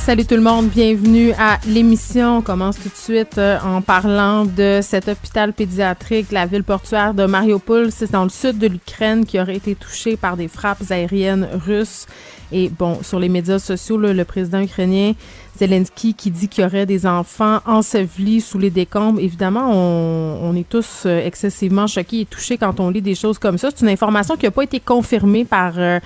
Salut tout le monde, bienvenue à l'émission. On commence tout de suite euh, en parlant de cet hôpital pédiatrique, la ville portuaire de Mariupol. C'est dans le sud de l'Ukraine qui aurait été touché par des frappes aériennes russes. Et bon, sur les médias sociaux, le président ukrainien Zelensky qui dit qu'il y aurait des enfants ensevelis sous les décombres. Évidemment, on, on est tous euh, excessivement choqués et touchés quand on lit des choses comme ça. C'est une information qui n'a pas été confirmée par euh,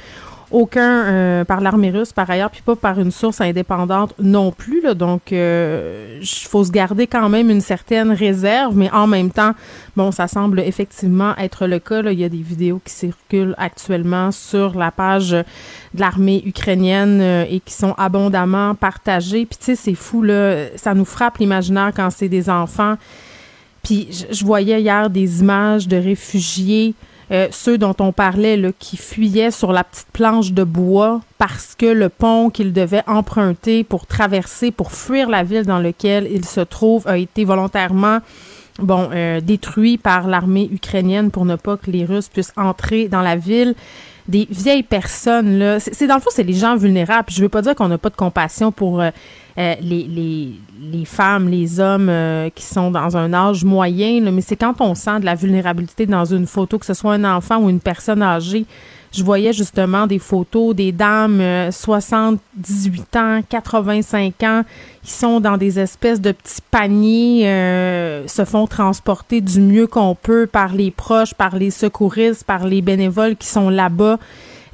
aucun euh, par l'armée russe par ailleurs, puis pas par une source indépendante non plus. Donc, il euh, faut se garder quand même une certaine réserve, mais en même temps, bon, ça semble effectivement être le cas. Là. Il y a des vidéos qui circulent actuellement sur la page de l'armée ukrainienne euh, et qui sont abondamment partagées. Puis tu sais, c'est fou là, ça nous frappe l'imaginaire quand c'est des enfants. Puis je voyais hier des images de réfugiés. Euh, ceux dont on parlait, là, qui fuyaient sur la petite planche de bois parce que le pont qu'ils devaient emprunter pour traverser, pour fuir la ville dans laquelle ils se trouvent, a été volontairement bon euh, détruit par l'armée ukrainienne pour ne pas que les Russes puissent entrer dans la ville. Des vieilles personnes là c'est dans le fond c'est les gens vulnérables. Je veux pas dire qu'on n'a pas de compassion pour euh, euh, les, les, les femmes, les hommes euh, qui sont dans un âge moyen, là, mais c'est quand on sent de la vulnérabilité dans une photo, que ce soit un enfant ou une personne âgée. Je voyais justement des photos des dames euh, 78 ans, 85 ans, qui sont dans des espèces de petits paniers, euh, se font transporter du mieux qu'on peut par les proches, par les secouristes, par les bénévoles qui sont là-bas.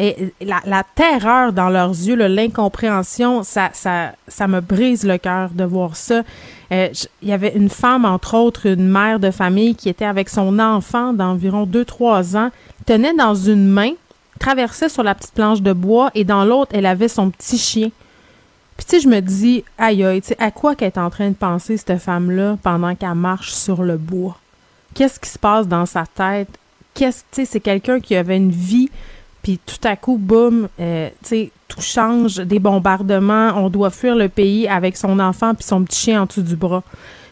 Et la, terreur dans leurs yeux, l'incompréhension, ça, ça, ça me brise le cœur de voir ça. Euh, il y avait une femme, entre autres, une mère de famille qui était avec son enfant d'environ 2-3 ans, tenait dans une main, traversait sur la petite planche de bois et dans l'autre, elle avait son petit chien. Puis tu je me dis, aïe aïe, tu à quoi qu'elle est en train de penser, cette femme-là, pendant qu'elle marche sur le bois? Qu'est-ce qui se passe dans sa tête? Qu'est-ce, tu sais, c'est quelqu'un qui avait une vie puis tout à coup, boum, euh, tu sais, tout change, des bombardements, on doit fuir le pays avec son enfant puis son petit chien en dessous du bras.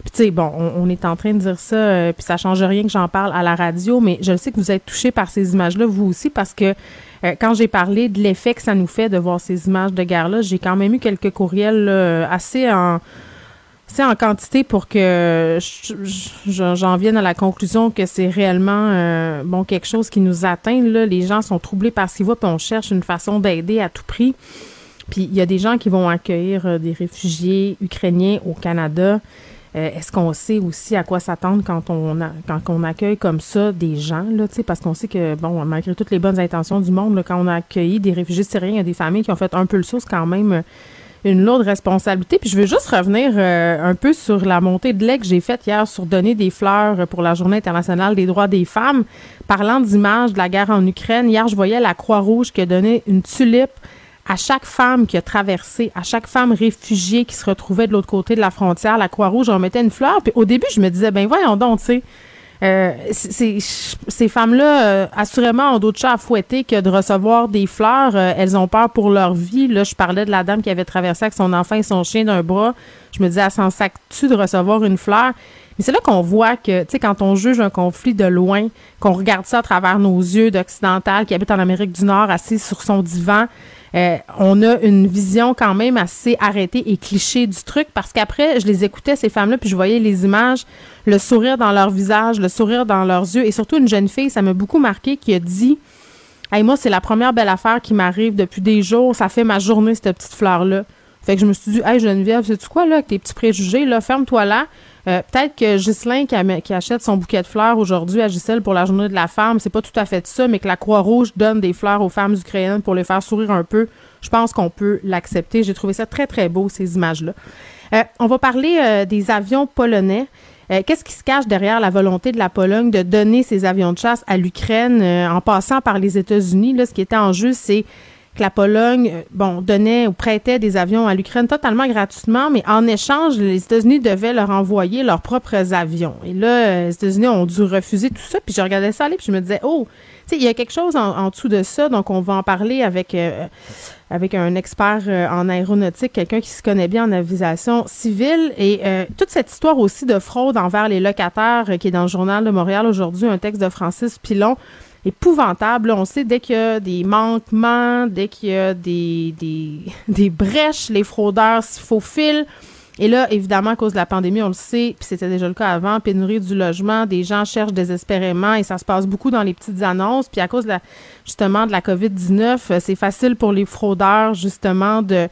Puis tu sais, bon, on, est en train de dire ça, euh, puis ça change rien que j'en parle à la radio, mais je sais que vous êtes touchés par ces images-là, vous aussi, parce que euh, quand j'ai parlé de l'effet que ça nous fait de voir ces images de guerre-là, j'ai quand même eu quelques courriels assez en c'est en quantité pour que j'en vienne à la conclusion que c'est réellement euh, bon quelque chose qui nous atteint. Là. Les gens sont troublés par ce qu'ils voient, puis on cherche une façon d'aider à tout prix. Puis il y a des gens qui vont accueillir euh, des réfugiés ukrainiens au Canada. Euh, Est-ce qu'on sait aussi à quoi s'attendre quand on quand accueille comme ça des gens là, parce qu'on sait que bon malgré toutes les bonnes intentions du monde, là, quand on a accueilli des réfugiés syriens, il y a des familles qui ont fait un peu le saut, c'est quand même une lourde responsabilité. Puis je veux juste revenir euh, un peu sur la montée de lait que j'ai faite hier sur donner des fleurs pour la Journée internationale des droits des femmes. Parlant d'images de la guerre en Ukraine, hier, je voyais la Croix-Rouge qui a donné une tulipe à chaque femme qui a traversé, à chaque femme réfugiée qui se retrouvait de l'autre côté de la frontière. La Croix-Rouge en mettait une fleur. Puis au début, je me disais, ben voyons donc, tu sais, euh, ces femmes-là, euh, assurément, ont d'autres chats à fouetter que de recevoir des fleurs. Euh, elles ont peur pour leur vie. Là, je parlais de la dame qui avait traversé avec son enfant et son chien d'un bras. Je me disais, elle s'en sac-tu de recevoir une fleur? Mais c'est là qu'on voit que, tu sais, quand on juge un conflit de loin, qu'on regarde ça à travers nos yeux d'occidental qui habite en Amérique du Nord, assis sur son divan, euh, on a une vision quand même assez arrêtée et cliché du truc parce qu'après, je les écoutais, ces femmes-là, puis je voyais les images, le sourire dans leur visage, le sourire dans leurs yeux et surtout une jeune fille, ça m'a beaucoup marqué, qui a dit Hey, moi, c'est la première belle affaire qui m'arrive depuis des jours, ça fait ma journée, cette petite fleur-là. Fait que je me suis dit, hey Geneviève, sais-tu quoi, là, avec tes petits préjugés, là, ferme-toi là. Euh, peut-être que Ghislain qui, achète son bouquet de fleurs aujourd'hui à Gisèle pour la journée de la femme, c'est pas tout à fait ça, mais que la Croix-Rouge donne des fleurs aux femmes ukrainiennes pour les faire sourire un peu, je pense qu'on peut l'accepter. J'ai trouvé ça très, très beau, ces images-là. Euh, on va parler euh, des avions polonais. Qu'est-ce qui se cache derrière la volonté de la Pologne de donner ces avions de chasse à l'Ukraine en passant par les États-Unis? Ce qui était en jeu, c'est la Pologne, euh, bon, donnait ou prêtait des avions à l'Ukraine totalement gratuitement, mais en échange, les États-Unis devaient leur envoyer leurs propres avions. Et là, euh, les États-Unis ont dû refuser tout ça. Puis je regardais ça aller, puis je me disais, oh, il y a quelque chose en, dessous de ça. Donc, on va en parler avec euh, avec un expert en aéronautique, quelqu'un qui se connaît bien en aviation civile. Et toute cette histoire aussi de fraude envers les locataires qui est dans le journal de Montréal aujourd'hui, un texte de Francis Pilon, épouvantable. On sait dès qu'il y a des manquements, dès qu'il y a des, des, des brèches, les fraudeurs s'y faufilent. Et là, évidemment, à cause de la pandémie, on le sait, puis c'était déjà le cas avant, pénurie du logement, des gens cherchent désespérément et ça se passe beaucoup dans les petites annonces. Puis à cause de la, justement de la COVID-19, euh, c'est facile pour les fraudeurs, justement, de,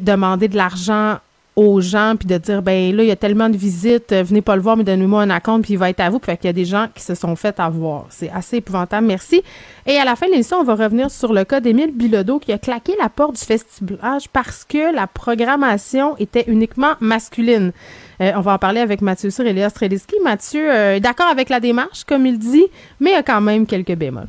demander de l'argent aux gens puis de dire ben là il y a tellement de visites euh, venez pas le voir mais donnez-moi un compte puis il va être à vous. Puis qu'il y a des gens qui se sont fait avoir. C'est assez épouvantable. Merci. Et à la fin de l'émission on va revenir sur le cas d'Émile Bilodeau qui a claqué la porte du festivalage parce que la programmation était uniquement masculine. Euh, on va en parler avec Mathieu Léa Streliski. Mathieu euh, est d'accord avec la démarche, comme il dit, mais il a quand même quelques bémols.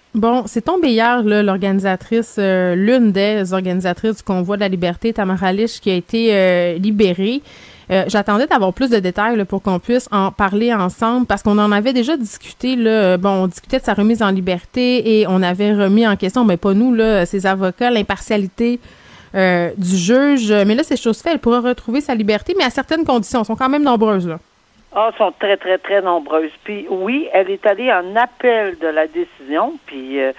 Bon, c'est tombé hier, l'organisatrice, euh, l'une des organisatrices du convoi de la liberté, Tamara Lich, qui a été euh, libérée. Euh, J'attendais d'avoir plus de détails pour qu'on puisse en parler ensemble parce qu'on en avait déjà discuté. Là, bon, on discutait de sa remise en liberté et on avait remis en question, mais pas nous, là, ses avocats, l'impartialité du juge. Mais là, c'est chose faite. Elle pourra retrouver sa liberté, mais à certaines conditions. Elles sont quand même nombreuses. Là. Ah, sont très, très, très nombreuses. Puis oui, elle est allée en appel de la décision, puis euh,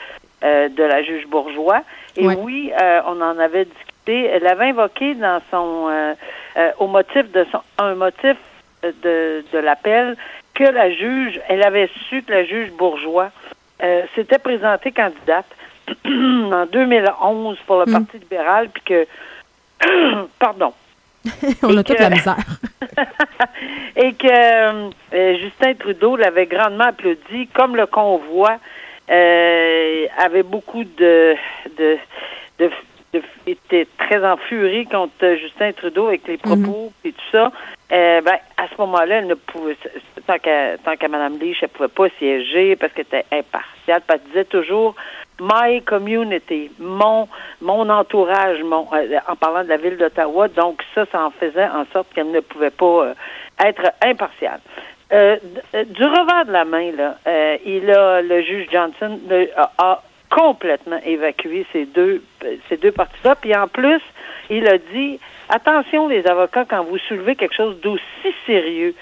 euh, de la juge bourgeois. Et oui, euh, on en avait discuté. Elle avait invoqué dans son euh, euh, au motif de son un motif de, de l'appel que la juge, elle avait su que la juge bourgeois euh, s'était présentée candidate en 2011 pour le Mm. Parti libéral, puis que pardon. on a toute que- la misère. et que euh, Justin Trudeau l'avait grandement applaudi, comme le convoi euh, avait beaucoup de, de, de, de- était très en furie contre Justin Trudeau avec les propos et tout ça. Euh, ben, à ce moment-là, elle ne pouvait, tant qu'à tant qu'à Mme Leach, elle pouvait pas siéger parce qu'elle était impartiale. Elle disait toujours my community, mon mon entourage, mon euh, en parlant de la ville d'Ottawa. Donc ça, ça en faisait en sorte qu'elle ne pouvait pas euh, être impartiale. Euh, euh, du revers de la main, là, il a le juge Johnson a, a complètement évacué ces deux ces deux parties-là. Puis en plus, il a dit attention les avocats quand vous soulevez quelque chose d'aussi sérieux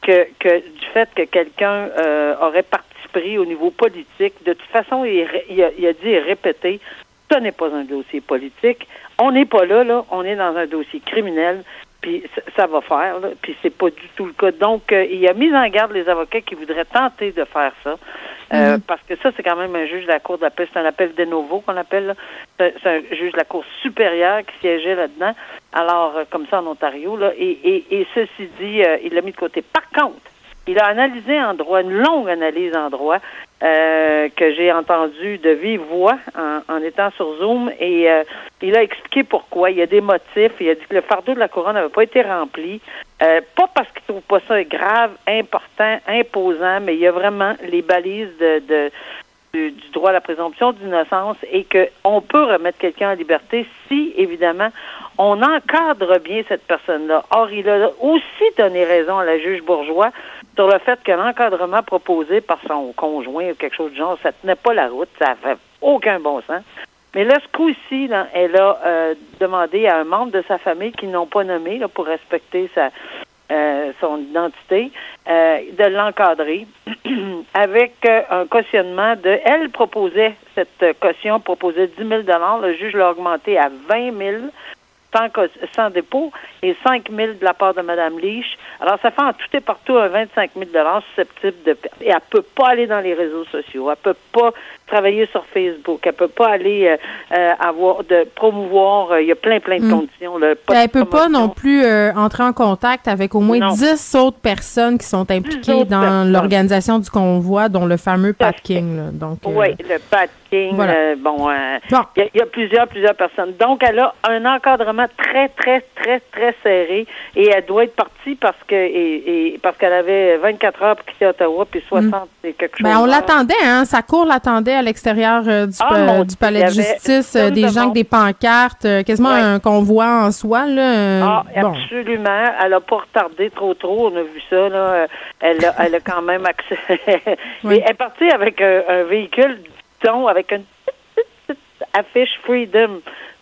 que, que du fait que quelqu'un euh, aurait parti pris au niveau politique. De toute façon, il a dit et répété, ce n'est pas un dossier politique. On n'est pas là, là. On est dans un dossier criminel. Puis ça, ça va faire, là. Puis c'est pas du tout le cas. Donc, euh, il a mis en garde les avocats qui voudraient tenter de faire ça. Euh, Parce que ça, c'est quand même un juge de la Cour d'appel. C'est un appel de novo qu'on appelle. là. C'est c'est un juge de la Cour supérieure qui siégeait là-dedans. Alors, euh, comme ça en Ontario, là. Et, et, et ceci dit, euh, il l'a mis de côté. Par contre, il a analysé en droit, une longue analyse en droit, euh, que j'ai entendu de vive voix en, en étant sur Zoom et euh, il a expliqué pourquoi. Il y a des motifs. Il a dit que le fardeau de la couronne n'avait pas été rempli. Euh, pas parce qu'il trouve pas ça grave, important, imposant, mais il y a vraiment les balises de, de du, du droit à la présomption d'innocence et qu'on peut remettre quelqu'un en liberté si, évidemment, on encadre bien cette personne-là. Or, il a aussi donné raison à la juge bourgeois sur le fait que l'encadrement proposé par son conjoint ou quelque chose du genre, ça tenait pas la route, ça fait aucun bon sens. Mais là, ce coup-ci, là, elle a euh, demandé à un membre de sa famille qu'ils n'ont pas nommé là, pour respecter sa, euh, son identité, euh, de l'encadrer avec euh, un cautionnement de. Elle proposait cette caution proposait 10 000 Le juge l'a augmenté à 20 000 sans, sans dépôt et 5 000 de la part de Mme Leach. Alors, ça fait en tout et partout un 25 000 susceptible de perte. Et elle peut pas aller dans les réseaux sociaux. Elle peut pas travailler sur Facebook. Elle peut pas aller euh, euh, avoir de promouvoir. euh, il y a plein, plein de Mm. conditions. Là, pas de Elle peut pas non plus euh, entrer en contact avec au moins Non. 10 autres personnes qui sont impliquées dans l'organisation du convoi, dont le fameux Pat King. là. Donc, Oui, le Pat King, Voilà. euh, bon, euh, Bon. il y, a- il y a plusieurs, plusieurs personnes. Donc, elle a un encadrement très, très, très, très serré et elle doit être partie parce que et, et parce qu'elle avait 24 heures pour quitter Ottawa puis 60 et quelque chose. Ben, on l'attendait, hein. Sa cour l'attendait à l'extérieur euh, du, Ah, du palais de justice, euh, des de gens avec des pancartes, quasiment Ouais. un convoi en soi, là. Ah, bon. absolument. Elle a pas retardé trop trop. On a vu ça, là. Elle a, elle a quand même accès. Oui. Et elle est partie avec un, un véhicule, avec une petite, petite affiche Freedom.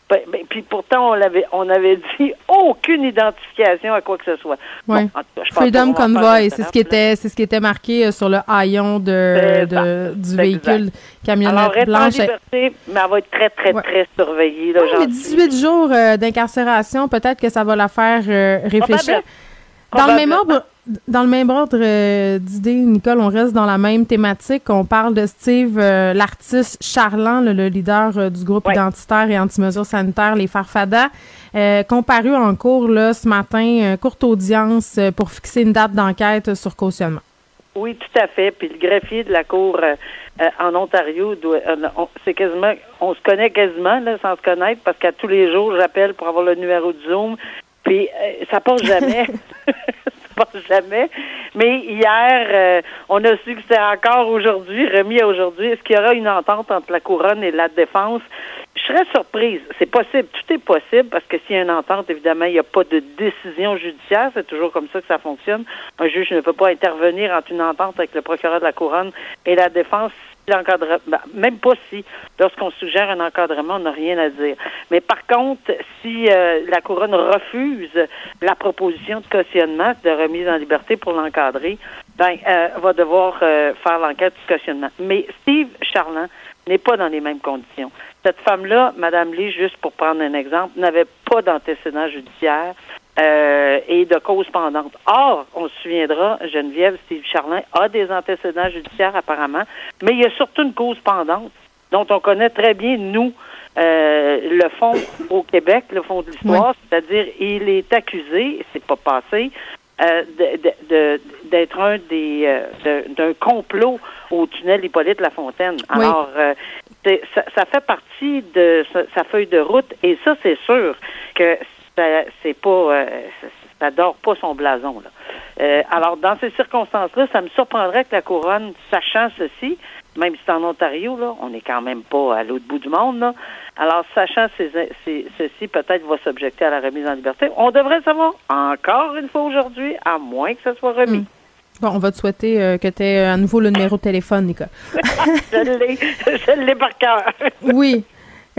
Ben, ben, Puis pourtant, on l'avait, on avait dit aucune identification à quoi que ce soit. Bon, Ouais. en tout cas, je pense Freedom Convoy, c'est ce qui était, c'est ce qui était marqué euh, sur le haillon de, du véhicule exact. camionnette Alors, reste en blanche. liberté, mais elle va être très, très, Ouais. très surveillée. Là, Oui, mais suis- 18 jours euh, d'incarcération, peut-être que ça va la faire euh, réfléchir. Dans le même ordre, dans le même ordre euh, d'idées, Nicole, on reste dans la même thématique. On parle de Steve, euh, l'artiste Charland, le, le leader euh, du groupe Ouais. identitaire et anti-mesures sanitaires, les Farfadas, euh, comparu en cours là, ce matin, courte audience pour fixer une date d'enquête sur cautionnement. Oui, tout à fait. Puis le greffier de la cour en Ontario, doit, on, c'est quasiment, on se connaît quasiment là, sans se connaître parce qu'à tous les jours, j'appelle pour avoir le numéro de Zoom. Puis ça passe jamais. jamais. Mais hier, euh, on a su que c'était encore aujourd'hui, remis à aujourd'hui. Est-ce qu'il y aura une entente entre la couronne et la défense? Je serais surprise. C'est possible. Tout est possible parce que s'il y a une entente, évidemment, il n'y a pas de décision judiciaire. C'est toujours comme ça que ça fonctionne. Un juge ne peut pas intervenir entre une entente avec le procureur de la couronne et la défense. Si l'encadre- ben, même pas si, lorsqu'on suggère un encadrement, on n'a rien à dire. Mais par contre, si euh, la couronne refuse la proposition de cautionnement, de remise en liberté pour l'encadrer, ben, euh, va devoir euh, faire l'enquête du cautionnement. Mais Steve Charland n'est pas dans les mêmes conditions. Cette femme-là, Madame Lee, juste pour prendre un exemple, n'avait pas d'antécédent judiciaire euh, et de cause pendante. Or, on se souviendra, Geneviève, Steve Charlin a des antécédents judiciaires apparemment, mais il y a surtout une cause pendante dont on connaît très bien, nous, euh, le fond au Québec, le fond de l'histoire, c'est-à-dire il est accusé, et c'est pas passé, euh, de- de- de- d'être un des euh, d'un complot au tunnel Hippolyte Lafontaine. Oui. Alors, euh, ça, ça fait partie de sa, sa feuille de route, et ça, c'est sûr que ça, c'est pas euh, ça, dort pas son blason. Là. Euh, alors, dans ces circonstances-là, ça me surprendrait que la couronne, sachant ceci, même si c'est en Ontario, là, on n'est quand même pas à l'autre bout du monde, là. Alors, sachant ces, ces- ceci, peut-être va s'objecter à la remise en liberté. On devrait le savoir encore une fois aujourd'hui, à moins que ce soit remis. Bon, on va te souhaiter euh, que tu aies à nouveau le numéro de téléphone, Nicole. je l'ai, je l'ai par cœur. Oui.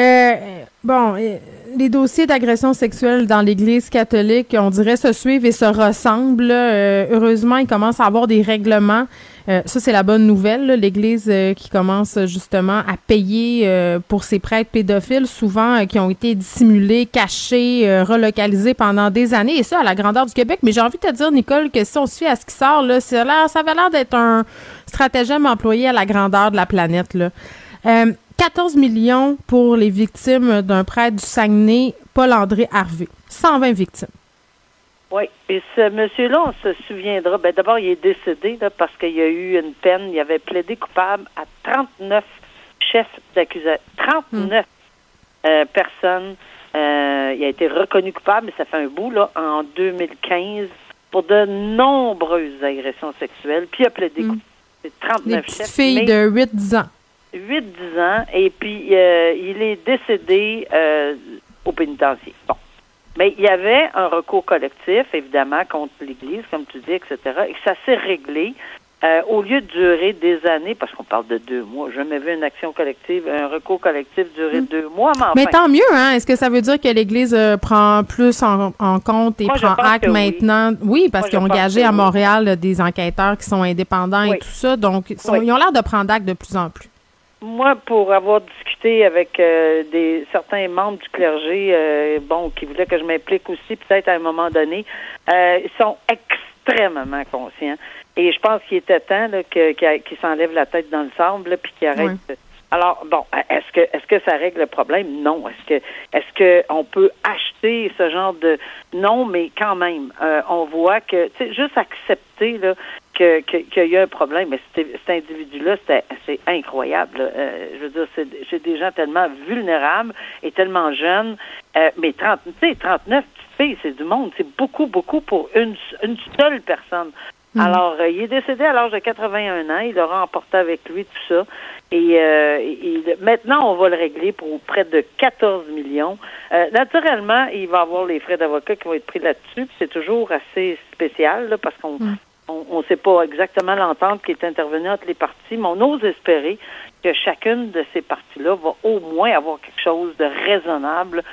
Euh, bon, euh, les dossiers d'agression sexuelle dans l'Église catholique, on dirait, se suivent et se ressemblent. Euh, heureusement, il commence à avoir des règlements. Ça, c'est la bonne nouvelle. L'Église qui commence justement à payer pour ces prêtres pédophiles, souvent qui ont été dissimulés, cachés, relocalisés pendant des années, et ça à la grandeur du Québec. Mais j'ai envie de te dire, Nicole, que si on fie à ce qui sort, là, ça, avait l'air d'être un stratagème employé à la grandeur de la planète. Euh, 14 millions pour les victimes d'un prêtre du Saguenay, Paul-André Harvey. 120 victimes. Oui, et ce monsieur-là, on se souviendra, ben d'abord, il est décédé là, parce qu'il y a eu une peine, il avait plaidé coupable à 39 chefs d'accusation, 39 euh, personnes. Euh, il a été reconnu coupable, mais ça fait un bout, là, en 2015, pour de nombreuses agressions sexuelles, puis il a plaidé Mm. coupable. C'est Des 39 petites chefs. filles mais- de 8-10 ans. 8-10 ans, et puis euh, il est décédé euh, au pénitencier. Bon. Mais il y avait un recours collectif, évidemment, contre l'Église, comme tu dis, etc., et ça s'est réglé. euh, au lieu de durer des années, parce qu'on parle de deux mois, j'ai jamais vu une action collective, un recours collectif durer deux mois, mais, Mais tant mieux, hein? Est-ce que ça veut dire que l'Église euh, prend plus en, en compte et Moi, je prend acte oui. maintenant? Oui, parce qu'ils ont je engagé à. Montréal des enquêteurs qui sont indépendants et tout ça. Donc, sont- ils ont l'air de prendre acte de plus en plus. Moi, pour avoir discuté avec euh, des certains membres du clergé, euh, bon, qui voulaient que je m'implique aussi, peut-être à un moment donné, euh, ils sont extrêmement conscients. Et je pense qu'il était temps là, que- qu'il qu'ils s'enlèvent la tête dans le sable, là, puis qu'ils arrêtent. Oui. Alors, bon, est-ce que est-ce que ça règle le problème? Non. Est-ce que est-ce que on peut acheter ce genre de non, mais quand même, euh, on voit que tu sais, juste accepter là, que, que- qu'il y a un problème. Mais cet, cet individu-là, c'était- c'est incroyable. Euh, je veux dire, c'est c'est des gens tellement vulnérables et tellement jeunes. Euh, mais 30, tu sais, 39 petites filles, c'est du monde. C'est beaucoup, beaucoup pour une, une seule personne. Alors, euh, il est décédé à l'âge de 81 ans. Il aura emporté avec lui tout ça. Et, euh, et maintenant, on va le régler pour près de 14 millions. Euh, naturellement, il va avoir les frais d'avocat qui vont être pris là-dessus. puis C'est toujours assez spécial là, parce qu'on on ne sait pas exactement l'entente qui est intervenue entre les parties, mais on ose espérer que chacune de ces parties-là va au moins avoir quelque chose de raisonnable,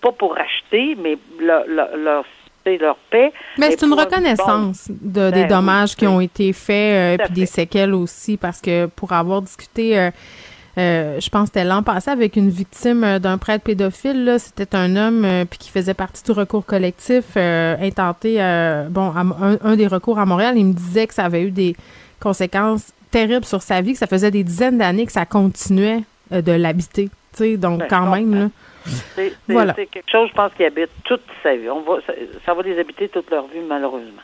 pas pour acheter, mais leur, leur, leur, leur paix. Mais c'est une reconnaissance de, des Ben dommages oui, qui ont été faits, euh, des séquelles aussi, parce que pour avoir discuté, euh, euh, je pense que c'était l'an passé avec une victime euh, d'un prêtre pédophile, c'était un homme euh, puis qui faisait partie du recours collectif euh, intenté, bon, à un, un des recours à Montréal, il me disait que ça avait eu des conséquences terribles sur sa vie, que ça faisait des dizaines d'années que ça continuait de l'habiter, donc Ben, quand même, là. C'est c'est- Voilà. quelque chose, je pense, qui habite toute sa vie. On va, ça, ça va les habiter toute leur vie, malheureusement.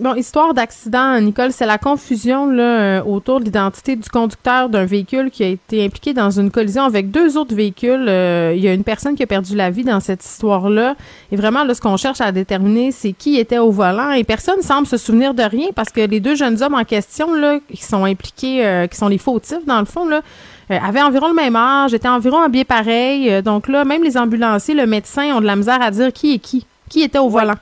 Bon, histoire d'accident, Nicole, c'est la confusion là, euh, autour de l'identité du conducteur d'un véhicule qui a été impliqué dans une collision avec deux autres véhicules. Euh, il y a une personne qui a perdu la vie dans cette histoire-là. Et vraiment, là, ce qu'on cherche à déterminer, c'est qui était au volant. Et personne semble se souvenir de rien parce que les deux jeunes hommes en question, là, qui sont impliqués, euh, qui sont les fautifs, dans le fond, là, euh, avaient environ le même âge, étaient environ habillés pareil. Donc là, même les ambulanciers, le médecin ont de la misère à dire qui est qui. Qui était au Ouais. volant?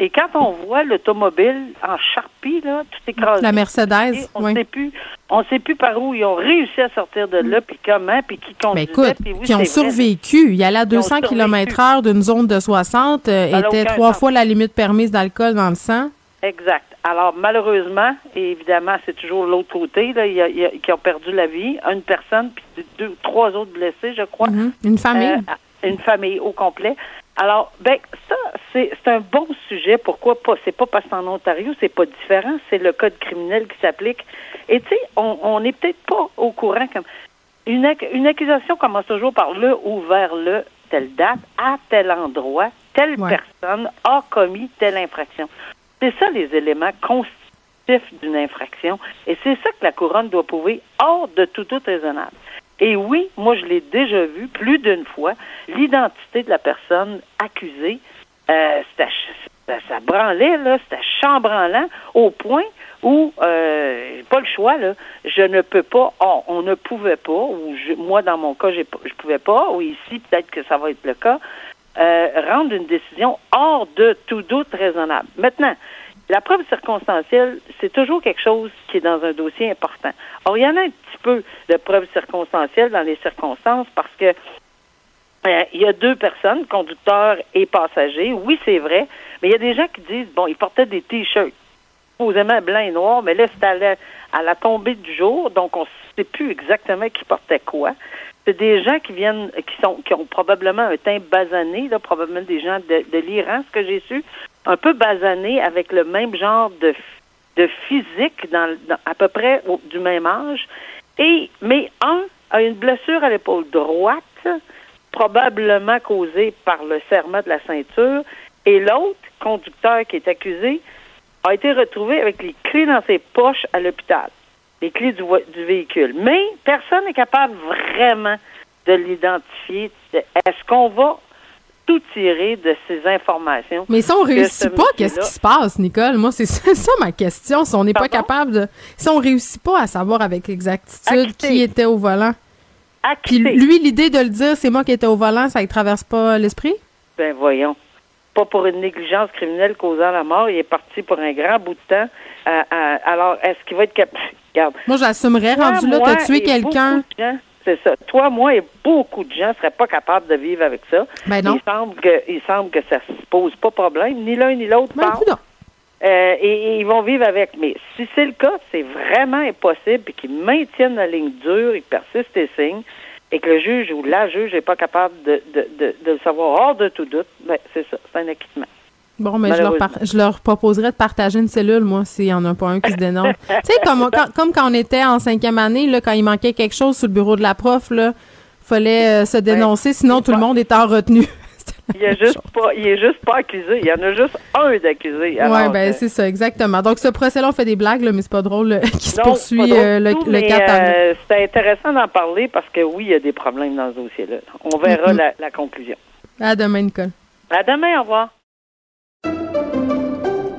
Et quand on voit l'automobile en charpie, là, tout écrasé, La Mercedes, on oui. sait plus, on sait plus par où ils ont réussi à sortir de là, puis comment, puis qui Ben conduisait. écoute, puis oui, qui ont survécu. Il allait à 200 survécu. km heure d'une zone de 60, euh, était trois sens. fois la limite permise d'alcool dans le sang. Exact. Alors, malheureusement, et évidemment, c'est toujours l'autre côté, là, il y a- il y a- qui ont perdu la vie. Une personne, puis deux, trois autres blessés, je crois. Mhm. Une famille. Euh, une famille au complet. Alors, ben ça, c'est un bon sujet. Pourquoi pas? C'est pas parce qu'en Ontario, c'est pas différent. C'est le code criminel qui s'applique. Et tu sais, on on n'est peut-être pas au courant comme une, une accusation commence toujours par le ou vers le, telle date, à tel endroit, telle Ouais. personne a commis telle infraction. C'est ça les éléments constitutifs d'une infraction. Et c'est ça que la couronne doit prouver hors de tout doute raisonnable. Et oui, moi, je l'ai déjà vu plus d'une fois, l'identité de la personne accusée, euh, ça, ça branlait, là, c'était chambranlant au point où, euh, pas le choix, là, je ne peux pas, on, on ne pouvait pas, ou je- moi, dans mon cas, je pouvais pas, ou ici, peut-être que ça va être le cas, euh, rendre une décision hors de tout doute raisonnable. Maintenant, la preuve circonstancielle, c'est toujours quelque chose qui est dans un dossier important. Or, il y en a un petit peu de preuves circonstancielles dans les circonstances parce que euh, il y a deux personnes, conducteur et passager. Oui, c'est vrai, mais il y a des gens qui disent, bon, ils portaient des t-shirts, supposément blanc et noir, mais là, c'était à à la tombée du jour, donc on ne sait plus exactement qui portait quoi. C'est des gens qui viennent, qui sont, qui ont probablement un teint basané, probablement des gens de, l'Iran, ce que j'ai su, un peu basané avec le même genre de, physique, à peu près au- du même âge. Et, mais un a une blessure à l'épaule droite, probablement causée par le serment de la ceinture, et l'autre, conducteur qui est accusé, a été retrouvé avec les clés dans ses poches à l'hôpital, les clés du, véhicule. Mais personne n'est capable vraiment de l'identifier. Est-ce qu'on va tout tirer de ces informations? Mais si on réussit pas, qu'est-ce qui se passe, Nicole? Moi, c'est ça, ça ma question. Si on n'est pas capable de. Si on réussit pas à savoir avec exactitude qui était au volant. Puis lui, l'idée de le dire, c'est moi qui étais au volant, ça ne traverse pas l'esprit? Ben voyons. pas pour une négligence criminelle causant la mort. Il est parti pour un grand bout de temps. Euh, euh, alors, est-ce qu'il va être capable? Regarde. Moi, j'assumerais, rendu là, t'as tué et quelqu'un. de C'est ça. Toi, moi et beaucoup de gens seraient pas capables de vivre avec ça. Ben non. Il semble que, il semble que ça se pose pas problème. Ni l'un ni l'autre Ben, coudonc. Euh, et, et ils vont vivre avec. Mais si c'est le cas, c'est vraiment impossible et qu'ils maintiennent la ligne dure, ils persistent et signent, et que le juge ou la juge n'est pas capable de, de, de, de le savoir hors de tout doute, ben, c'est ça, c'est un acquittement. Bon, mais je leur, par- je leur proposerais de partager une cellule, moi, s'il y en a pas un qui se dénonce. tu sais, comme, quand, comme quand on était en cinquième année, là, quand il manquait quelque chose sur le bureau de la prof, là, fallait euh, se dénoncer, sinon tout le monde était en retenue. Il est juste pas, il est juste pas accusé. Il y en a juste un d'accusé. Oui, ben c'est ça, exactement. Donc, ce procès-là, on fait des blagues, là, mais c'est pas drôle euh, qui se poursuit euh, le, tout, le mais, 4 avril. euh, c'est intéressant d'en parler parce que oui, il y a des problèmes dans ce dossier-là. On verra la, la conclusion. À demain, Nicole. À demain, au revoir.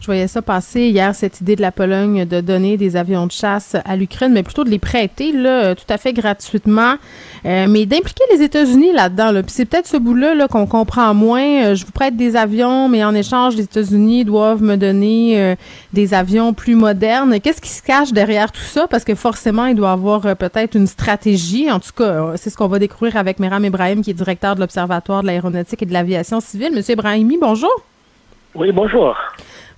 Je voyais ça passer hier, cette idée de la Pologne de donner des avions de chasse à l'Ukraine, mais plutôt de les prêter là, tout à fait gratuitement, euh, mais d'impliquer les États-Unis là-dedans. Là. Puis c'est peut-être ce bout-là là, qu'on comprend moins. Euh, je vous prête des avions, mais en échange, les États-Unis doivent me donner euh, des avions plus modernes. Qu'est-ce qui se cache derrière tout ça? Parce que forcément, il doit avoir peut-être une stratégie. En tout cas, c'est ce qu'on va découvrir avec Meram Ibrahim, qui est directeur de l'Observatoire de l'aéronautique et de l'aviation civile. Monsieur Ibrahimi, bonjour. Oui, bonjour.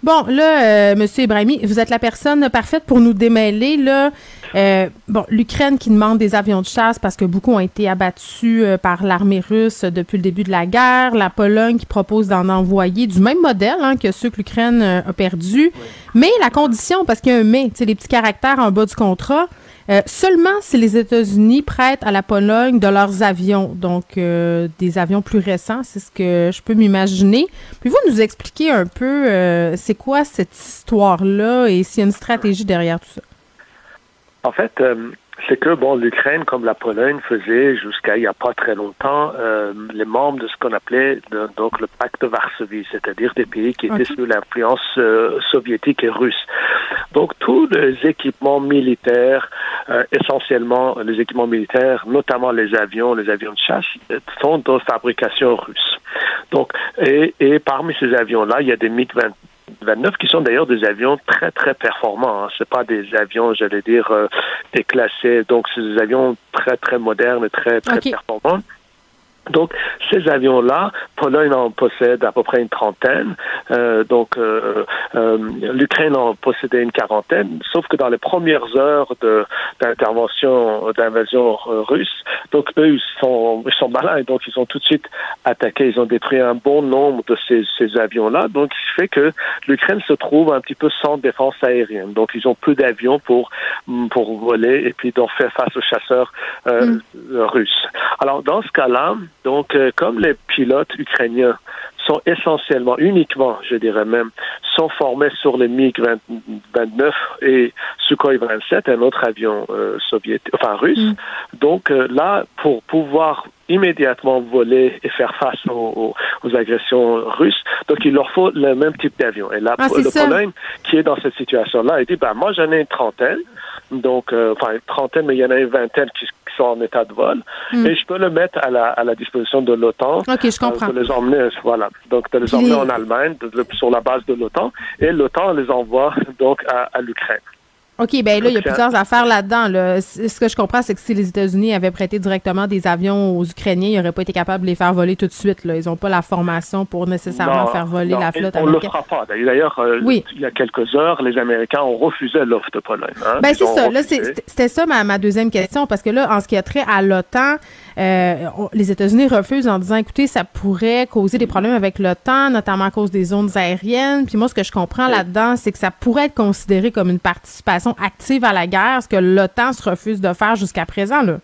Bon, là, euh, Monsieur Ibrahimi, vous êtes la personne parfaite pour nous démêler. Là, Euh, bon, l'Ukraine qui demande des avions de chasse parce que beaucoup ont été abattus euh, par l'armée russe depuis le début de la guerre. La Pologne qui propose d'en envoyer du même modèle hein, que ceux que l'Ukraine euh, a perdus. Mais la condition, parce qu'il y a un mais, tu sais, les petits caractères en bas du contrat. Euh, seulement si les États-Unis prêtent à la Pologne de leurs avions, donc euh, des avions plus récents, c'est ce que je peux m'imaginer. Puis vous nous expliquer un peu euh, c'est quoi cette histoire-là et s'il y a une stratégie derrière tout ça? En fait, euh, c'est que bon, l'Ukraine, comme la Pologne, faisait jusqu'à il n'y a pas très longtemps euh, les membres de ce qu'on appelait de- donc le pacte de Varsovie, c'est-à-dire des pays qui étaient sous l'influence euh, soviétique et russe. Donc tous les équipements militaires, euh, essentiellement les équipements militaires, notamment les avions, les avions de chasse, euh, sont de fabrication russe. Donc et, et parmi ces avions-là, il y a des MiG 20 29 qui sont d'ailleurs des avions très très performants. Hein. C'est pas des avions, j'allais dire, euh, déclassés. Donc c'est des avions très très modernes et très très performants. Donc, ces avions-là, Pologne en possède à peu près une trentaine. Euh, donc, euh, euh, l'Ukraine en possédait une quarantaine. Sauf que dans les premières heures de d'intervention, d'invasion russe, donc eux ils sont ils sont malins et donc ils ont tout de suite attaqué. Ils ont détruit un bon nombre de ces, ces avions-là. Donc, ce qui fait que l'Ukraine se trouve un petit peu sans défense aérienne. Donc, ils ont peu d'avions pour pour voler et puis donc faire face aux chasseurs euh, russes. Alors, dans ce cas-là, donc, euh, comme les pilotes ukrainiens sont essentiellement, uniquement, je dirais même, sont formés sur les MiG-29 et Sukhoi 27, un autre avion euh, soviétique, enfin russe. Donc euh, là, pour pouvoir immédiatement voler et faire face aux, aux- aux agressions russes, donc il leur faut le même type d'avion. Et là, Ah, le. Pologne, qui est dans cette situation-là, il dit, ben, moi j'en ai une trentaine, donc, euh, enfin, une trentaine, mais il y en a une vingtaine qui, qui sont en état de vol, Mm. et je peux le mettre à la, à la disposition de l'OTAN. OK, je comprends. Euh, de les emmener, voilà. Donc, de les emmener en Allemagne, de- de- sur la base de l'OTAN, et l'OTAN les envoie donc à, à l'Ukraine. OK, ben là, il y a plusieurs affaires là-dedans. Là. Ce que je comprends, c'est que si les États-Unis avaient prêté directement des avions aux Ukrainiens, ils n'auraient pas été capables de les faire voler tout de suite. Là. Ils n'ont pas la formation pour nécessairement Non, faire voler non, la flotte On ne le américaine. fera pas. D'ailleurs, euh, Oui. il y a quelques heures, les Américains ont refusé l'offre de Pologne. hein. Ben c'est ça. C'était ça ma, ma deuxième question, parce que là, en ce qui a trait à l'OTAN, euh, les États-Unis refusent en disant, écoutez, ça pourrait causer des problèmes avec l'OTAN, notamment à cause des zones aériennes. Puis moi, ce que je comprends là-dedans, c'est que ça pourrait être considéré comme une participation active à la guerre, ce que l'OTAN se refuse de faire jusqu'à présent. Là.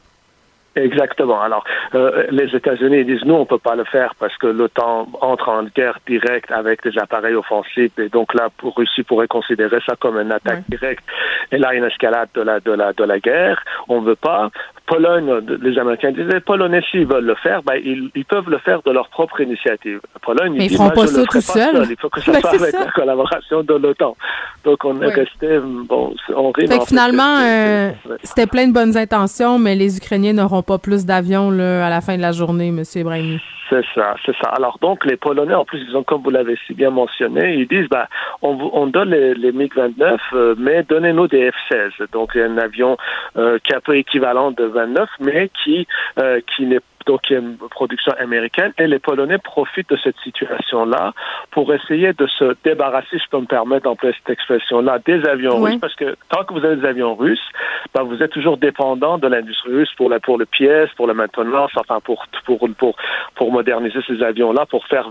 Exactement. Alors, euh, les États-Unis disent nous, on peut pas le faire parce que l'OTAN entre en guerre directe avec des appareils offensifs et donc là, pour Russie pourrait considérer ça comme une attaque directe. Et là, une escalade de la de la de la guerre. On veut pas. Pologne, les Américains disaient, les Polonais, s'ils veulent le faire, ben, ils, ils, peuvent le faire de leur propre initiative. Pologne, Mais ils, ils feront pas ça tout seul. Il faut que ça ben, soit avec ça. la collaboration de l'OTAN. Donc, on est resté, bon, on rit. Fait que finalement, euh, c'était plein de bonnes intentions, mais les Ukrainiens n'auront pas plus d'avions là, à la fin de la journée, M. Ibrahimi. C'est ça, c'est ça. Alors donc, les Polonais, en plus, ils ont, comme vous l'avez si bien mentionné, ils disent, bah, on, on donne les, les MiG-29, euh, mais donnez-nous des F-16. Donc, un avion euh, qui est un peu équivalent de 29, mais qui, euh, qui n'est donc une production américaine, et les Polonais profitent de cette situation-là pour essayer de se débarrasser, je peux me permettre d'employer cette expression-là, des avions Oui. russes, parce que tant que vous avez des avions russes, ben, vous êtes toujours dépendant de l'industrie russe pour la, pour le pièce, pour la maintenance, enfin pour pour pour pour moderniser ces avions-là, pour faire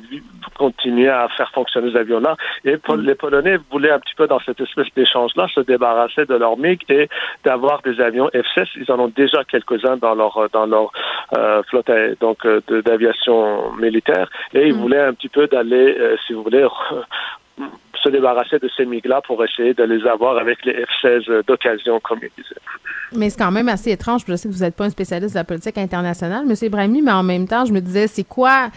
continuer à faire fonctionner ces avions-là. Et Pol- les Polonais voulaient un petit peu dans cette espèce d'échange-là se débarrasser de leur MiG et d'avoir des avions F-16. Ils en ont déjà quelques-uns dans leur dans leur euh, flotte euh, donc euh, de- d'aviation militaire. Et ils voulaient un petit peu d'aller, euh, si vous voulez, se débarrasser de ces MiG-là pour essayer de les avoir avec les F-16 d'occasion, comme ils disaient. Mais c'est quand même assez étrange. Je sais que vous n'êtes pas un spécialiste de la politique internationale, M. Ibrahimi, mais en même temps, je me disais, c'est quoi.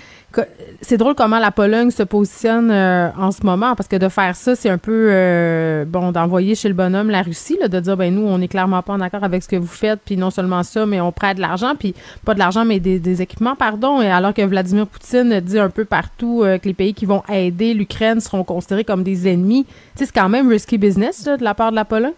C'est drôle comment la Pologne se positionne euh, en ce moment, parce que de faire ça, c'est un peu, euh, bon, d'envoyer chez le bonhomme la Russie, là, de dire, ben nous, on n'est clairement pas en accord avec ce que vous faites, puis non seulement ça, mais on prête de l'argent, puis pas de l'argent, mais des, équipements, pardon. Et alors que Vladimir Poutine dit un peu partout euh, que les pays qui vont aider l'Ukraine seront considérés comme des ennemis. C'est quand même risky business, de la part de la Pologne?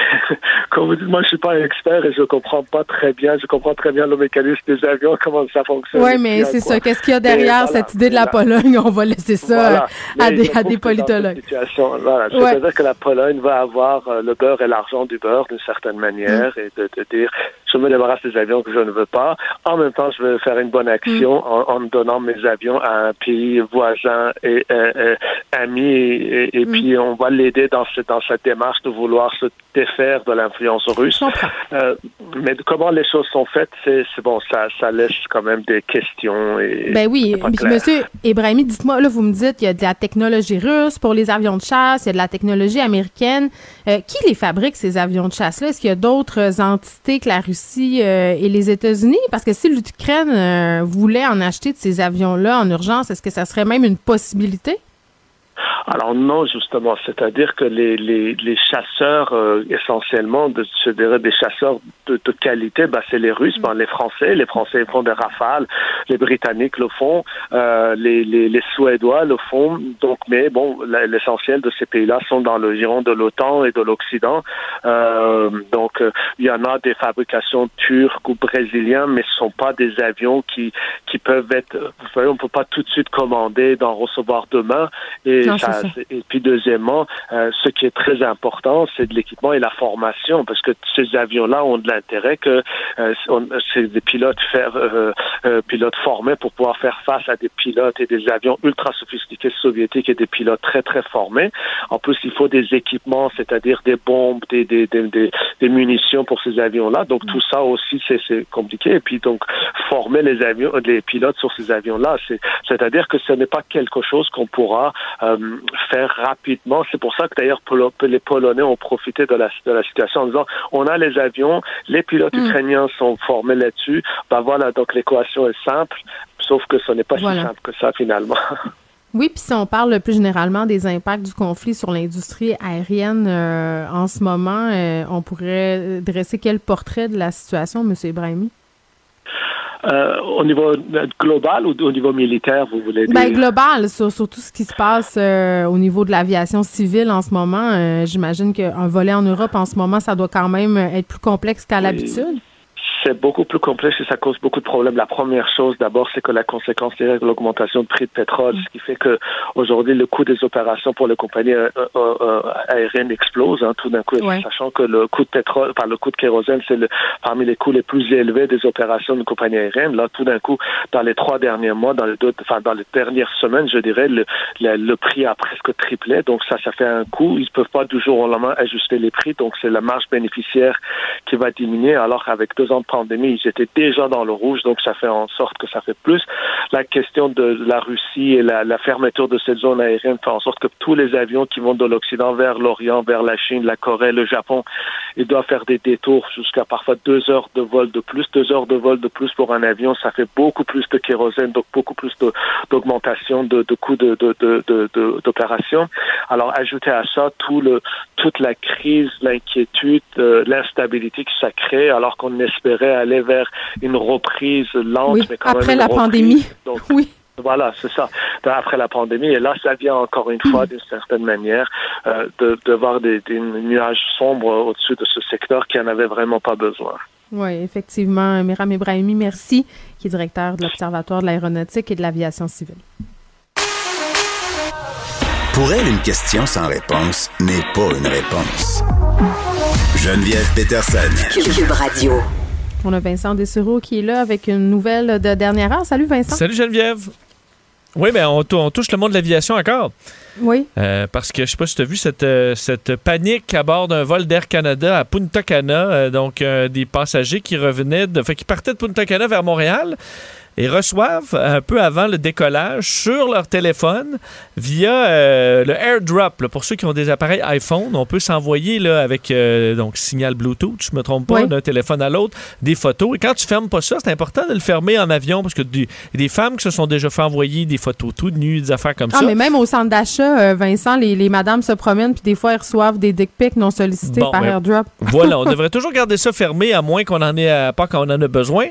Comme vous dites, moi, je suis pas un expert et je comprends pas très bien. Je comprends très bien le mécanisme des avions, comment ça fonctionne. Oui, mais c'est ça. Qu'est-ce qu'il y a derrière Et voilà, cette idée de la. Pologne? On va laisser ça Voilà. à des, à des politologues. situation, voilà, Ouais. C'est-à-dire que la Pologne va avoir euh, le beurre et l'argent du beurre d'une certaine manière Mm. et de, de dire je me débarrasse des avions que je ne veux pas. En même temps, je vais faire une bonne action Mm. en, en donnant mes avions à un pays voisin et euh, euh, ami et, et Mm. puis on va l'aider dans, ce- dans cette démarche de vouloir se défaire de l'influence russe. Euh, mais comment les choses sont faites, c'est bon, ça, ça laisse quand même des questions. Et Ben oui, monsieur Ibrahimi, dites-moi, là, vous me dites, il y a de la technologie russe pour les avions de chasse, il y a de la technologie américaine. Euh, qui les fabrique, ces avions de chasse-là? Est-ce qu'il y a d'autres entités que la Russie euh, et les États-Unis? Parce que si l'Ukraine voulait en acheter de ces avions-là en urgence, est-ce que ça serait même une possibilité? Alors non, justement, c'est-à-dire que les, les, chasseurs, euh, essentiellement, de, je dirais des chasseurs de, qualité, bah, c'est les Russes, bah, les Français. Les Français font des rafales, les Britanniques le font, euh, les, Suédois le font. Donc, mais bon, l'essentiel de ces pays-là sont dans le giron de l'OTAN et de l'Occident. Euh, donc, il y en a des fabrications turques ou brésiliennes, mais ce sont pas des avions qui qui peuvent être. Vous savez, on peut pas tout de suite commander, d'en recevoir demain. Et Non, ça, c'est ça. c'est- et puis deuxièmement, euh, ce qui est très important, c'est de l'équipement et la formation, parce que ces avions-là ont de l'intérêt que euh, c'est des pilotes faire, euh, euh, pilotes formés pour pouvoir faire face à des pilotes et des avions ultra sophistiqués soviétiques et des pilotes très très formés. En plus, il faut des équipements, c'est-à-dire des bombes, des des, des, des, des munitions pour ces avions-là. Donc tout ça aussi, c'est c'est compliqué. Et puis donc former les avions, les pilotes sur ces avions-là, c'est c'est-à-dire que ce n'est pas quelque chose qu'on pourra euh, faire rapidement. C'est pour ça que d'ailleurs Polo- les Polonais ont profité de la, de la situation en disant on a les avions, les pilotes Mm. ukrainiens sont formés là-dessus. Ben voilà, donc l'équation est simple, sauf que ce n'est pas Voilà. si simple que ça finalement. Oui, puis si on parle plus généralement des impacts du conflit sur l'industrie aérienne euh, en ce moment, euh, on pourrait dresser quel portrait de la situation, M. Ibrahimi? Euh, au niveau global ou au niveau militaire, vous voulez dire? Ben, global, sur, sur tout ce qui se passe euh, au niveau de l'aviation civile en ce moment. euh, J'imagine qu'un volet en Europe en ce moment, ça doit quand même être plus complexe qu'à Oui. l'habitude. C'est beaucoup plus complexe et ça cause beaucoup de problèmes. La première chose, d'abord, c'est que la conséquence est l'augmentation de prix de pétrole, ce qui fait que aujourd'hui le coût des opérations pour les compagnies euh, euh, euh, aériennes explose. Hein, tout d'un coup, Ouais. sachant que le coût de pétrole, enfin le coût de kérosène, c'est le, parmi les coûts les plus élevés des opérations de compagnies aériennes. Là, tout d'un coup, dans les trois derniers mois, dans les deux, enfin dans les dernières semaines, je dirais, le, le, le prix a presque triplé. Donc ça, ça fait un coût. Ils peuvent pas du jour au lendemain ajuster les prix. Donc c'est la marge bénéficiaire qui va diminuer. Alors qu'avec deux ans de pandémie, ils étaient déjà dans le rouge. Donc ça fait en sorte que ça fait plus. La question de la Russie et la, la fermeture de cette zone aérienne fait en sorte que tous les avions qui vont de l'Occident vers l'Orient, vers la Chine, la Corée, le Japon, ils doivent faire des détours jusqu'à parfois deux heures de vol de plus. Deux heures de vol de plus pour un avion, ça fait beaucoup plus de kérosène, donc beaucoup plus d'augmentation de, de coûts de, de, de, de- de- d'opération. Alors, ajouter à ça tout le, toute la crise, l'inquiétude, euh, l'instabilité que ça crée, alors qu'on espérait aller vers une reprise lente, Oui, mais quand même après la reprise. pandémie. Donc, Oui. voilà, c'est ça. Après la pandémie, et là, ça vient encore une fois, d'une certaine manière, euh, de, de voir des, des nuages sombres au-dessus de ce secteur qui en avait vraiment pas besoin. Oui, effectivement. Miram Ibrahimi, merci, qui est directeur de l'Observatoire de l'aéronautique et de l'aviation civile. Pour elle, une question sans réponse n'est pas une réponse. Geneviève Peterson. Cube Radio. On a Vincent Dessureau qui est là avec une nouvelle de dernière heure. Salut Vincent. Salut Geneviève. Oui, mais on, tou- on touche le monde de l'aviation encore. Oui. Euh, parce que je sais pas si tu as vu cette, euh, cette panique à bord d'un vol d'Air Canada à Punta Cana. euh, donc, euh, des passagers qui revenaient, de, fait, qui partaient de Punta Cana vers Montréal et reçoivent un peu avant le décollage sur leur téléphone via euh, le AirDrop. là. pour ceux qui ont des appareils iPhone, on peut s'envoyer là, avec euh, donc signal Bluetooth, je me trompe pas, Oui. d'un téléphone à l'autre, des photos. Et quand tu fermes pas ça, c'est important de le fermer en avion parce que des, femmes qui se sont déjà fait envoyer des photos tout nues, des affaires comme Ah, ça. mais même au centre d'achat, euh, Vincent, les, les madames se promènent puis des fois, elles reçoivent des dick pics non sollicités Bon, par ben, AirDrop. Voilà, on devrait toujours garder ça fermé à moins qu'on en ait à- pas quand on en a besoin.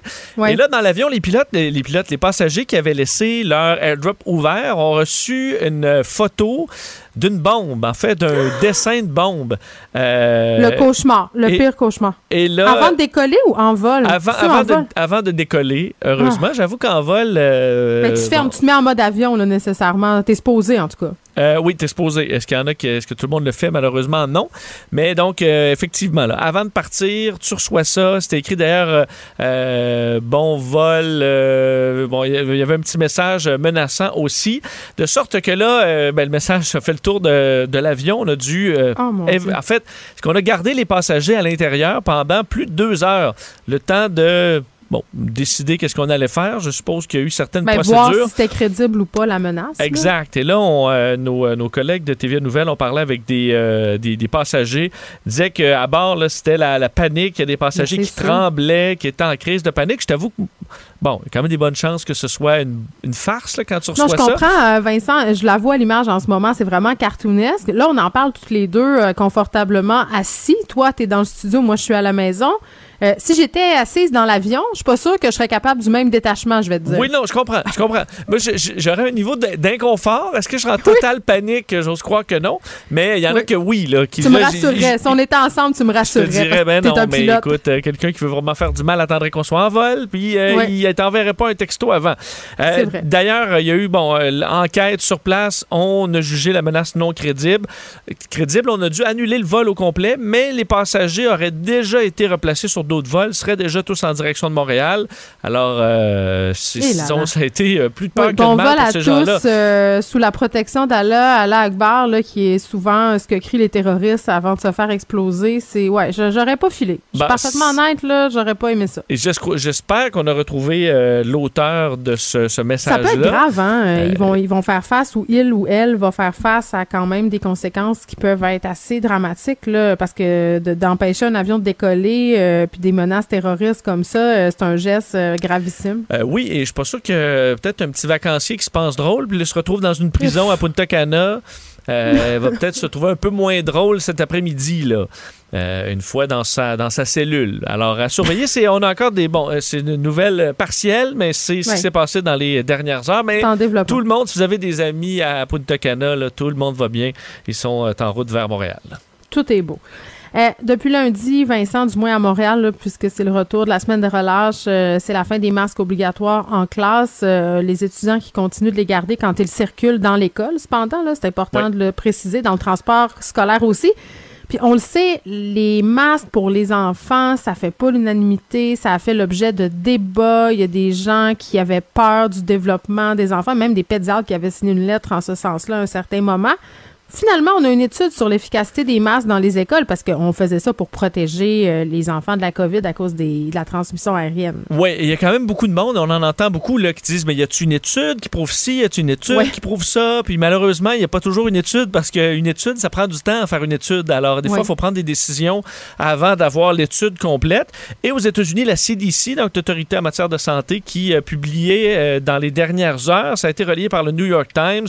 Et là, dans l'avion, les pilotes, les, les pilotes, les passagers qui avaient laissé leur airdrop ouvert ont reçu une photo d'une bombe, en fait, d'un dessin de bombe. Euh, le cauchemar, le et- pire cauchemar. Et là, Avant de décoller ou en vol? avant, avant de, vol? avant de décoller, heureusement, j'avoue qu'en vol. euh, Mais tu fermes, bon, tu te mets en mode avion, là, nécessairement. T'es supposé, en tout cas. Euh, oui, t'es supposé. Est-ce qu'il y en a qui, est-ce que tout le monde le fait? Malheureusement, non. Mais donc, euh, effectivement, là, avant de partir, tu reçois ça. C'était écrit d'ailleurs, euh, bon vol. bon, il y avait- un petit message menaçant aussi. De sorte que là, ben, le message a fait le tour de, de l'avion. On a dû. euh, Oh, en fait, ce qu'on a gardé les passagers à l'intérieur pendant plus de deux heures. Le temps de. Bon, décider qu'est-ce qu'on allait faire. Je suppose qu'il y a eu certaines Ben, voir procédures. si c'était crédible ou pas la menace. là. Exact. Et là, on, euh, nos, euh, nos collègues de TVA Nouvelles ont parlé avec des, euh, des, des passagers. Ils disaient qu'à bord, c'était la, la panique. Il y a des passagers qui tremblaient, qui étaient en crise de panique. Je t'avoue que, bon, il y a quand même des bonnes chances que ce soit une, une farce là, quand tu reçois Non, je ça. comprends, euh, Vincent. Je la vois à l'image en ce moment. C'est vraiment cartoonesque. Là, on en parle toutes les deux euh, confortablement assis. Toi, tu es dans le studio. Moi, je suis à la maison. Euh, si j'étais assise dans l'avion, je suis pas sûre que je serais capable du même détachement, je vais te dire. Oui, non, je comprends. Je comprends. Moi, j'aurais un niveau d'inconfort. Est-ce que je serais en totale panique? J'ose croire que non. Mais il y en a Oui. que oui. Là, qui, tu me là, rassurerais. Si on était ensemble, tu me Je te rassurerais. dirais, ben non, mais pilote. écoute, euh, quelqu'un qui veut vraiment faire du mal attendrait qu'on soit en vol, puis euh, Ouais. il t'enverrait pas un texto avant. Euh. D'ailleurs, il y a eu, bon, euh, l'enquête sur place, on a jugé la menace non crédible. Crédible, on a dû annuler le vol au complet, mais les passagers auraient déjà été replacés sur d'autres vols, seraient déjà tous en direction de Montréal. Alors, euh, Eh disons, ça a été euh, plus de peur Oui, que de bon mal vol pour à ces gens-là. tous euh, sous la protection d'Allah, Allah Akbar, là, qui est souvent ce que crient les terroristes avant de se faire exploser. C'est ouais, j'aurais pas filé. Je suis Ben, parfaitement honnête là, j'aurais pas aimé ça. Et j'espère qu'on a retrouvé euh, l'auteur de ce, ce Ça message-là. peut être grave, hein. euh, Euh, Ils vont ils vont faire face ou il ou elle va faire face à quand même des conséquences qui peuvent être assez dramatiques là, parce que de- d'empêcher un avion de décoller euh, puis des menaces terroristes comme ça, euh, c'est un geste euh, gravissime. Euh, oui, et je suis pas sûr que peut-être un petit vacancier qui se pense drôle, puis il se retrouve dans une prison à Punta Cana, euh, va peut-être se trouver un peu moins drôle cet après-midi, là. euh, une fois dans sa, dans sa cellule. Alors, à surveiller, c'est, on a encore des. Bon, c'est une nouvelle partielle, mais c'est ce Ouais. qui s'est passé dans les dernières heures. Mais tout le monde, si vous avez des amis à Punta Cana, là, tout le monde va bien. Ils sont en route vers Montréal. Tout est beau. Euh, depuis lundi, Vincent, du moins à Montréal, là, puisque c'est le retour de la semaine de relâche, euh, c'est la fin des masques obligatoires en classe. Euh, les étudiants qui continuent de les garder quand ils circulent dans l'école. Cependant, là, c'est important de le préciser, dans le transport scolaire aussi. Puis on le sait, les masques pour les enfants, ça fait pas l'unanimité, ça a fait l'objet de débats. Il y a des gens qui avaient peur du développement des enfants, même des pédiatres qui avaient signé une lettre en ce sens-là à un certain moment. Finalement, on a une étude sur l'efficacité des masques dans les écoles parce qu'on faisait ça pour protéger euh, les enfants de la COVID à cause des- de la transmission aérienne. Oui, il y a quand même beaucoup de monde, on en entend beaucoup là, qui disent mais y a-tu une étude qui prouve ci, y a-tu une étude Ouais. qui prouve ça, puis malheureusement, il n'y a pas toujours une étude parce qu'une étude, ça prend du temps à faire une étude. Alors des fois, Ouais. il faut prendre des décisions avant d'avoir l'étude complète. Et aux États-Unis, la CDC, donc l'autorité en matière de santé, qui a publié euh, dans les dernières heures, ça a été relié par le New York Times,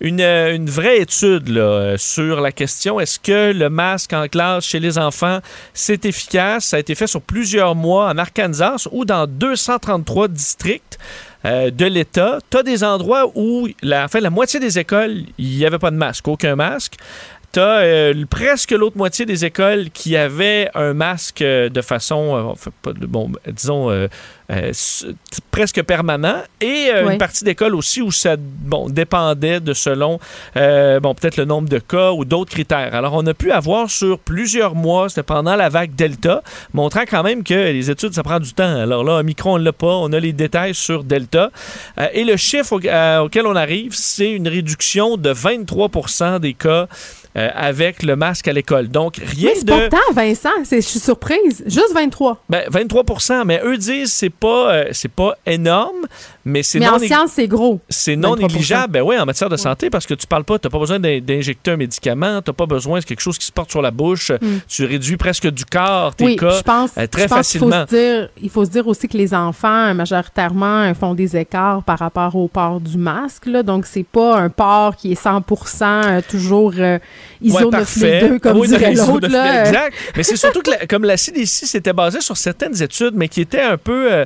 une, euh, une vraie étude euh, sur la question est-ce que le masque en classe chez les enfants c'est efficace? Ça a été fait sur plusieurs mois en Arkansas ou dans 233 districts. euh, de l'État, tu as des endroits où, la, en fait, la moitié des écoles, il n'y avait pas de masque, aucun masque. As presque l'autre moitié des écoles qui avaient un masque euh, de façon, euh, enfin, pas de- bon, disons, euh, euh, presque permanent, et euh, Ouais. une partie d'école aussi où ça bon, dépendait de selon, euh, bon, peut-être le nombre de cas ou d'autres critères. Alors, on a pu avoir sur plusieurs mois, c'était pendant la vague Delta, montrant quand même que les études, ça prend du temps. Alors là, Omicron, on ne l'a pas. On a les détails sur Delta. Euh, et le chiffre au- euh, auquel on arrive, c'est une réduction de 23% des cas euh, avec le masque à l'école. Donc, rien Mais de... pas tant, Vincent. Je suis surprise. Juste 23. Ben, 23% mais eux disent c'est pas euh, c'est pas énorme, mais c'est Mais non en nég- sciences, c'est gros. c'est non 23%. négligeable. Ben oui, en matière de santé parce que tu parles pas, tu pas besoin d'in- d'injecter un médicament, tu pas besoin de quelque chose qui se porte sur la bouche, tu réduis presque du quart tes. Oui, cas je pense, euh, très je pense qu'il faut facilement. dire, il faut se dire aussi que les enfants, majoritairement, euh, font des écarts par rapport au port du masque. Là, donc, c'est pas un port qui est 100% euh, toujours euh, ISO Ouais, 9002, comme Oui, dirait l'autre. Exact. Mais c'est surtout que, la- comme la CDC s'était basée sur certaines études, mais qui étaient un peu, euh,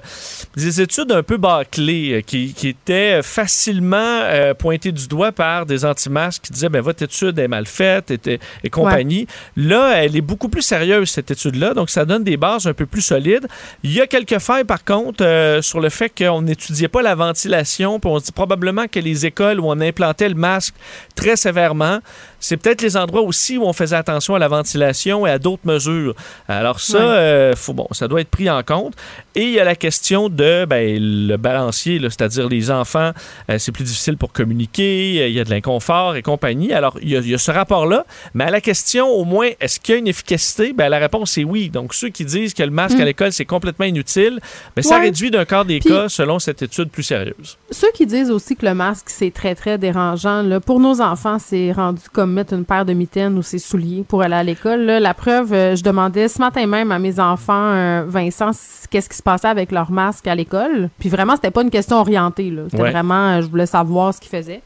des études un peu bâclées, euh, qui, qui étaient facilement euh, pointées du doigt par des anti-masques qui disaient, ben votre étude est mal faite et, et compagnie. Là, elle est beaucoup plus sérieuse, cette étude-là, donc ça donne des bases un peu plus solides. Il y a quelques failles, par contre, euh, sur le fait qu'on n'étudiait pas la ventilation, puis on se dit probablement que les écoles où on implantait le masque très sévèrement, c'est peut-être les endroits aussi où on faisait attention à la ventilation et à d'autres mesures. Alors ça, euh, faut, bon, ça doit être pris en compte. Et il y a la question de ben, le balancier, c'est-à-dire les enfants, euh, c'est plus difficile pour communiquer, euh, il y a de l'inconfort et compagnie. Alors il y a, il y a ce rapport-là. Mais à la question, au moins, est-ce qu'il y a une efficacité? Ben, la réponse est oui. Donc ceux qui disent que le masque à l'école, c'est complètement inutile, ben, ça réduit d'un quart des Puis- cas selon cette étude plus sérieuse. Ceux qui disent aussi que le masque, c'est très, très dérangeant, là, pour nos enfants, c'est rendu comme mettre une paire de mitaines ou ses souliers pour aller à l'école. là. La preuve, euh, je demandais ce matin même à mes enfants, euh, Vincent, qu'est-ce qui se passait avec leur masque à l'école. Puis vraiment, c'était pas une question orientée. là. C'était Ouais. vraiment, euh, je voulais savoir ce qu'ils faisaient.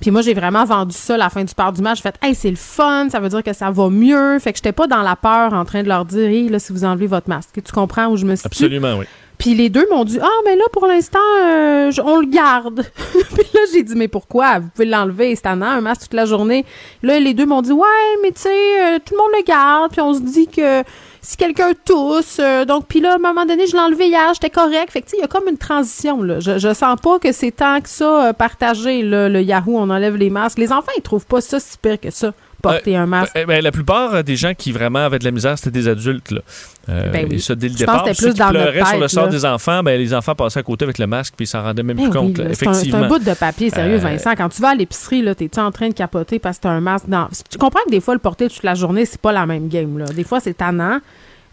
Puis moi, j'ai vraiment vendu ça à la fin du port du match. J'ai fait, hey, c'est le fun, ça veut dire que ça va mieux. Fait que j'étais pas dans la peur en train de leur dire, hey, là, si vous enlevez votre masque. Tu comprends où je me suis? Absolument, oui. Puis les deux m'ont dit Ah, mais là, pour l'instant, euh, on le garde. puis là, j'ai dit Mais pourquoi? Vous pouvez l'enlever, c'est tannant, un masque toute la journée. Là, les deux m'ont dit Ouais, mais tu sais, euh, tout le monde le garde. Puis on se dit que si quelqu'un tousse, euh, donc, puis là, à un moment donné, je l'ai enlevé hier, j'étais correct. Fait que, tu sais, il y a comme une transition, là. Je, je sens pas que c'est tant que ça partagé, là, le Yahoo, on enlève les masques. Les enfants, ils trouvent pas ça si pire que ça, porter un masque. Ben, ben, la plupart euh, des gens qui vraiment avaient de la misère, c'était des adultes. Là. Euh, Ben oui. Et ça, dès le Je départ. ceux qui pleuraient sur le sort là. des enfants, ben, les enfants passaient à côté avec le masque puis ils s'en rendaient même Ben plus oui, compte. là, c'est un- bout de papier, sérieux, Euh, Vincent. Quand tu vas à l'épicerie, t'es-tu en train de capoter parce que t'as un masque dans. Tu comprends que des fois, le porter toute la journée, c'est pas la même game, là. Des fois, c'est tannant.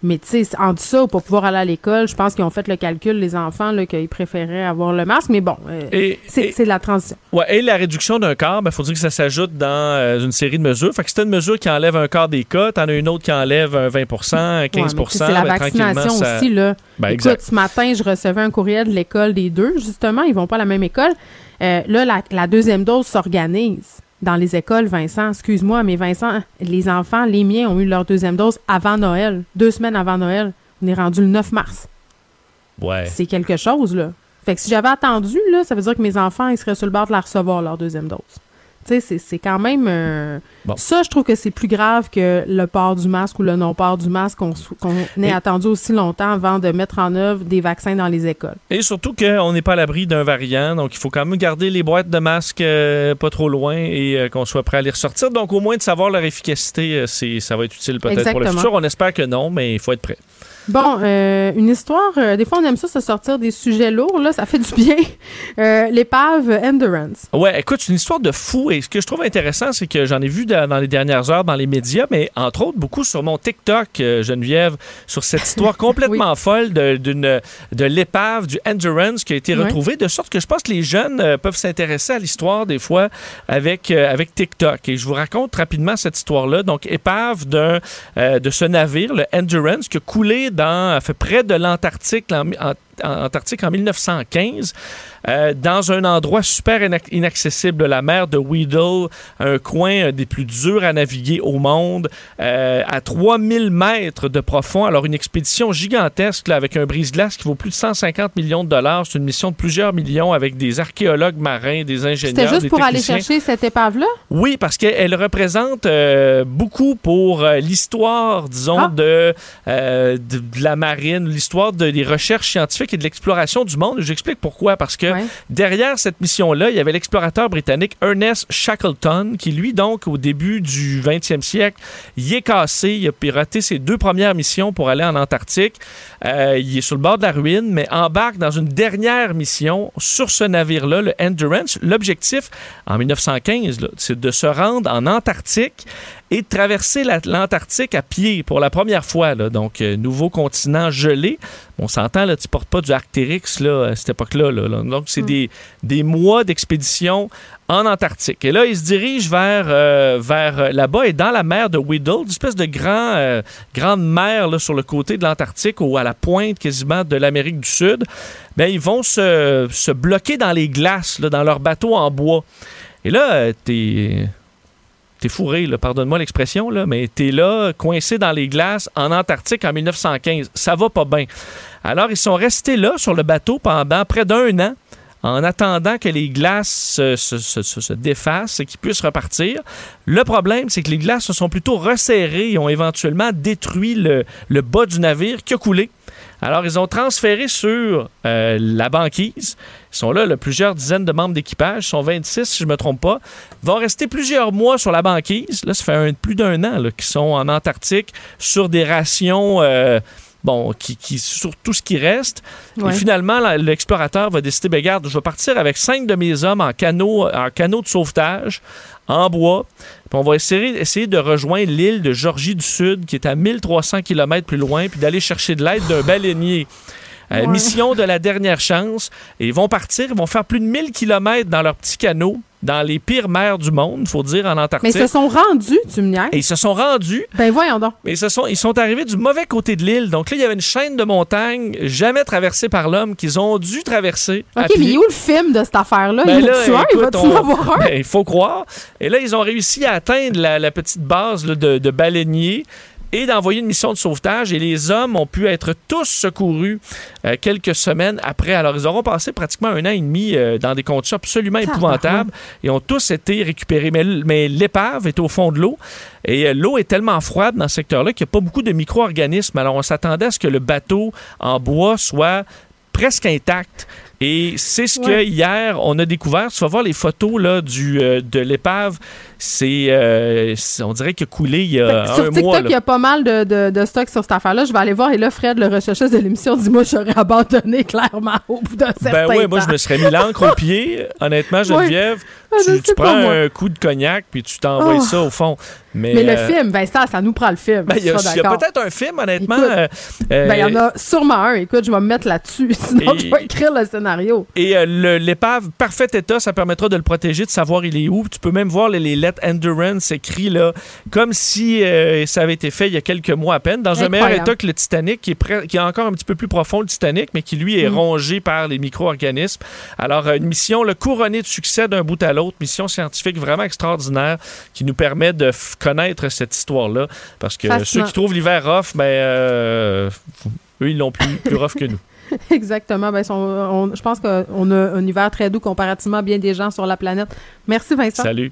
Mais tu sais, ça ou pour pouvoir aller à l'école, je pense qu'ils ont fait le calcul, les enfants, qu'ils préféraient avoir le masque. Mais bon, euh, c'est de la transition. Ouais, et la réduction d'un quart, il faut dire que ça s'ajoute dans euh, une série de mesures. Fait que t'as une mesure qui enlève un quart des cas, t'en as une autre qui enlève un 20 un 15 Ouais, sais, c'est la ben, vaccination ça- aussi, là. Ben, Écoute, exact. ce matin, je recevais un courriel de l'école des deux, justement. Ils vont pas à la même école. Euh, là, la, la deuxième dose s'organise dans les écoles, Vincent. Excuse-moi, mais Vincent, les enfants, les miens, ont eu leur deuxième dose avant Noël, deux semaines avant Noël. On est rendu le 9 mars. Ouais. C'est quelque chose, là. Fait que si j'avais attendu, là, ça veut dire que mes enfants, ils seraient sur le bord de la recevoir, leur deuxième dose. Tu sais, c'est- c'est quand même... euh, Bon. Ça, je trouve que c'est plus grave que le port du masque ou le non-port du masque qu'on ait Et- attendu aussi longtemps avant de mettre en œuvre des vaccins dans les écoles. Et surtout qu'on n'est pas à l'abri d'un variant, donc il faut quand même garder les boîtes de masques euh, pas trop loin et euh, qu'on soit prêt à les ressortir. Donc au moins de savoir leur efficacité, c'est, ça va être utile peut-être pour le futur. On espère que non, mais il faut être prêt. Bon, euh, une histoire, euh, des fois on aime ça se sortir des sujets lourds, là, ça fait du bien. Euh, L'épave Endurance. Ouais, écoute, c'est une histoire de fou. Et ce que je trouve intéressant, c'est que j'en ai vu dans, dans les dernières heures dans les médias, mais entre autres beaucoup sur mon TikTok, Geneviève, sur cette histoire complètement folle de, de l'épave du Endurance qui a été Ouais. retrouvée, de sorte que je pense que les jeunes peuvent s'intéresser à l'histoire des fois avec, avec TikTok. Et je vous raconte rapidement cette histoire-là. Donc, épave de ce navire, le Endurance, qui a coulé dans, fait près de l'Antarctique Antarctique en 1915, euh, dans un endroit super inac- inaccessible, la mer de Weddell, un coin euh, des plus durs à naviguer au monde, euh, à 3000 mètres de profond. Alors, une expédition gigantesque là, avec un brise-glace qui vaut plus de 150 millions de dollars. C'est une mission de plusieurs millions avec des archéologues marins, des ingénieurs. C'était juste des pour aller techniciens. chercher cette épave-là? Oui, parce qu'elle représente euh, beaucoup pour euh, l'histoire, disons, Ah. de, euh, de, de la marine, l'histoire de- des recherches scientifiques et de l'exploration du monde. J'explique pourquoi. Parce que Ouais. derrière cette mission-là, il y avait l'explorateur britannique Ernest Shackleton, qui, lui, donc, au début du 20e siècle, il est cassé. Il a piraté ses deux premières missions pour aller en Antarctique. Euh, il est sur le bord de la ruine, mais embarque dans une dernière mission sur ce navire-là, le Endurance. L'objectif, en 1915, là, c'est de se rendre en Antarctique et de traverser la- l'Antarctique à pied pour la première fois. là. Donc, euh, nouveau continent gelé. On s'entend, là, tu portes pas du Arctérix là, à cette époque-là. là, là. Donc, c'est des, des mois d'expédition en Antarctique. Et là, il se dirige vers, euh, vers euh, là-bas et dans la mer de Weddell, une espèce de grand, euh, grande mer là, sur le côté de l'Antarctique ou à la pointe quasiment de l'Amérique du Sud. Ben, ils vont se, se bloquer dans les glaces, là, dans leur bateau en bois. Et là, t'es fourré, pardonne-moi l'expression, là, mais t'es là, coincé dans les glaces en Antarctique en 1915. Ça va pas bien. Alors, ils sont restés là sur le bateau pendant près d'un an en attendant que les glaces se- se défassent et qu'ils puissent repartir. Le problème, c'est que les glaces se sont plutôt resserrées et ont éventuellement détruit le, le bas du navire qui a coulé. Alors, ils ont transféré sur euh, la banquise. Ils sont là, plusieurs dizaines de membres d'équipage. Ils sont 26, si je ne me trompe pas. Ils vont rester plusieurs mois sur la banquise. Là, ça fait plus d'un an qu'ils sont en Antarctique sur des rations, euh, bon, qui, qui- sur tout ce qui reste. Ouais. Et finalement, l'explorateur va décider, ben, regarde, je vais partir avec cinq de mes hommes en canot, en canot de sauvetage, en bois. Puis on va essayer, essayer de rejoindre l'île de Georgie du Sud, qui est à 1300 km plus loin, puis d'aller chercher de l'aide d'un baleinier. Euh, Ouais. Mission de la dernière chance. Et ils vont partir, ils vont faire plus de 1000 km dans leur petit canot, dans les pires mers du monde, il faut dire, en Mais Antarctique. ils se sont rendus, tu me niaises? Et ils se sont rendus Ben voyons donc. mais ils, se sont, ils sont arrivés du mauvais côté de l'île. Donc là, il y avait une chaîne de montagnes jamais traversée par l'homme qu'ils ont dû traverser. OK, mais il est où le film de cette affaire-là? Ben il là, tueur, il écoute, en on- avoir un? Ben, il faut croire. Et là, ils ont réussi à atteindre la, la petite base là, de, de baleiniers et d'envoyer une mission de sauvetage. Et les hommes ont pu être tous secourus euh, quelques semaines après. Alors, ils auront passé pratiquement un an et demi euh, dans des conditions absolument épouvantables et ont tous été récupérés. Mais, mais l'épave est au fond de l'eau. Et euh, l'eau est tellement froide dans ce secteur-là qu'il n'y a pas beaucoup de micro-organismes. Alors, on s'attendait à ce que le bateau en bois soit presque intact. Et c'est ce que Ouais. hier on a découvert. Tu vas voir les photos là, du, euh, de l'épave. C'est, euh, c'est- on dirait qu'il a coulé il y a un sur TikTok, mois. il y a pas mal de, de, de stock sur cette affaire-là. Je vais aller voir. Et là, Fred, le recherchiste de l'émission, dit Moi, j'aurais abandonné clairement au bout d'un certain Ben oui, moi je temps. me serais mis l'encre au pied. Honnêtement, Geneviève, Ah, tu, prends un coup de cognac puis tu t'envoies Oh. ça au fond. Mais, Mais le euh, film, Vincent, ça nous prend le film. ben, il y a, peut-être un film, honnêtement. Euh, Ben, il y en a sûrement un. Écoute, je vais me mettre là-dessus. Sinon, Et- je vais écrire le scénario. Et l'épave, parfait état, ça permettra de le protéger, de savoir il est où. Tu peux même voir les, les lettres Endurance écrites là, comme si euh, ça avait été fait il y a quelques mois à peine, dans un meilleur Incroyable. état que le Titanic, qui est, qui est encore un petit peu plus profond, le Titanic, mais qui lui est Mm. rongé par les micro-organismes. Alors, euh, une mission le couronnée de succès d'un bout à l'autre, mission scientifique vraiment extraordinaire qui nous permet de connaître cette histoire-là. Parce que Fascinant. ceux qui trouvent l'hiver rough, ben, euh, eux, ils l'ont plus, plus rough que nous. Exactement. Ben, on- je pense qu'on a un hiver très doux comparativement à bien des gens sur la planète. Merci, Vincent. Salut.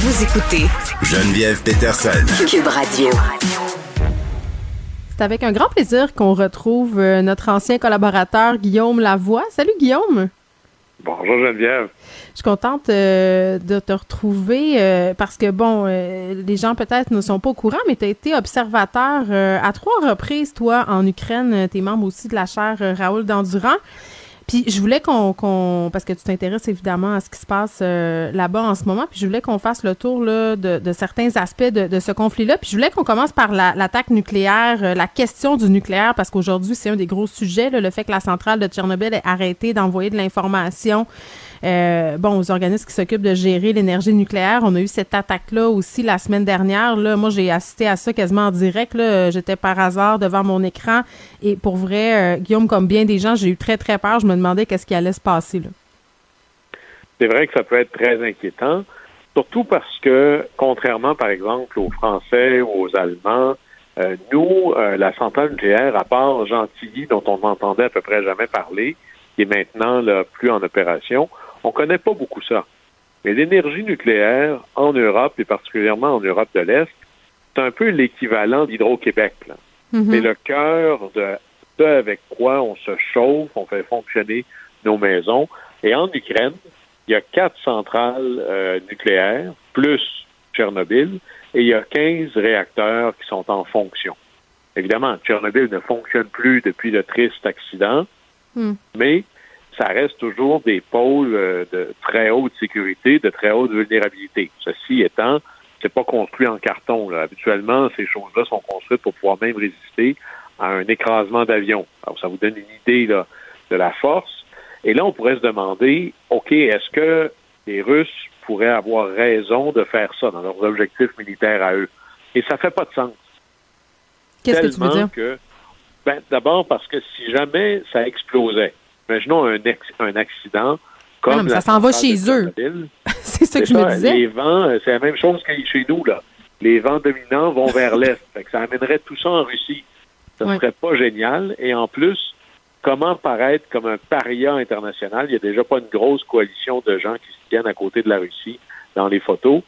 Vous écoutez Geneviève Peterson. Cube Radio. C'est avec un grand plaisir qu'on retrouve euh, notre ancien collaborateur Guillaume Lavoie. Salut Guillaume. Bonjour Geneviève. Je suis contente euh, de te retrouver euh, parce que, bon, euh, les gens peut-être ne sont pas au courant, mais tu as été observateur euh, à trois reprises, toi, en Ukraine. Tu es membre aussi de la chaire euh, Raoul Dandurand. Puis je voulais qu'on, parce que tu t'intéresses évidemment à ce qui se passe euh, là-bas en ce moment, puis je voulais qu'on fasse le tour là, de, de certains aspects de, de ce conflit-là. Puis je voulais qu'on commence par la- l'attaque nucléaire, euh, la question du nucléaire, parce qu'aujourd'hui c'est un des gros sujets, là, le fait que la centrale de Tchernobyl ait arrêté d'envoyer de l'information. Euh, bon, aux organismes qui s'occupent de gérer l'énergie nucléaire. On a eu cette attaque-là aussi la semaine dernière. Là, moi, j'ai assisté à ça quasiment en direct. J'étais par hasard devant mon écran. Et pour vrai, euh, Guillaume, comme bien des gens, j'ai eu très, très peur. Je me demandais qu'est-ce qui allait se passer. Là. C'est vrai que ça peut être très inquiétant, surtout parce que, contrairement, par exemple, aux Français ou aux Allemands, euh, nous, la centrale nucléaire, à part Gentilly, dont on n'entendait à peu près jamais parler, qui est maintenant là, plus en opération, on connaît pas beaucoup ça. Mais l'énergie nucléaire en Europe, et particulièrement en Europe de l'Est, c'est un peu l'équivalent d'Hydro-Québec. Mhm. C'est le cœur de ce avec quoi on se chauffe, on fait fonctionner nos maisons. Et en Ukraine, il y a quatre centrales euh, nucléaires, plus Tchernobyl, et il y a 15 réacteurs qui sont en fonction. Évidemment, Tchernobyl ne fonctionne plus depuis le triste accident, Hmm. mais ça reste toujours des pôles euh, de très haute sécurité, de très haute vulnérabilité. Ceci étant, c'est pas construit en carton. là. Habituellement, ces choses-là sont construites pour pouvoir même résister à un écrasement d'avion. Alors, ça vous donne une idée là, de la force. Et là, on pourrait se demander, OK, est-ce que les Russes pourraient avoir raison de faire ça dans leurs objectifs militaires à eux? Et ça fait pas de sens. Qu'est-ce que tu veux dire? que- ben, D'abord parce que si jamais ça explosait, imaginons un, ex- un accident comme Ah non, mais la ça s'en va chez eux. C'est ça que je me disais. Les vents, euh, c'est la même chose que chez nous, là. Les vents dominants vont vers l'est. Ça amènerait tout ça en Russie. Ça Ouais. serait pas génial. Et en plus, comment paraître comme un paria international? Il y a déjà pas une grosse coalition de gens qui se tiennent à côté de la Russie dans les photos.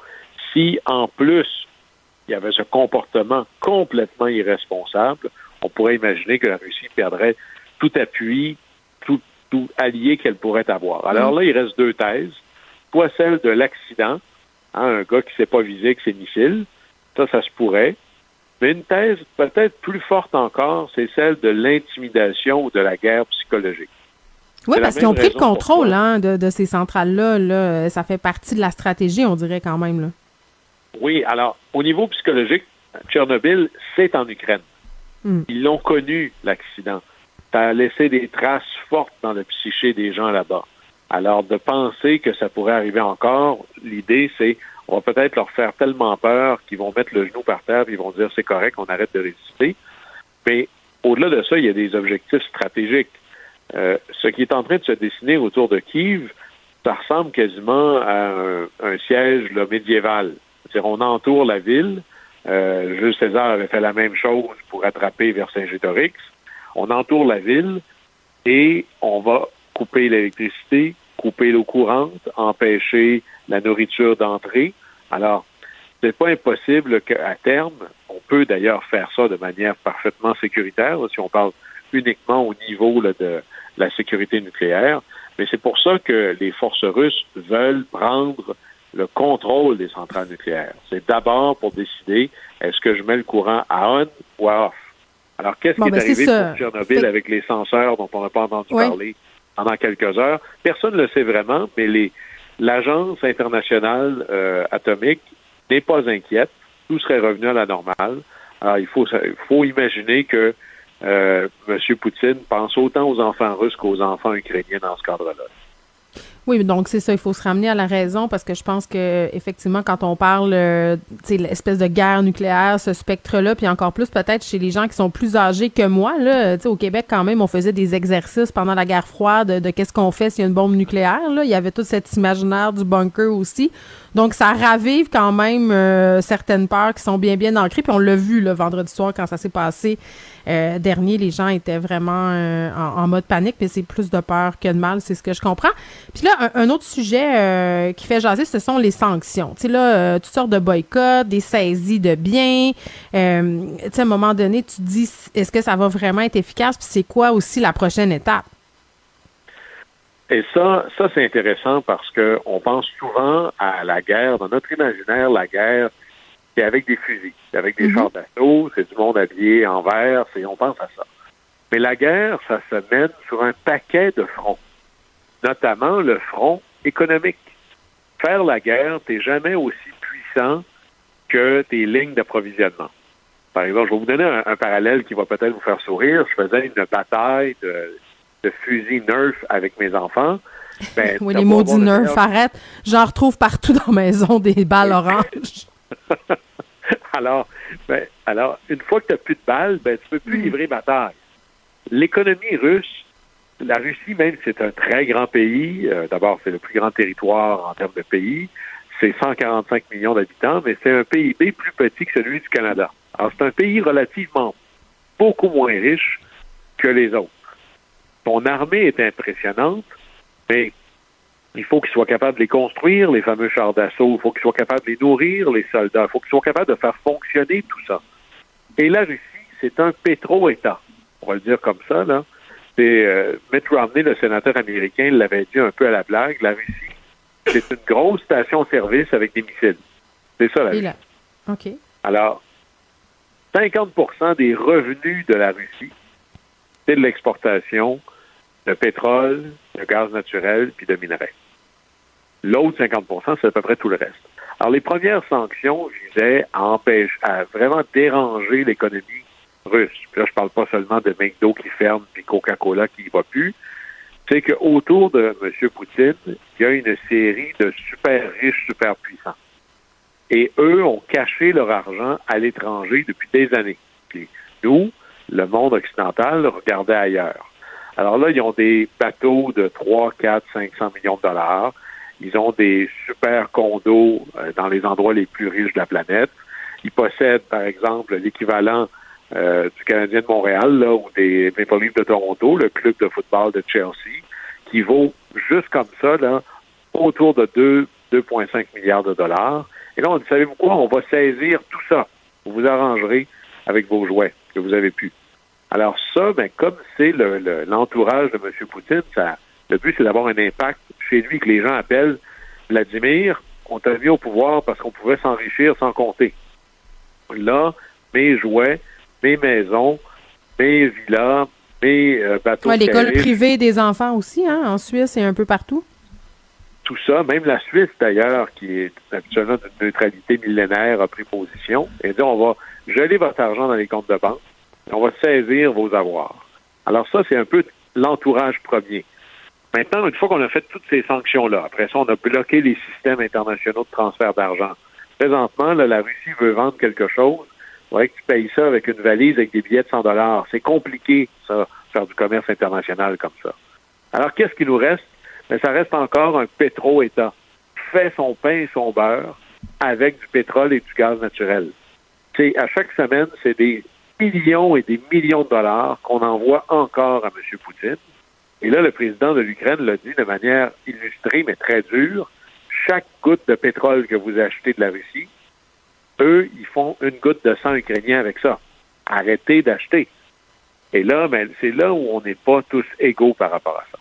Si, en plus, il y avait ce comportement complètement irresponsable, on pourrait imaginer que la Russie perdrait tout appui, tout, tout allié qu'elle pourrait avoir. Alors là, il reste deux thèses. Soit celle de l'accident, hein, un gars qui s'est pas visé que ses missiles, ça, ça se pourrait. Mais une thèse peut-être plus forte encore, c'est celle de l'intimidation ou de la guerre psychologique. Oui, parce qu'ils ont pris le contrôle hein, de, de ces centrales-là. Là. Ça fait partie de la stratégie, on dirait quand même. Là. Oui, alors, au niveau psychologique, Tchernobyl, c'est en Ukraine. Hmm. Ils l'ont connu, l'accident. Ça a laissé des traces fortes dans le psyché des gens là-bas. Alors, de penser que ça pourrait arriver encore, l'idée, c'est on va peut-être leur faire tellement peur qu'ils vont mettre le genou par terre et ils vont dire c'est correct, on arrête de résister. Mais au-delà de ça, il y a des objectifs stratégiques. Euh, ce qui est en train de se dessiner autour de Kiev, ça ressemble quasiment à un, siège là, médiéval. C'est-à-dire, on entoure la ville. Euh, Jules César avait fait la même chose pour attraper Vercingétorix. On entoure la ville et on va couper l'électricité, couper l'eau courante, empêcher la nourriture d'entrer. Alors, c'est pas impossible qu'à terme, on peut d'ailleurs faire ça de manière parfaitement sécuritaire, si on parle uniquement au niveau de la sécurité nucléaire. Mais c'est pour ça que les forces russes veulent prendre le contrôle des centrales nucléaires. C'est d'abord pour décider est-ce que je mets le courant à on ou à off? Alors, qu'est-ce Bon, qui est ben, arrivé pour Tchernobyl avec les censeurs dont on n'a pas entendu Oui. parler pendant quelques heures? Personne ne le sait vraiment, mais l'Agence internationale euh, atomique n'est pas inquiète. Tout serait revenu à la normale. Alors, il faut, il faut imaginer que euh, M. Poutine pense autant aux enfants russes qu'aux enfants ukrainiens dans ce cadre-là. Oui, donc c'est ça, il faut se ramener à la raison parce que je pense que effectivement, quand on parle, euh, tu l'espèce de guerre nucléaire, ce spectre-là, puis encore plus peut-être chez les gens qui sont plus âgés que moi, là, tu au Québec quand même, on faisait des exercices pendant la guerre froide de, qu'est-ce qu'on fait s'il y a une bombe nucléaire. Là, il y avait tout cet imaginaire du bunker aussi. Donc ça ravive quand même euh, certaines peurs qui sont bien bien ancrées. Puis on l'a vu le vendredi soir quand ça s'est passé euh, dernier, les gens étaient vraiment euh, en, mode panique, puis c'est plus de peur que de mal, c'est ce que je comprends. Puis là, un, autre sujet euh, qui fait jaser, ce sont les sanctions. Tu sais, là, toutes sortes de boycotts, des saisies de biens. tu sais, à un moment donné, tu te dis, est-ce que ça va vraiment être efficace? Puis c'est quoi aussi la prochaine étape? Et ça, ça c'est intéressant parce que on pense souvent à la guerre. Dans notre imaginaire, la guerre, c'est avec des fusils, c'est avec des mhm. chars d'assaut, c'est du monde habillé en vert, c'est, on pense à ça. Mais la guerre, ça se mène sur un paquet de fronts, notamment le front économique. Faire la guerre, t'es jamais aussi puissant que tes lignes d'approvisionnement. Par exemple, je vais vous donner un, parallèle qui va peut-être vous faire sourire. Je faisais une bataille de, de fusils Nerf avec mes enfants. Ben, oui, les maudits Nerf, arrête. J'en retrouve partout dans la maison des balles oranges. alors, ben, alors, une fois que tu n'as plus de balles, ben, tu ne peux plus mm. livrer bataille. L'économie russe, la Russie, même c'est un très grand pays, euh, d'abord, c'est le plus grand territoire en termes de pays, c'est 145 millions d'habitants, mais c'est un PIB plus petit que celui du Canada. Alors, c'est un pays relativement beaucoup moins riche que les autres. Ton armée est impressionnante, mais il faut qu'ils soient capables de les construire, les fameux chars d'assaut. Il faut qu'ils soient capables de les nourrir, les soldats. Il faut qu'ils soient capables de faire fonctionner tout ça. Et la Russie, c'est un pétro-État. On va le dire comme ça, là. C'est euh, Mitt Romney, le sénateur américain, l'avait dit un peu à la blague. La Russie, c'est une grosse station-service avec des missiles. C'est ça, la Russie. OK. Alors, 50% des revenus de la Russie, c'est de l'exportation de pétrole, de gaz naturel puis de minerais. L'autre 50 c'est à peu près tout le reste. Alors, les premières sanctions visaient à empêcher, à vraiment déranger l'économie russe. Puis là, je parle pas seulement de McDo qui ferme puis Coca-Cola qui va plus. C'est qu'autour de M. Poutine, il y a une série de super riches, super puissants. Et eux ont caché leur argent à l'étranger depuis des années. Puis nous, le monde occidental, regardait ailleurs. Alors là, ils ont des bateaux de 3, 4, 500 millions de dollars. Ils ont des super condos euh, dans les endroits les plus riches de la planète. Ils possèdent, par exemple, l'équivalent euh, du Canadien de Montréal là, ou des Maple Leafs de Toronto, le club de football de Chelsea, qui vaut juste comme ça là, autour de 2, 2,5 milliards de dollars. Et là, on dit, savez-vous quoi? On va saisir tout ça. Vous vous arrangerez avec vos jouets que vous avez pu. Alors ça, ben, comme c'est l'entourage de M. Poutine, ça, le but, c'est d'avoir un impact chez lui que les gens appellent Vladimir, on t'a mis au pouvoir parce qu'on pouvait s'enrichir sans compter. Là, mes jouets, mes maisons, mes villas, mes euh, bateaux. Ouais, l'école privée des enfants aussi, hein, en Suisse et un peu partout. Tout ça, même la Suisse d'ailleurs, qui est habituellement d'une neutralité millénaire, a pris position et dit on va geler votre argent dans les comptes de banque on va saisir vos avoirs. Alors ça, c'est un peu l'entourage premier. Maintenant, une fois qu'on a fait toutes ces sanctions-là, après ça, on a bloqué les systèmes internationaux de transfert d'argent. Présentement, la Russie veut vendre quelque chose. Il faudrait que tu payes ça avec une valise avec des billets de 100 dollars. C'est compliqué, ça, faire du commerce international comme ça. Alors, qu'est-ce qui nous reste? Ben, ça reste encore un pétro-État. Fait son pain et son beurre avec du pétrole et du gaz naturel. À chaque semaine, c'est des millions et des millions de dollars qu'on envoie encore à M. Poutine. Et là, le président de l'Ukraine l'a dit de manière illustrée, mais très dure. Chaque goutte de pétrole que vous achetez de la Russie, eux, ils font une goutte de sang ukrainien avec ça. Arrêtez d'acheter. Et là, ben, c'est là où on n'est pas tous égaux par rapport à ça.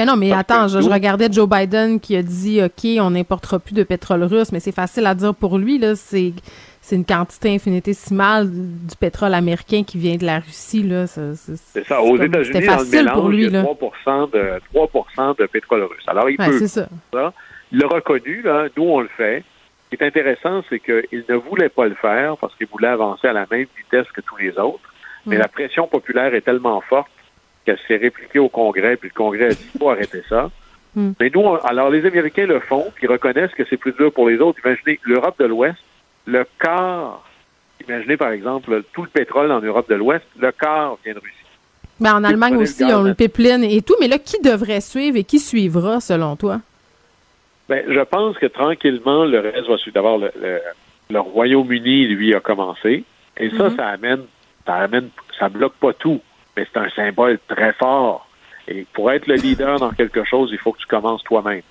Mais non, mais attends, je, regardais Joe Biden qui a dit OK, on n'importera plus de pétrole russe, mais c'est facile à dire pour lui, là. C'est c'est une quantité infinitésimale du pétrole américain qui vient de la Russie. Là. C'est ça. Aux États-Unis, dans le mélange, pour lui, il y a 3, de, 3 de pétrole russe. Alors, il peut ça. Il l'a reconnu, là. nous, on le fait. Ce qui est intéressant, c'est qu'il ne voulait pas le faire parce qu'il voulait avancer à la même vitesse que tous les autres. Mais la pression populaire est tellement forte qu'elle s'est répliquée au Congrès, puis le Congrès a dit faut arrêter ça. Hmm. Mais nous, on- alors les Américains le font, puis ils reconnaissent que c'est plus dur pour les autres. Imaginez, l'Europe de l'Ouest, le quart, imaginez par exemple tout le pétrole en Europe de l'Ouest, le quart vient de Russie. Ben, en Allemagne le aussi, ils ont le nat- pipeline et tout. Mais là, qui devrait suivre et qui suivra, selon toi? Ben, je pense que tranquillement, le reste va suivre. D'abord, le, le, le Royaume-Uni, lui, a commencé. Et ça, Mhm. ça amène, ça amène, ça bloque pas tout. Mais c'est un symbole très fort. Et pour être le leader dans quelque chose, il faut que tu commences toi-même.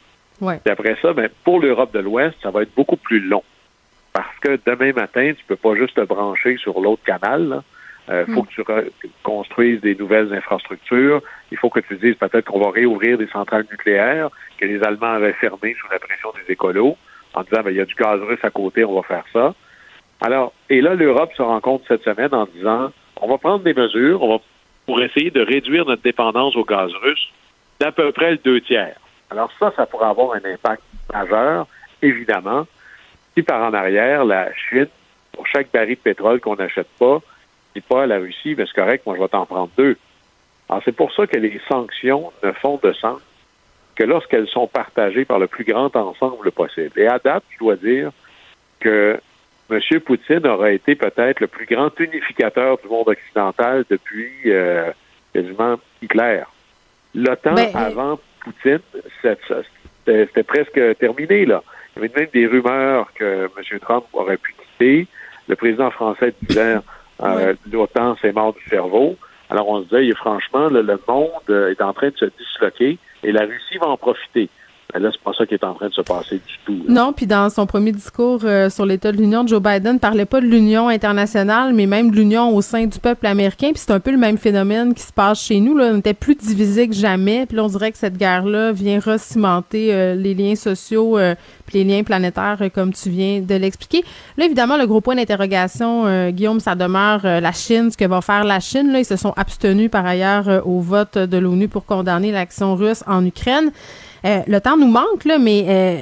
Ouais. Puis après ça, ben, pour l'Europe de l'Ouest, ça va être beaucoup plus long. Parce que demain matin, tu peux pas juste te brancher sur l'autre canal. Il faut que tu re- construises des nouvelles infrastructures. Il faut que tu dises peut-être qu'on va réouvrir des centrales nucléaires que les Allemands avaient fermées sous la pression des écolos en disant ben, il y a du gaz russe à côté, on va faire ça. Alors, et là, l'Europe se rend compte cette semaine en disant on va prendre des mesures on va, pour essayer de réduire notre dépendance au gaz russe d'à peu près le deux tiers. Alors ça, ça pourrait avoir un impact majeur, évidemment. Si par en arrière, la Chine, pour chaque baril de pétrole qu'on n'achète pas, dit pas à la Russie, mais c'est correct, moi je vais t'en prendre deux. Alors c'est pour ça que les sanctions ne font de sens que lorsqu'elles sont partagées par le plus grand ensemble possible. Et à date, je dois dire que M. Poutine aura été peut-être le plus grand unificateur du monde occidental depuis euh, quasiment Hitler. L'OTAN, Ben, euh, avant Poutine, c'était presque terminé. Là. Il y avait même des rumeurs que M. Trump aurait pu quitter. Le président français disait euh, l'OTAN, c'est mort du cerveau. Alors on se disait, franchement, le, le monde est en train de se disloquer et la Russie va en profiter. Mais là, c'est pas ça qui est en train de se passer du tout. Non, puis dans son premier discours euh, sur l'état de l'Union, Joe Biden parlait pas de l'Union internationale, mais même de l'Union au sein du peuple américain. Puis c'est un peu le même phénomène qui se passe chez nous. Là. On était plus divisés que jamais. Puis là, on dirait que cette guerre-là vient recimenter euh, les liens sociaux euh, puis les liens planétaires, euh, comme tu viens de l'expliquer. Là, évidemment, le gros point d'interrogation, euh, Guillaume, ça demeure euh, la Chine, ce que va faire la Chine. Là, ils se sont abstenus par ailleurs au vote de l'ONU pour condamner l'action russe en Ukraine. Euh, le temps nous manque, là, mais euh,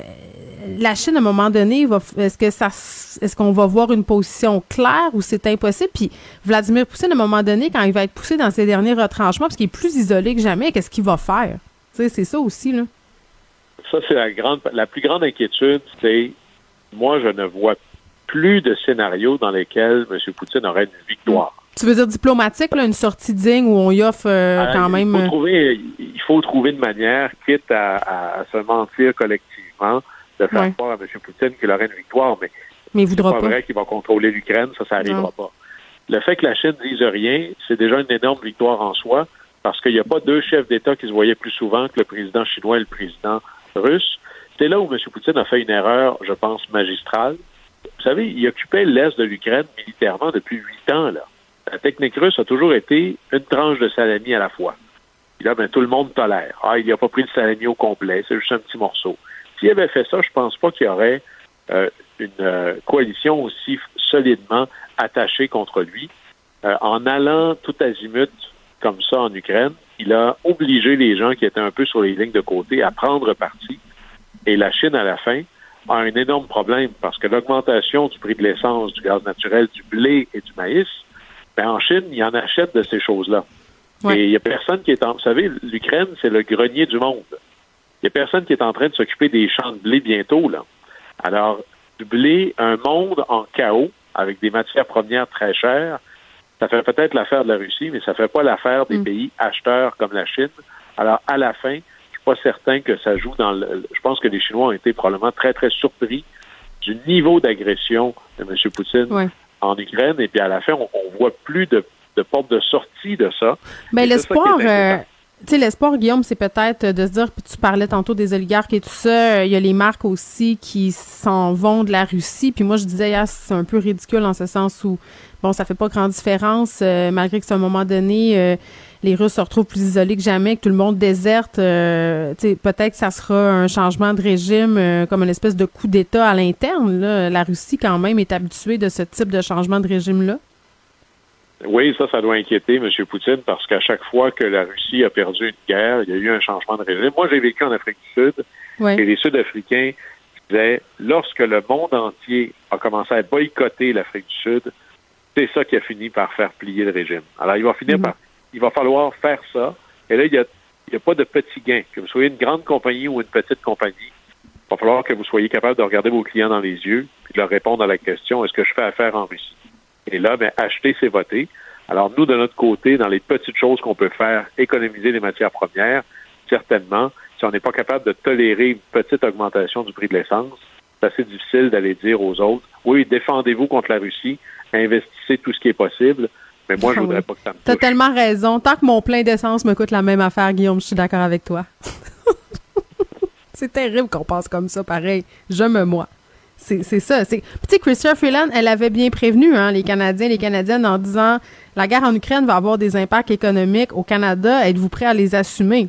la Chine, à un moment donné, est-ce que ça, est-ce qu'on va voir une position claire ou c'est impossible? Puis Vladimir Poutine, à un moment donné, quand il va être poussé dans ses derniers retranchements, parce qu'il est plus isolé que jamais, qu'est-ce qu'il va faire? C'est ça aussi, là. Ça, c'est la grande, la plus grande inquiétude, c'est, moi, je ne vois plus de scénarios dans lesquels M. Poutine aurait une victoire. Tu veux dire diplomatique, là, une sortie digne où on y offre euh, Alors, quand même. Il faut, euh, trouver, il faut trouver une manière, quitte à, se mentir collectivement, de faire Ouais. croire à M. Poutine qu'il aurait une victoire, mais mais il c'est voudra pas, pas. vrai qu'il va contrôler l'Ukraine, ça, ça n'arrivera pas. Le fait que la Chine dise rien, c'est déjà une énorme victoire en soi, parce qu'il n'y a pas deux chefs d'État qui se voyaient plus souvent que le président chinois et le président russe. C'est là où M. Poutine a fait une erreur, je pense, magistrale. Vous savez, il occupait l'Est de l'Ukraine militairement depuis huit ans, là. La technique russe a toujours été une tranche de salami à la fois. Puis là, ben, tout le monde tolère. Ah, il n'a pas pris le salami au complet, c'est juste un petit morceau. S'il avait fait ça, je pense pas qu'il y aurait euh, une euh, coalition aussi solidement attachée contre lui. Euh, en allant tout azimut comme ça en Ukraine, il a obligé les gens qui étaient un peu sur les lignes de côté à prendre parti. Et la Chine, à la fin, a un énorme problème parce que l'augmentation du prix de l'essence, du gaz naturel, du blé et du maïs, ben en Chine, il en achète de ces choses-là. Ouais. Et il n'y a personne qui est en... Vous savez, l'Ukraine, c'est le grenier du monde. Il n'y a personne qui est en train de s'occuper des champs de blé bientôt, là. Alors, du blé, un monde en chaos, avec des matières premières très chères, ça fait peut-être l'affaire de la Russie, mais ça fait pas l'affaire des Mm. pays acheteurs comme la Chine. Alors, à la fin, je suis pas certain que ça joue dans le... Je pense que les Chinois ont été probablement très, très surpris du niveau d'agression de M. Poutine Ouais. En Ukraine. Et puis, à la fin, on, on voit plus de, de porte de sortie de ça. Ben, qui est l'espoir, euh, tu sais, l'espoir, Guillaume, c'est peut-être de se dire, puis tu parlais tantôt des oligarques et tout ça, il y a les marques aussi qui s'en vont de la Russie. Puis moi, je disais, hier, c'est un peu ridicule en ce sens où, bon, ça fait pas grande différence, euh, malgré que c'est un moment donné, euh, les Russes se retrouvent plus isolés que jamais, que tout le monde déserte. euh, peut-être que ça sera un changement de régime, euh, comme une espèce de coup d'État à l'interne. là. La Russie, quand même, est habituée de ce type de changement de régime-là. Oui, ça, ça doit inquiéter M. Poutine parce qu'à chaque fois que la Russie a perdu une guerre, il y a eu un changement de régime. Moi, j'ai vécu en Afrique du Sud et les Sud-Africains disaient, lorsque le monde entier a commencé à boycotter l'Afrique du Sud, c'est ça qui a fini par faire plier le régime. Alors, il va finir Mhm. par, il va falloir faire ça. Et là, il n'y a pas de petits gains. Que vous soyez une grande compagnie ou une petite compagnie, il va falloir que vous soyez capable de regarder vos clients dans les yeux et de leur répondre à la question est-ce que je fais affaire en Russie? Et là, ben, acheter, c'est voter. Alors, nous, de notre côté, dans les petites choses qu'on peut faire, économiser les matières premières, certainement, si on n'est pas capable de tolérer une petite augmentation du prix de l'essence, c'est assez difficile d'aller dire aux autres oui, défendez-vous contre la Russie, investissez tout ce qui est possible. Mais moi, je Ah voudrais pas que ça me T'as touche. tellement raison. Tant que mon plein d'essence me coûte la même affaire, Guillaume, je suis d'accord avec toi. c'est terrible qu'on pense comme ça, pareil. Je me moi. C'est ça. c'est- sais, Chrystia Freeland, elle avait bien prévenu hein, les Canadiens, les Canadiennes en disant la guerre en Ukraine va avoir des impacts économiques au Canada. Êtes-vous prêts à les assumer?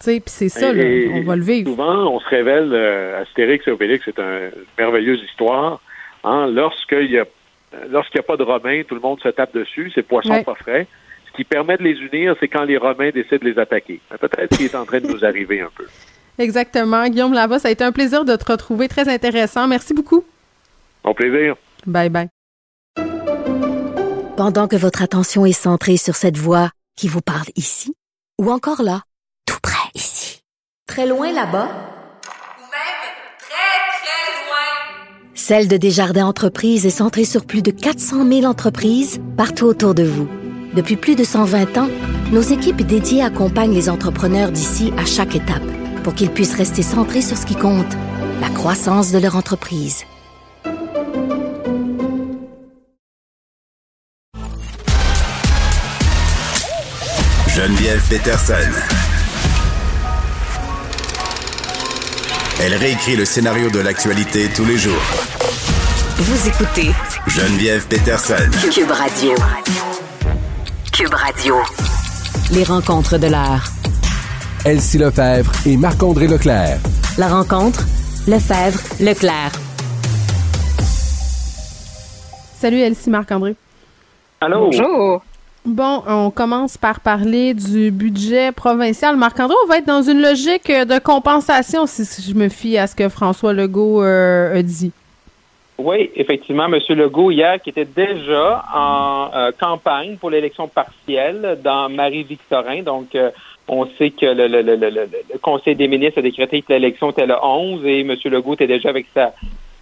Tu sais, puis c'est ça, là, on va le vivre. Souvent, on se révèle, euh, Astérix et Obélix, c'est une merveilleuse histoire. Hein, lorsqu'il y a lorsqu'il n'y a pas de Romains, tout le monde se tape dessus, c'est poisson Ouais. pas frais. Ce qui permet de les unir, c'est quand les Romains décident de les attaquer. Peut-être qu'il est en train de nous arriver un peu. Exactement. Guillaume Lava, ça a été un plaisir de te retrouver. Très intéressant. Merci beaucoup. Au plaisir. Bye bye. Pendant que votre attention est centrée sur cette voix qui vous parle ici, ou encore là, tout près ici, très loin là-bas, Ou même très, très loin. Celle de Desjardins Entreprises est centrée sur plus de 400 000 entreprises partout autour de vous. Depuis plus de 120 ans, nos équipes dédiées accompagnent les entrepreneurs d'ici à chaque étape pour qu'ils puissent rester centrés sur ce qui compte, la croissance de leur entreprise. Geneviève Peterson. Elle réécrit le scénario de l'actualité tous les jours. Vous écoutez Geneviève Peterson. Cube Radio. Cube Radio. Les rencontres de l'heure. Elsie Lefebvre et Marc-André Leclerc. La rencontre, Lefebvre, Leclerc. Salut Elsie Marc-André. Allô? Bonjour. Bon, on commence par parler du budget provincial. Marc-André, on va être dans une logique de compensation si je me fie à ce que François Legault euh, a dit. Oui, effectivement, M. Legault, hier, qui était déjà en euh, campagne pour l'élection partielle dans Marie-Victorin. Donc, euh, on sait que le, le, le, le, Conseil des ministres a décrété que l'élection était le 11 et M. Legault était déjà avec sa,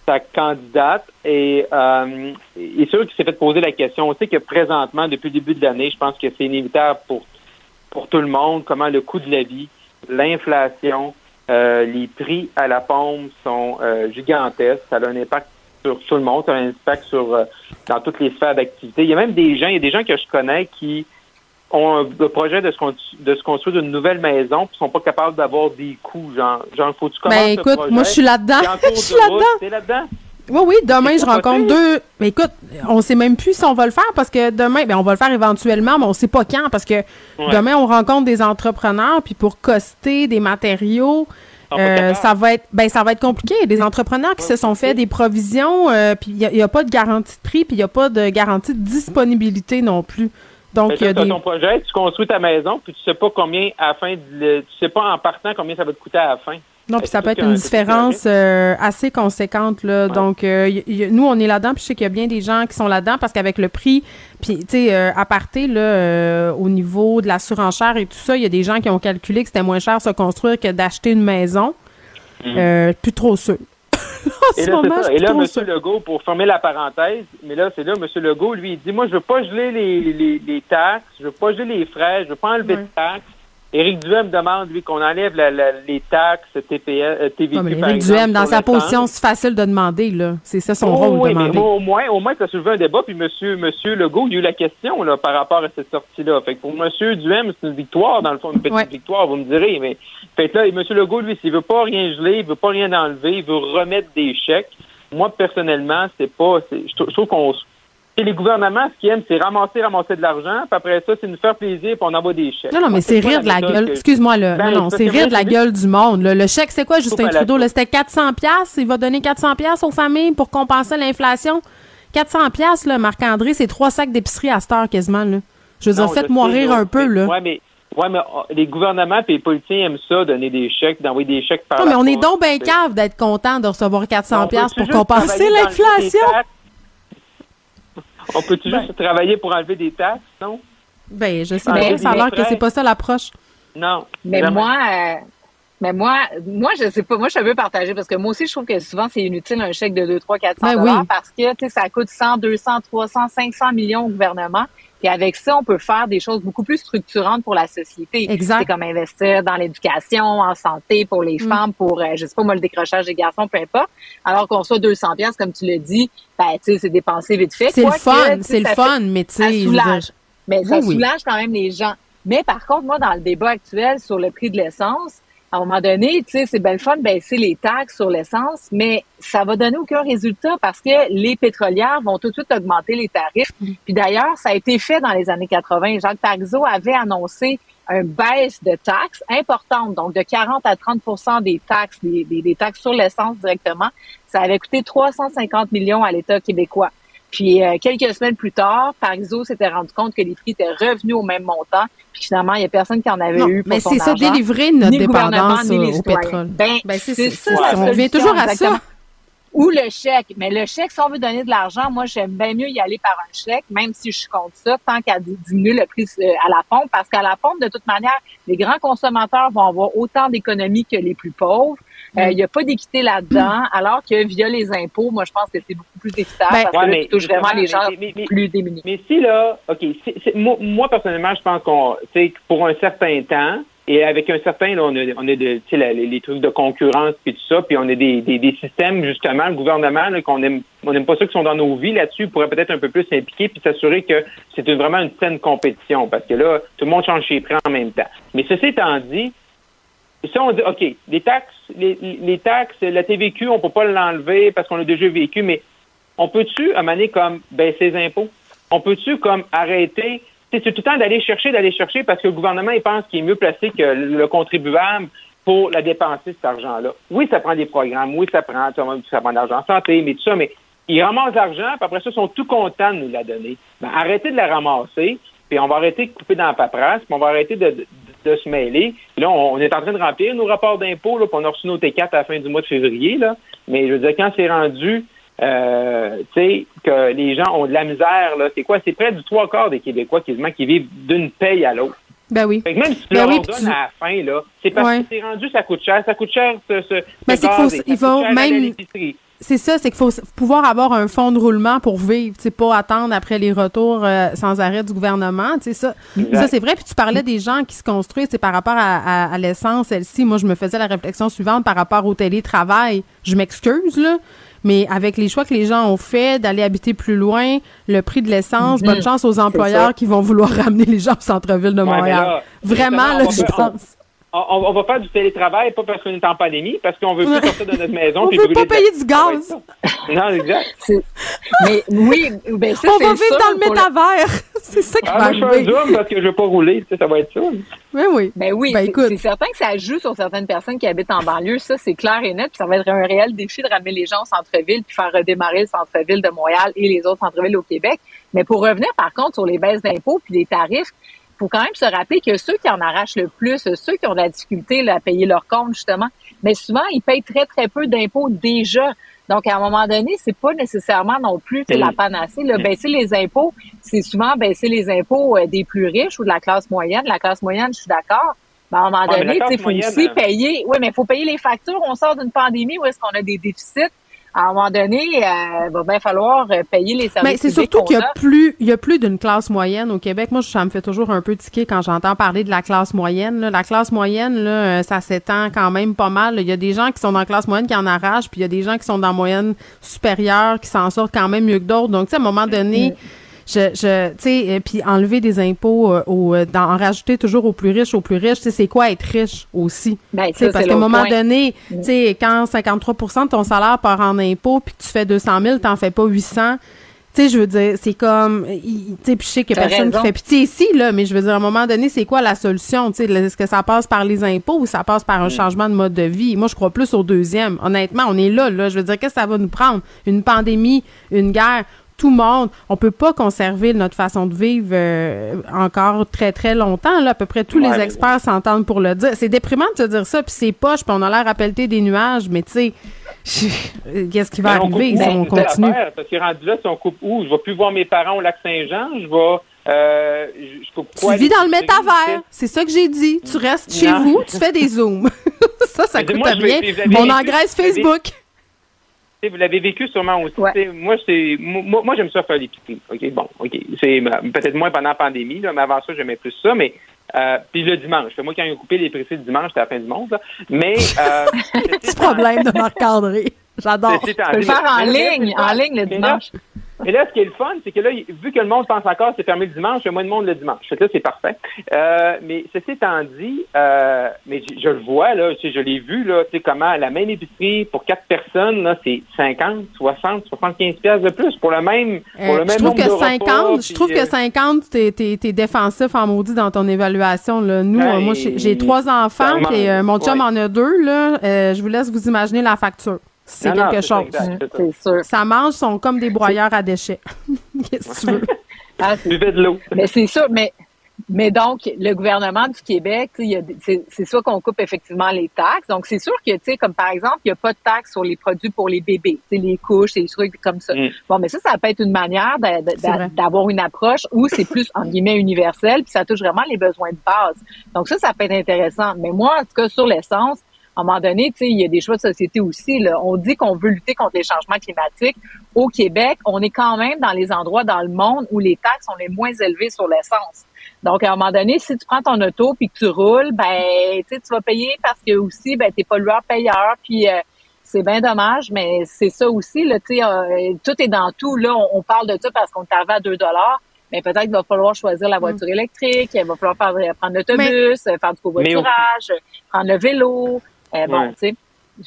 sa candidate. Et euh, il est sûr qu'il s'est fait poser la question. On sait que présentement, depuis le début de l'année, je pense que c'est inévitable pour, pour tout le monde, comment le coût de la vie, l'inflation, euh, les prix à la pompe sont euh, gigantesques. Ça a un impact sur tout le monde, ça a un impact sur euh, dans toutes les sphères d'activité. Il y a même des gens, il y a des gens que je connais qui ont un- le projet de se, de se construire une nouvelle maison puis sont pas capables d'avoir des coûts. Genre, genre faut-tu commencer Ben écoute, moi je suis là-dedans. Je suis là-dedans. Là-dedans? Oui, oui, demain je rencontre deux. Mais écoute, on sait même plus si on va le faire parce que demain, ben on va le faire éventuellement, mais on sait pas quand parce que Ouais. demain on rencontre des entrepreneurs puis pour coster des matériaux. Euh, ça va être ben ça va être compliqué. Des entrepreneurs qui se sont fait des provisions, euh, puis il n'y a, pas de garantie de prix, puis il n'y a pas de garantie de disponibilité non plus. Donc il y a que t'as des ton projet, tu construis ta maison, puis tu sais pas combien à la fin, de le- tu sais pas en partant combien ça va te coûter à la fin. Non, puis ça peut être une différence euh, assez conséquente là. Donc euh, y- y- nous on est là-dedans, puis je sais qu'il y a bien des gens qui sont là-dedans parce qu'avec le prix, puis tu sais euh, à partir là euh, au niveau de la surenchère et tout ça, il y a des gens qui ont calculé que c'était moins cher se construire que d'acheter une maison. Euh, plus trop sûr. en. Et ce là, moment, ça. Et là, M. Legault, pour fermer la parenthèse, mais là, c'est là, M. Legault, lui, il dit, moi, je veux pas geler les, les, les taxes, je veux pas geler les frais, je veux pas enlever de taxes. Éric Duhem demande, lui, qu'on enlève la- la- les taxes TPL, euh, TVQ, mais par Éric exemple, Duhem, dans sa position, c'est facile de demander, là. C'est ça son Oh, rôle, oui, mais au moins, au moins, soulevé un débat, puis monsieur, monsieur Legault, il y a eu la question là, par rapport à cette sortie-là. Fait que pour monsieur Duhem, c'est une victoire, dans le fond, une petite Ouais. victoire, vous me direz. Mais fait que là, et monsieur Legault, lui, s'il veut pas rien geler, il veut pas rien enlever, il veut remettre des chèques. Moi, personnellement, c'est pas. Je trou- je trouve qu'on. les gouvernements, ce qu'ils aiment, c'est ramasser, ramasser de l'argent, puis après ça, c'est nous faire plaisir, puis on envoie des chèques. Non, non, mais c'est rire de la gueule. Excuse-moi, là. Ben, non, non, c'est rire de la gueule du monde. là. Le chèque, c'est quoi, Justin Trudeau? là? C'était 400 pièces. Il va donner 400 pièces aux familles pour compenser l'inflation. 400 pièces, là, Marc-André, c'est trois sacs d'épicerie à cette heure quasiment, là. Je veux dire, Non, faites-moi sais, rire un peu, là. Ouais, mais, ouais, mais oh, les gouvernements et les politiciens aiment ça, donner des chèques, d'envoyer des chèques par Non, mais on est donc bien cave d'être content de recevoir 400 On pièces pour juste compenser l'inflation. On peut-tu juste travailler pour enlever des taxes, non? Ben, je sais bien, oui, ça a l'air que c'est pas ça l'approche. Non. Mais moi, euh, mais moi, moi, je sais pas. Moi, je suis un peu partagée parce que moi aussi, je trouve que souvent, c'est inutile un chèque de 2, 3, 400 Ben dollars oui. parce que, tu sais, ça coûte 100, 200, 300, 500 millions au gouvernement. Puis avec ça, on peut faire des choses beaucoup plus structurantes pour la société. Exact. C'est comme investir dans l'éducation, en santé pour les Mm. femmes, pour, euh, je sais pas moi, le décrochage des garçons, peu importe. Alors qu'on soit 200 pièces comme tu l'as dit, ben, tu sais, c'est dépensé vite fait. C'est le fun, c'est le ça fun, mais tu ça sais, je veux soulage. Mais ça Oui, oui. soulage quand même les gens. Mais par contre, moi, dans le débat actuel sur le prix de l'essence, à un moment donné, tu sais, c'est belle fun de baisser les taxes sur l'essence, mais ça va donner aucun résultat parce que les pétrolières vont tout de suite augmenter les tarifs. Mm. Puis d'ailleurs, ça a été fait dans les années 80. Jacques Parizeau avait annoncé une baisse de taxes importante, donc de 40 à 30% des taxes, des, des- des taxes sur l'essence directement. Ça avait coûté 350 millions à l'État québécois. Puis euh, quelques semaines plus tard, Parizeau s'était rendu compte que les prix étaient revenus au même montant. Puis finalement, il y a personne qui en avait Non, eu pour mais c'est ça, délivrer notre ni le gouvernement, dépendance ni les au pétrole. Ben, Ben, c'est- ça. la on revient toujours à ça. Ou le chèque. Mais le chèque, si on veut donner de l'argent, moi, j'aime bien mieux y aller par un chèque, même si je suis contre ça, tant qu'à di- diminuer le prix euh, à la pompe, parce qu'à la pompe, de toute manière, les grands consommateurs vont avoir autant d'économies que les plus pauvres. Euh. Il n'y a pas d'équité là-dedans, alors que via les impôts, moi, je pense que c'est beaucoup plus efficace Ben, parce Ouais, que là, mais tu touches vraiment les gens mais- plus démunis. Mais si là, OK, si- si- moi, moi, personnellement, je pense qu'on, tu sais, pour un certain temps, et avec un certain, là, on a, on a de, tu sais, la- les, les trucs de concurrence puis tout ça, puis on a des, des, des systèmes, justement, le gouvernement, là, qu'on aime, on n'aime pas ceux qui sont dans nos vies là-dessus, pourrait peut-être un peu plus s'impliquer puis s'assurer que c'est vraiment une saine compétition, parce que là, tout le monde change ses prix en même temps. Mais ceci étant dit, si on dit, OK, les taxes, les, taxes, la TVQ, on peut pas l'enlever parce qu'on a déjà vécu, mais on peut-tu, donné, comme baisser les impôts? On peut-tu, comme, arrêter? C'est tout le temps d'aller chercher, d'aller chercher parce que le gouvernement, il pense qu'il est mieux placé que le le contribuable pour la dépenser, cet argent-là. Oui, ça prend des programmes, oui, ça prend, ça prend de l'argent en santé, mais tout ça, mais ils ramassent l'argent, puis après ça, ils sont tout contents de nous la donner. Ben, arrêtez de la ramasser, puis on va arrêter de couper dans la paperasse, puis on va arrêter de, de se mêler. Là, on, on est en train de remplir nos rapports d'impôts, puis on a reçu nos T4 à la fin du mois de février, là. Mais je veux dire, quand c'est rendu, euh, tu sais, que les gens ont de la misère, là, c'est quoi? C'est près du trois quarts des Québécois quasiment qui vivent d'une paye à l'autre. Ben oui. Fait que même si tu Ben leur oui, donnes tu- à la fin, là, c'est parce Ouais. que c'est rendu, ça coûte cher. Ça coûte cher, ce, ce, Ben, ce c'est qu'il faut- gaz, et ça il coûte faut cher d'aller à même-. C'est ça, c'est qu'il faut pouvoir avoir un fonds de roulement pour vivre, tu sais, pas attendre après les retours euh, sans arrêt du gouvernement, tu sais ça. Exact. Ça c'est vrai. Puis tu parlais des gens qui se construisent, c'est par rapport à, à, à l'essence. Celle-ci, moi je me faisais la réflexion suivante par rapport au télétravail. Je m'excuse là, mais avec les choix que les gens ont fait d'aller habiter plus loin, le prix de l'essence, bonne chance aux employeurs qui vont vouloir ramener les gens au centre-ville de Ouais, Montréal. là, Vraiment là, je pense. On, va faire du télétravail, pas parce qu'on est en pandémie, parce qu'on veut plus sortir de notre maison. On puis veut pas de- payer du gaz. Non, exact. Mais oui, ben ça, On va vivre dans le métavers. c'est ça qui Ah, va moi, je fais un arriver. zoom parce que je veux pas rouler. tu sais, Ça va être ça. Oui, oui. Ben oui, Ben, c'est certain que ça joue sur certaines personnes qui habitent en banlieue. Ça, c'est clair et net. Puis ça va être un réel défi de ramener les gens au centre-ville puis faire redémarrer le centre-ville de Montréal et les autres centres-villes au Québec. Mais pour revenir, par contre, sur les baisses d'impôts puis les tarifs, faut quand même se rappeler que ceux qui en arrachent le plus, ceux qui ont de la difficulté là, à payer leur compte, justement, mais souvent, ils payent très, très peu d'impôts déjà. Donc, à un moment donné, c'est pas nécessairement non plus la panacée. Là. Baisser les impôts, c'est souvent baisser les impôts euh, des plus riches ou de la classe moyenne. La classe moyenne, je suis d'accord. Mais à un moment Ouais, donné, il faut moyenne, aussi euh, payer. Oui, mais il faut payer les factures. On sort d'une pandémie où est-ce qu'on a des déficits. À un moment donné, euh, il va bien falloir euh, payer les services Mais c'est surtout qu'il y a plus, il y a plus d'une classe moyenne au Québec. Moi, ça me fait toujours un peu tiquer quand j'entends parler de la classe moyenne. là. La classe moyenne, là, euh, ça s'étend quand même pas mal. Il y a des gens qui sont dans la classe moyenne qui en arrachent, puis il y a des gens qui sont dans la moyenne supérieure qui s'en sortent quand même mieux que d'autres. Donc, tu sais, à un moment donné, je, je, tu sais, euh, puis enlever des impôts, euh, au, euh, dans- en rajouter toujours aux plus riches, aux plus riches, tu sais, c'est quoi être riche aussi? Ben, Tu sais, ça, parce qu'à un moment point. donné, tu sais, quand 53% de ton salaire part en impôts, puis que tu fais 200 000, t'en fais pas 800. Tu sais, je veux dire, c'est comme, tu sais, puis je sais qu'il y a personne raison. qui fait pitié ici, là, mais je veux dire, à un moment donné, c'est quoi la solution? Tu sais, est-ce que ça passe par les impôts ou ça passe par un changement de mode de vie? Moi, je crois plus au deuxième. Honnêtement, on est là, là. Je veux dire, qu'est-ce que ça va nous prendre? Une pandémie, une guerre, tout le monde. On peut pas conserver notre façon de vivre euh, encore très, très longtemps, là. À peu près tous Ouais, les experts s'entendent pour le dire. C'est déprimant de se dire ça, puis c'est poche, puis on a l'air à pelleter des nuages, mais tu sais, qu'est-ce qui va Mais on arriver? coupe si on continue? affaire, Parce que rendu là, si on coupe où? Je vais plus voir mes parents au lac Saint-Jean, je vais Euh, je, Tu vis dans le métavers. C'est ça que j'ai dit. Tu restes chez vous, tu fais des zooms. ça, ça Mais coûte moi, bien. On engraisse Facebook. Sais, Vous l'avez vécu sûrement aussi. Moi, c'est moi, moi j'aime ça faire l'épicerie. OK, bon, OK. C'est peut-être moins pendant la pandémie, là, mais avant ça, j'aimais plus ça. Mais euh, puis le dimanche. Moi, quand ils ont coupé l'épicerie le dimanche, c'était la fin du monde. là. Mais euh, Petit problème de Marc-André. J'adore. Tu peux le faire en ligne, en ligne le là- dimanche. Mais là, ce qui est le fun, c'est que là, vu que le monde pense encore c'est fermé le dimanche, il y a moins de monde le dimanche. Que là, c'est parfait. Euh, mais ceci étant dit, euh, mais je, je le vois, là, sais, je l'ai vu, là, tu sais, comment la même épicerie pour quatre personnes, là, c'est 50, 60, 75 pièces de plus pour le même, pour Euh, le même je trouve nombre que de repas, 50, je trouve euh, que 50, t'es, t'es, t'es défensif en maudit dans ton évaluation. Là. Nous, Ben, euh, moi, j'ai, j'ai trois enfants, et euh, mon chum ouais. en a deux. Là. Euh, je vous laisse vous imaginer la facture. C'est Non, non, quelque chose. c'est sûr. Ça mange, sont comme des broyeurs à déchets. Qu'est-ce que tu veux? Ah, c'est- Buvez de l'eau. Mais c'est sûr, mais mais donc le gouvernement du Québec, c'est c'est sûr qu'on coupe effectivement les taxes. Donc c'est sûr que tu sais comme par exemple, il n'y a pas de taxes sur les produits pour les bébés, les couches, les trucs comme ça. Mm. Bon, mais ça ça peut être une manière d'avoir une approche où c'est plus en guillemets universel, puis ça touche vraiment les besoins de base. Donc ça ça peut être intéressant. Mais moi en tout cas sur l'essence, à un moment donné, tu sais, il y a des choix de société aussi. Là. On dit qu'on veut lutter contre les changements climatiques. Au Québec, on est quand même dans les endroits dans le monde où les taxes sont les moins élevées sur l'essence. Donc, à un moment donné, si tu prends ton auto puis que tu roules, ben, tu vas payer parce que aussi, ben, t'es pollueur payeur. Puis euh, c'est bien dommage, mais c'est ça aussi. Là, tu sais, euh, tout est dans tout. Là, on, on parle de ça parce qu'on est arrivé à 2 dollars. Mais peut-être qu'il va falloir choisir la voiture électrique, il va falloir faire- prendre l'autobus, euh, faire du covoiturage, prendre le vélo. Euh, bon, Ouais. tu sais.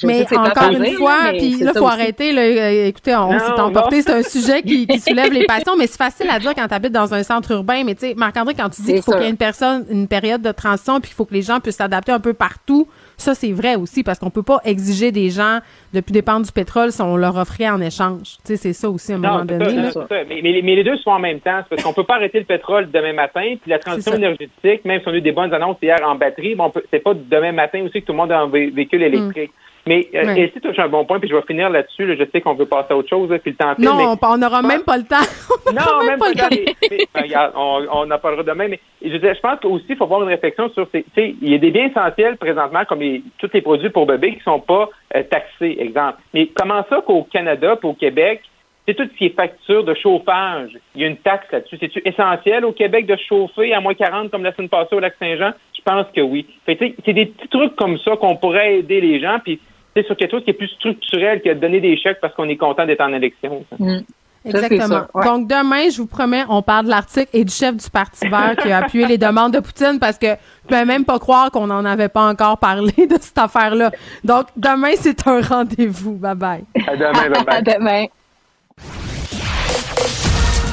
je Mais encore une dire, fois, puis là, faut aussi. arrêter. Là, Euh, écoutez, on s'est emporté. C'est un sujet qui, qui soulève les passions, mais c'est facile à dire quand tu habites dans un centre urbain. Mais tu sais, Marc-André, quand tu dis qu'il faut qu'il y ait une personne, une période de transition, puis qu'il faut que les gens puissent s'adapter un peu partout, ça, c'est vrai aussi, parce qu'on peut pas exiger des gens de plus dépendre du pétrole si on leur offrait en échange. Tu sais, c'est ça aussi à un moment Non, donné. ça, là. c'est ça. Mais, mais les- mais les deux sont en même temps. Parce qu'on peut pas arrêter le pétrole demain matin. Puis la transition énergétique, même si on a eu des bonnes annonces hier en batterie, bon, c'est pas demain matin aussi que tout le monde a un vé- véhicule électrique. Mais euh, Mm. Ouais. Elsie touche un bon point, puis je vais finir là-dessus. là. Je sais qu'on veut passer à autre chose, là, puis le temps Non, mais- on- n'aura même pas le temps. On non, même pas. le temps. Regarde, mais- mais regarde, on, on en parlera demain, mais je, dire, je pense qu'aussi, il faut avoir une réflexion sur Il y a des biens essentiels présentement, comme les, tous les produits pour bébés, qui sont pas euh, taxés, exemple. Mais comment ça qu'au Canada puis au Québec, c'est tout ce qui est facture de chauffage. Il y a une taxe là-dessus. C'est-tu essentiel au Québec de chauffer à moins 40 comme la semaine passée au lac Saint-Jean? Je pense que oui. C'est des petits trucs comme ça qu'on pourrait aider les gens, puis c'est sur quelque chose qui est plus structurel que de donner des chèques parce qu'on est content d'être en élection. Mm. Exactement. ça, ouais. Donc, demain, je vous promets, on parle de l'article et du chef du Parti vert qui a appuyé les demandes de Poutine parce que je peux même pas croire qu'on n'en avait pas encore parlé de cette affaire-là. Donc, demain, c'est un rendez-vous. Bye bye. À demain, bye bye. À demain.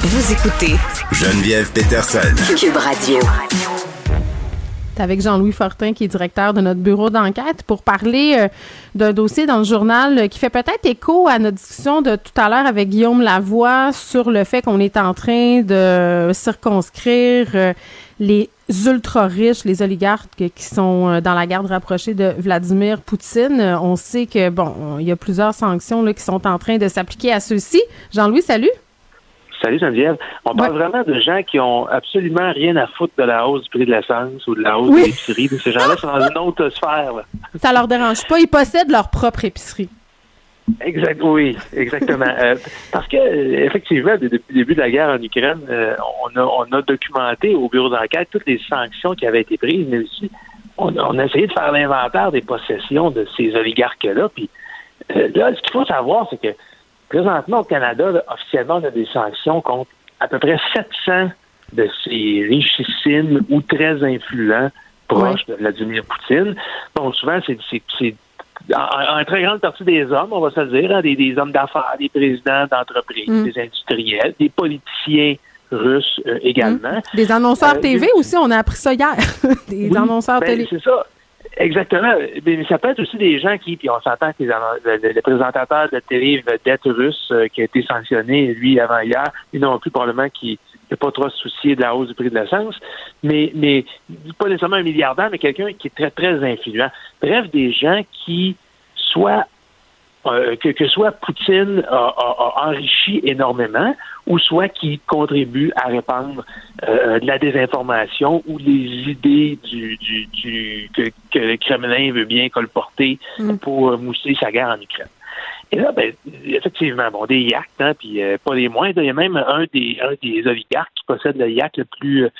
Vous écoutez Geneviève Peterson. Cube Radio. Avec Jean-Louis Fortin, qui est directeur de notre bureau d'enquête, pour parler euh, d'un dossier dans le journal euh, qui fait peut-être écho à notre discussion de tout à l'heure avec Guillaume Lavoie sur le fait qu'on est en train de circonscrire euh, les ultra-riches, les oligarques qui sont dans la garde rapprochée de Vladimir Poutine. On sait que, bon, il y a plusieurs sanctions qui sont en train de s'appliquer à ceux-ci. Jean-Louis, salut. Salut Geneviève. On parle vraiment de gens qui ont absolument rien à foutre de la hausse du prix de l'essence ou de la hausse Oui. de l'épicerie. Ces gens-là sont dans une autre sphère. là. Ça leur dérange pas. Ils possèdent leur propre épicerie. Exact, oui, exactement. Euh, parce que effectivement, de- depuis le début de la guerre en Ukraine, euh, on, a, on a documenté au bureau d'enquête toutes les sanctions qui avaient été prises, mais aussi on a, on a essayé de faire l'inventaire des possessions de ces oligarques-là. Puis euh, là, ce qu'il faut savoir, c'est que présentement au Canada, là, officiellement, on a des sanctions contre à peu près 700 de ces richissimes ou très influents proches de Vladimir Poutine. Bon, souvent, c'est en, en très grande partie des hommes, on va se le dire, hein, des, des hommes d'affaires, des présidents d'entreprises, Mm. des industriels, des politiciens russes euh, également. Des annonceurs Euh, TV aussi, on a appris ça hier. des Oui, annonceurs ben, télé. C'est ça. Exactement. Mais ça peut être aussi des gens qui, puis on s'entend que le, le- présentateur de télé vedette russe euh, qui a été sanctionné, lui, avant hier, lui non plus, probablement, qui n'a pas trop soucié de la hausse du prix de l'essence, mais, mais pas nécessairement un milliardaire, mais quelqu'un qui est très, très influent. Bref, des gens qui, soit euh, que, que soit Poutine a, a- a enrichi énormément, ou soit qu'il contribue à répandre euh, de la désinformation ou les idées du, du, du que, que le Kremlin veut bien colporter pour euh, mousser sa guerre en Ukraine. Et là, ben, effectivement, bon, des yachts, hein, puis euh, pas les moindres. Il y a même un des, un des oligarques qui possède le yacht le plus euh,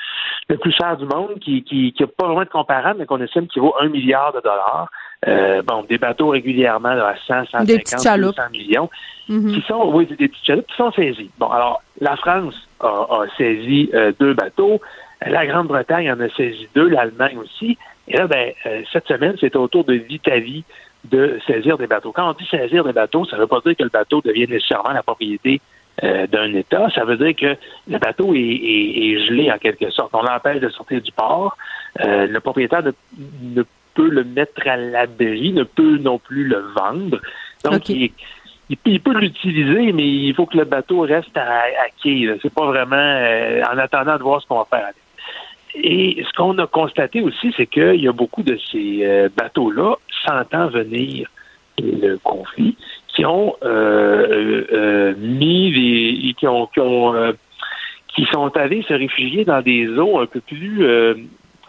le plus cher du monde, qui qui, qui a pas vraiment de comparable, mais qu'on estime qu'il vaut un milliard de dollars. Euh, bon, des bateaux régulièrement là, à 100, 150, Des petites chaloupes. 200 millions, Mhm. qui sont, oui, des petites chaloupes qui sont saisies. Bon, alors, la France a, a saisi euh, deux bateaux, la Grande-Bretagne en a saisi deux, l'Allemagne aussi. Et là, ben, euh, cette semaine, c'est au tour de Vitavi de saisir des bateaux. Quand on dit saisir des bateaux, ça ne veut pas dire que le bateau devient nécessairement la propriété euh, d'un État. Ça veut dire que le bateau est, est- est gelé en quelque sorte. On l'empêche de sortir du port. Euh, le propriétaire ne, ne peut le mettre à l'abri, ne peut non plus le vendre. Donc, il, il peut- il peut l'utiliser, mais il faut que le bateau reste à, à quai. C'est pas vraiment euh, en attendant de voir ce qu'on va faire avec. Et ce qu'on a constaté aussi, c'est qu'il y a beaucoup de ces euh, bateaux-là, sentant venir le conflit, qui ont euh, euh, euh, mis des, qui ont, qui ont euh, qui sont allés se réfugier dans des eaux un peu plus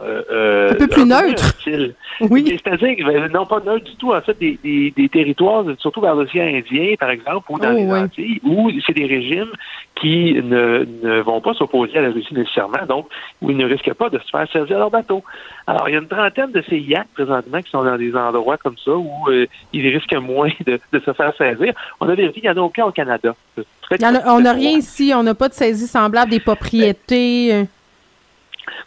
euh, euh, Un peu plus hostiles. Oui. C'est-à-dire que ben, non pas neutres du tout, en fait, des, des, des territoires, surtout vers l'océan Indien, par exemple, ou dans Oh, les. Antilles, où c'est des régimes qui ne, ne vont pas s'opposer à la Russie nécessairement, donc où ils ne risquent pas de se faire saisir leur bateau. Alors, il y a une trentaine de ces yachts présentement qui sont dans des endroits comme ça où euh, ils risquent moins de, de se faire saisir. On a vérifié, il n'y en a aucun au Canada. A- on n'a rien ici, on n'a pas de saisie semblable des propriétés.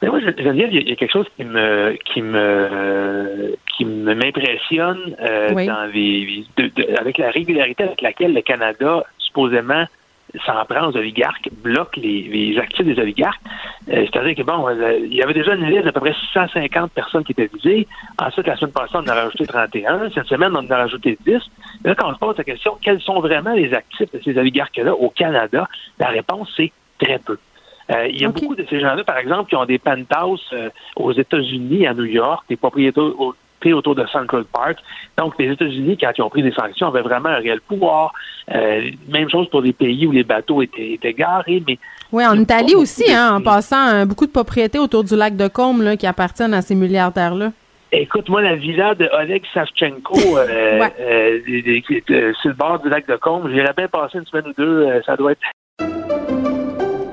Mais moi, je- Geneviève, il y a- il y a quelque chose qui me qui me qui m'impressionne euh, Oui. dans les de- de- avec la régularité avec laquelle le Canada supposément s'en prend aux oligarques, bloque les, les actifs des oligarques. Euh, C'est-à-dire que bon, euh, il y avait déjà une liste d'à peu près 650 personnes qui étaient visées. Ensuite, la semaine passée, on en a rajouté 31. Cette semaine, on en a rajouté 10. Et là, quand on se pose la question, quels sont vraiment les actifs de ces oligarques-là au Canada, la réponse, c'est très peu. Euh, il y a beaucoup de ces gens-là, par exemple, qui ont des penthouses euh, aux États-Unis, à New York, des propriétés au- autour de Central Park. Donc, les États-Unis, quand ils ont pris des sanctions, avaient vraiment un réel pouvoir. Euh, même chose pour des pays où les bateaux étaient, étaient garés, mais Oui, en Italie aussi, hein, en passant, beaucoup de propriétés autour du lac de Côme là, qui appartiennent à ces milliardaires-là. Écoute, moi, la villa de Oleg Savchenko, euh, Ouais. euh, des- des- qui est, euh, sur le bord du lac de Combe, j'irais bien passer une semaine ou deux, ça doit être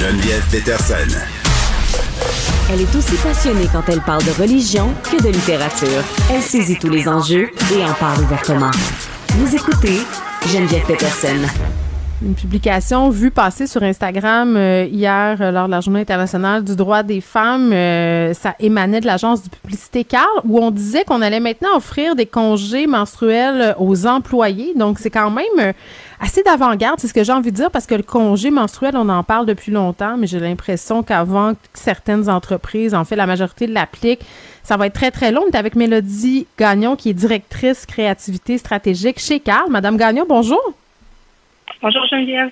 Geneviève Peterson. Elle est aussi passionnée quand elle parle de religion que de littérature. Elle saisit tous les enjeux et en parle ouvertement. Vous écoutez Geneviève Peterson. Une publication vue passer sur Instagram euh, hier euh, lors de la Journée internationale du droit des femmes. euh, ça émanait de l'agence de publicité Carl où on disait qu'on allait maintenant offrir des congés menstruels aux employés. Donc c'est quand même euh, assez d'avant-garde, c'est ce que j'ai envie de dire parce que le congé menstruel, on en parle depuis longtemps, mais j'ai l'impression qu'avant que certaines entreprises, en fait la majorité l'appliquent, ça va être très très long. On est avec Mélodie Gagnon qui est directrice créativité stratégique chez Carl. Madame Gagnon, bonjour. Bonjour Geneviève.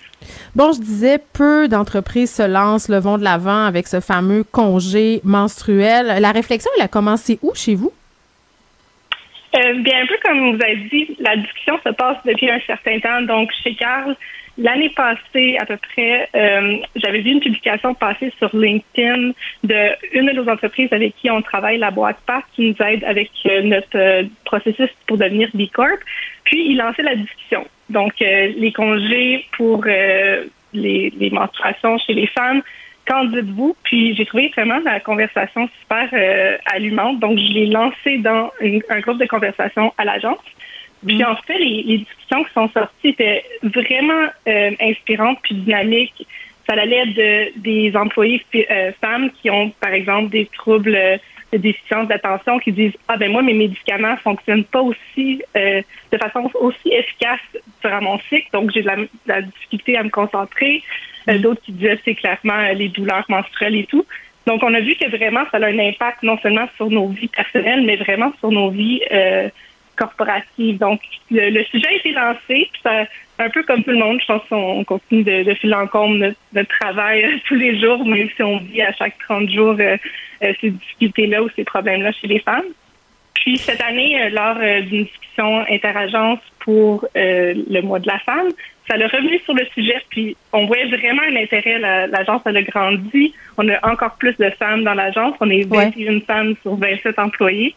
Bon, je disais, peu d'entreprises se lancent, le vont de l'avant avec ce fameux congé menstruel. La réflexion, elle a commencé où chez vous? Euh, bien, un peu comme vous avez dit, la discussion se passe depuis un certain temps. Donc, chez Carl, l'année passée, à peu près, euh, j'avais vu une publication passer sur LinkedIn de de nos entreprises avec qui on travaille, la boîte PAC, qui nous aide avec euh, notre euh, processus pour devenir B Corp. Puis, il lançait la discussion. Donc, les congés pour les, les menstruations chez les femmes, qu'en dites-vous? Puis j'ai trouvé vraiment la conversation super euh, allumante. Donc, je l'ai lancé dans une- un groupe de conversation à l'agence. Puis en fait, les, les discussions qui sont sorties étaient vraiment euh, inspirantes puis dynamiques. Ça allait de des employés euh, femmes qui ont, par exemple, des troubles euh, déficience d'attention qui disent ah ben moi mes médicaments fonctionnent pas aussi euh, de façon aussi efficace durant mon cycle, donc j'ai de la, de la difficulté à me concentrer. Euh, D'autres qui disaient c'est clairement euh, les douleurs menstruelles et tout. Donc on a vu que vraiment ça a un impact non seulement sur nos vies personnelles, mais vraiment sur nos vies euh, Donc le, le sujet a été lancé, puis ça, un peu comme tout le monde, je pense qu'on continue de, de filer en comble notre, notre travail euh, tous les jours, même si on vit à chaque 30 jours euh, euh, ces difficultés-là ou ces problèmes-là chez les femmes. Puis cette année, lors d'une discussion interagence pour euh, le mois de la femme, ça l'a revenu sur le sujet, puis on voyait vraiment un intérêt. La- L'agence, elle a grandi. On a encore plus de femmes dans l'agence. On est 21 femmes sur 27 employés.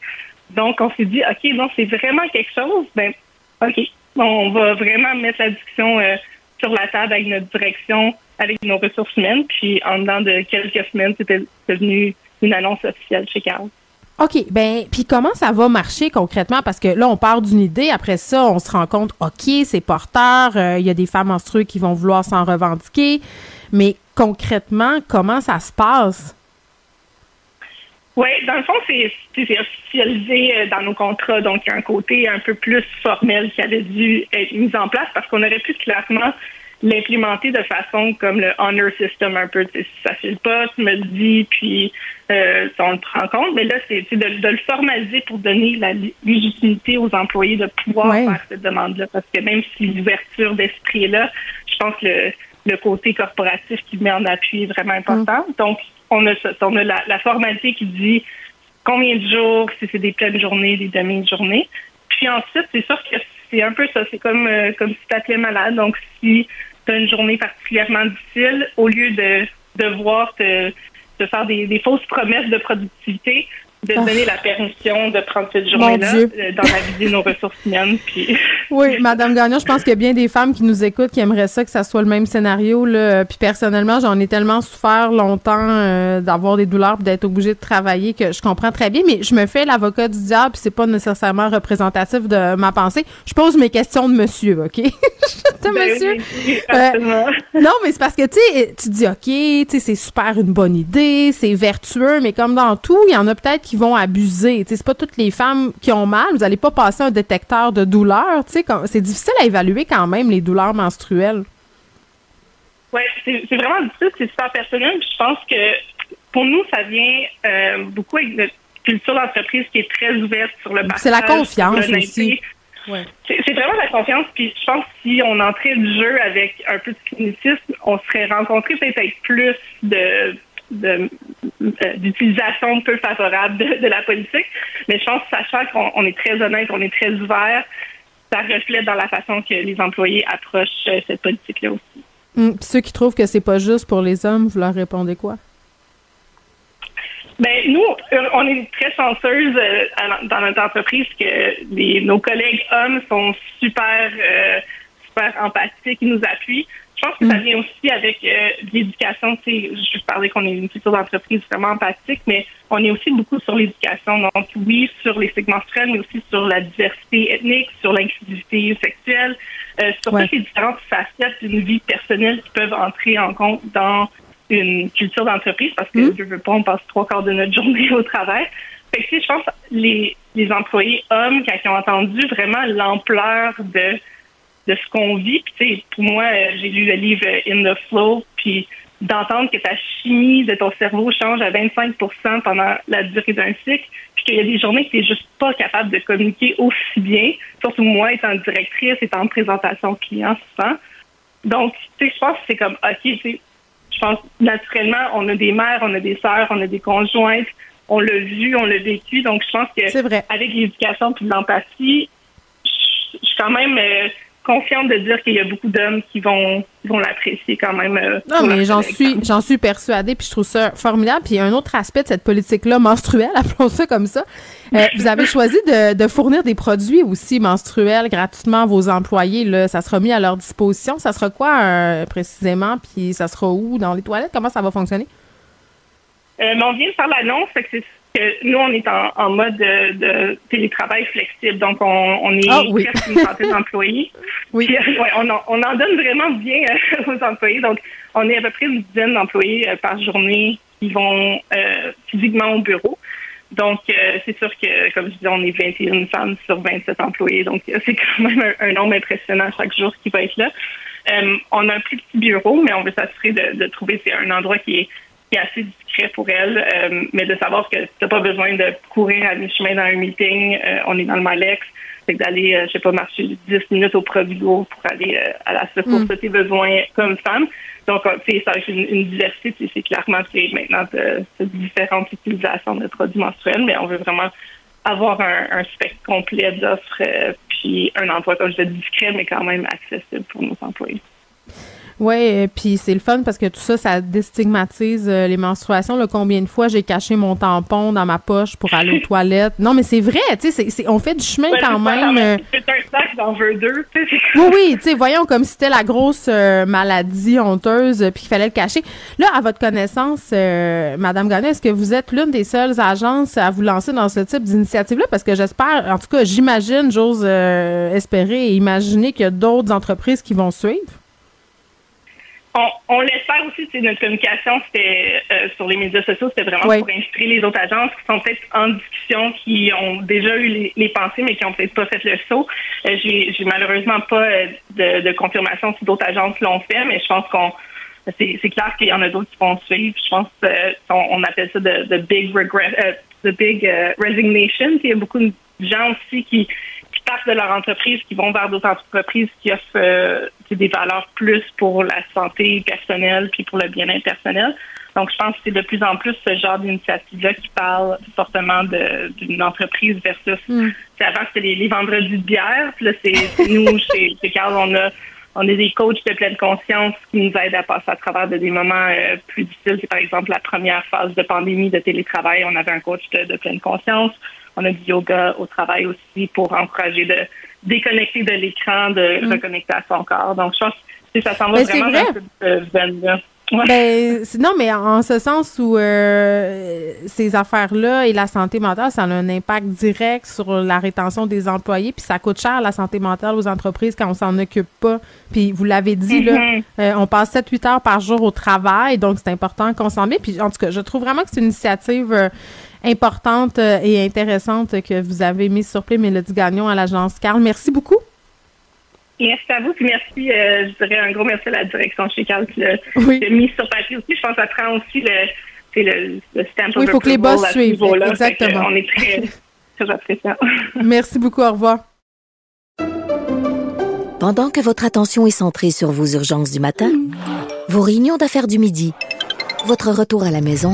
Donc, on s'est dit, OK, non, c'est vraiment quelque chose. Ben, OK, on va vraiment mettre la discussion euh, sur la table avec notre direction, avec nos ressources humaines. Puis, en dedans de quelques semaines, c'était devenu une annonce officielle chez Carl. OK, ben, puis comment ça va marcher concrètement? Parce que là, on part d'une idée, après ça, on se rend compte, OK, c'est porteur, euh, il y a des femmes menstruées qui vont vouloir s'en revendiquer, mais concrètement, comment ça se passe? Oui, dans le fond, c'est officialisé euh, dans nos contrats, donc il y a un côté un peu plus formel qui avait dû être mis en place parce qu'on aurait pu clairement l'implémenter de façon comme le honor system un peu. Si ça file pas, tu me le dis, puis euh, on le prend en compte. Mais là, c'est de, de le formaliser pour donner la légitimité aux employés de pouvoir Ouais. faire cette demande-là. Parce que même si l'ouverture d'esprit est là, je pense que le, le côté corporatif qui met en appui est vraiment important. Donc, on a, on a la, la formalité qui dit combien de jours, si c'est des pleines journées, des demi-journées. Puis ensuite, c'est sûr que c'est un peu ça. C'est comme, euh, comme si tu t'appelais malade. Donc, si tu as une journée particulièrement difficile, au lieu de devoir te, te faire des, des fausses promesses de productivité, de Oh. donner la permission de prendre cette journée-là euh, dans la vider nos ressources humaines. Puis Oui, Madame Gagnon, je pense qu'il y a bien des femmes qui nous écoutent qui aimeraient ça que ça soit le même scénario. Là. Puis personnellement, j'en ai tellement souffert longtemps euh, d'avoir des douleurs puis d'être obligée de travailler que je comprends très bien, mais je me fais l'avocat du diable puis c'est pas nécessairement représentatif de ma pensée. Je pose mes questions de monsieur, OK? de Ben monsieur. oui, Euh, non, mais c'est parce que, tu sais, tu dis, OK, tu sais, c'est super une bonne idée, c'est vertueux, mais comme dans tout, il y en a peut-être qui vont abuser. C'est pas toutes les femmes qui ont mal. Vous allez pas passer un détecteur de douleur, C'est difficile à évaluer quand même les douleurs menstruelles. Oui, c'est vraiment difficile, c'est super personnel. puis Je pense que pour nous, ça vient euh, beaucoup avec notre culture d'entreprise qui est très ouverte sur le C'est la confiance aussi. Ouais. C'est c'est vraiment la confiance. Puis je pense que si on entrait du jeu avec un peu de clinicisme, on serait rencontré peut-être avec plus de de- euh, d'utilisation peu favorable de, de la politique. Mais je pense, sachant qu'on on est très honnête, on est très ouvert, ça reflète dans la façon que les employés approchent euh, cette politique-là aussi. Hum, ceux qui trouvent que c'est pas juste pour les hommes, vous leur répondez quoi? Ben nous, euh, on est très chanceuse dans notre entreprise que les, nos collègues hommes sont super euh, super empathiques, ils nous appuient. Je pense que ça vient aussi avec euh, l'éducation. Tu sais, je parlais qu'on est une culture d'entreprise vraiment empathique, mais on est aussi beaucoup sur l'éducation. Donc oui, sur les menstruels, mais aussi sur la diversité ethnique, sur l'inclusivité sexuelle, euh, sur Ouais. toutes les différentes facettes d'une vie personnelle qui peuvent entrer en compte dans une culture d'entreprise parce que je veux pas, on passe trois quarts de notre journée au travail. Fait que, je pense les, les employés hommes, quand ils ont entendu vraiment l'ampleur de, de ce qu'on vit, puis tu sais, pour moi, euh, j'ai lu le livre euh, In the Flow, puis d'entendre que ta chimie de ton cerveau change à 25% pendant la durée d'un cycle, puis qu'il y a des journées que tu n'es juste pas capable de communiquer aussi bien, surtout moi étant directrice, étant en présentation client souvent. Donc, tu sais, je pense que c'est comme, OK, tu sais, je pense naturellement, on a des mères, on a des sœurs, on a des conjointes, on l'a vu, on l'a vécu. Donc, je pense que avec l'éducation puis l'empathie, je je suis quand même euh, confiante de dire qu'il y a beaucoup d'hommes qui vont, vont l'apprécier quand même. euh, Non, mais j'en suis, j'en suis persuadée, puis je trouve ça formidable. Puis il y a un autre aspect de cette politique-là menstruelle, appelons ça comme ça. Euh, vous avez choisi de, de fournir des produits aussi menstruels gratuitement à vos employés. Là, ça sera mis à leur disposition. Ça sera quoi euh, précisément, puis ça sera où? Dans les toilettes? Comment ça va fonctionner? Mais on vient de faire l'annonce, fait que c'est que nous, on est en, en mode de, de télétravail flexible. Donc, on, on est Ah, oui. presque une centaine d'employés. Oui. Puis, euh, ouais, on, en, on en donne vraiment bien euh, aux employés. Donc, on est à peu près une dizaine d'employés euh, par journée qui vont euh, physiquement au bureau. donc, c'est sûr que, comme je disais, on est 21 femmes sur 27 employés. Donc, c'est quand même un, un, nombre impressionnant chaque jour qui va être là. On a un plus petit bureau, mais on veut s'assurer de, de trouver c'est un endroit qui est, est assez discret pour elle, euh, mais de savoir que tu n'as pas besoin de courir à mi-chemin dans un meeting. on est dans le Malex. C'est d'aller, je sais pas, marcher 10 minutes au Provigo pour aller à la secours de tes besoins comme femme. Donc, c'est ça une, une diversité. C'est clairement maintenant de, de, différentes utilisations de produits menstruels, mais on veut vraiment avoir un, un spectre complet d'offres, euh, puis un emploi, comme je disais, discret, mais quand même accessible pour nos employés. Oui, puis c'est le fun parce que tout ça, ça déstigmatise euh, les menstruations. Là, combien de fois j'ai caché mon tampon dans ma poche pour aller aux toilettes? Non, mais c'est vrai, tu sais, on fait du chemin ouais, quand même. Euh... C'est un sac, j'en veux deux. Oui, oui, tu sais, voyons comme si c'était la grosse euh, maladie honteuse puis qu'il fallait le cacher. Là, à votre connaissance, euh, Madame Gagné, est-ce que vous êtes l'une des seules agences à vous lancer dans ce type d'initiative-là? Parce que j'espère, en tout cas, j'imagine, j'ose espérer et imaginer qu'il y a d'autres entreprises qui vont suivre. On, on l'espère aussi, c'est notre communication, c'était euh, sur les médias sociaux, c'était vraiment oui. pour inspirer les autres agences qui sont peut-être en discussion, qui ont déjà eu les, les pensées, mais qui ont peut-être pas fait le saut. Euh, j'ai, j'ai malheureusement pas euh, de, de, confirmation si d'autres agences l'ont fait, mais je pense qu'on c'est, c'est clair qu'il y en a d'autres qui vont suivre. Je pense qu'on on appelle ça de, de big regret, the big resignation. Il y a beaucoup de gens aussi qui qui partent de leur entreprise, qui vont vers d'autres entreprises qui offrent euh, des valeurs plus pour la santé personnelle puis pour le bien-être personnel. Donc, je pense que c'est de plus en plus ce genre d'initiative-là qui parle fortement d'une entreprise versus. Mm. Avant, c'était les, les, vendredis de bière. Puis là, c'est nous, chez, chez Carl, on a, on est des coachs de pleine conscience qui nous aident à passer à travers de des moments euh, plus difficiles. C'est par exemple la première phase de pandémie de télétravail. On avait un coach de, de pleine conscience. On a du yoga au travail aussi pour encourager de déconnecter de l'écran, de mm. reconnecter à son corps. Donc, je pense que ça s'en va vraiment vrai. dans cette veine-là. Ouais. Ben, non, mais en ce sens où euh, ces affaires-là et la santé mentale, ça a un impact direct sur la rétention des employés, puis ça coûte cher la santé mentale aux entreprises quand on s'en occupe pas. Puis vous l'avez dit, là, Mm-hmm. euh, on passe 7-8 heures par jour au travail, donc c'est important qu'on s'en met. Puis en tout cas, je trouve vraiment que c'est une initiative euh, importante euh, et intéressante que vous avez mise sur pied, Mélodie Gagnon, à l'agence Carl. Merci beaucoup. Merci à vous, puis merci, euh, je dirais un gros merci à la direction chez Carl qui l'a oui. mis sur papier aussi. Je pense que ça prend aussi le, le, le stamp Oui, il faut que les boss suivent. Exactement. On est très, très appréciant. Merci beaucoup, au revoir. Pendant que votre attention est centrée sur vos urgences du matin, vos réunions d'affaires du midi, votre retour à la maison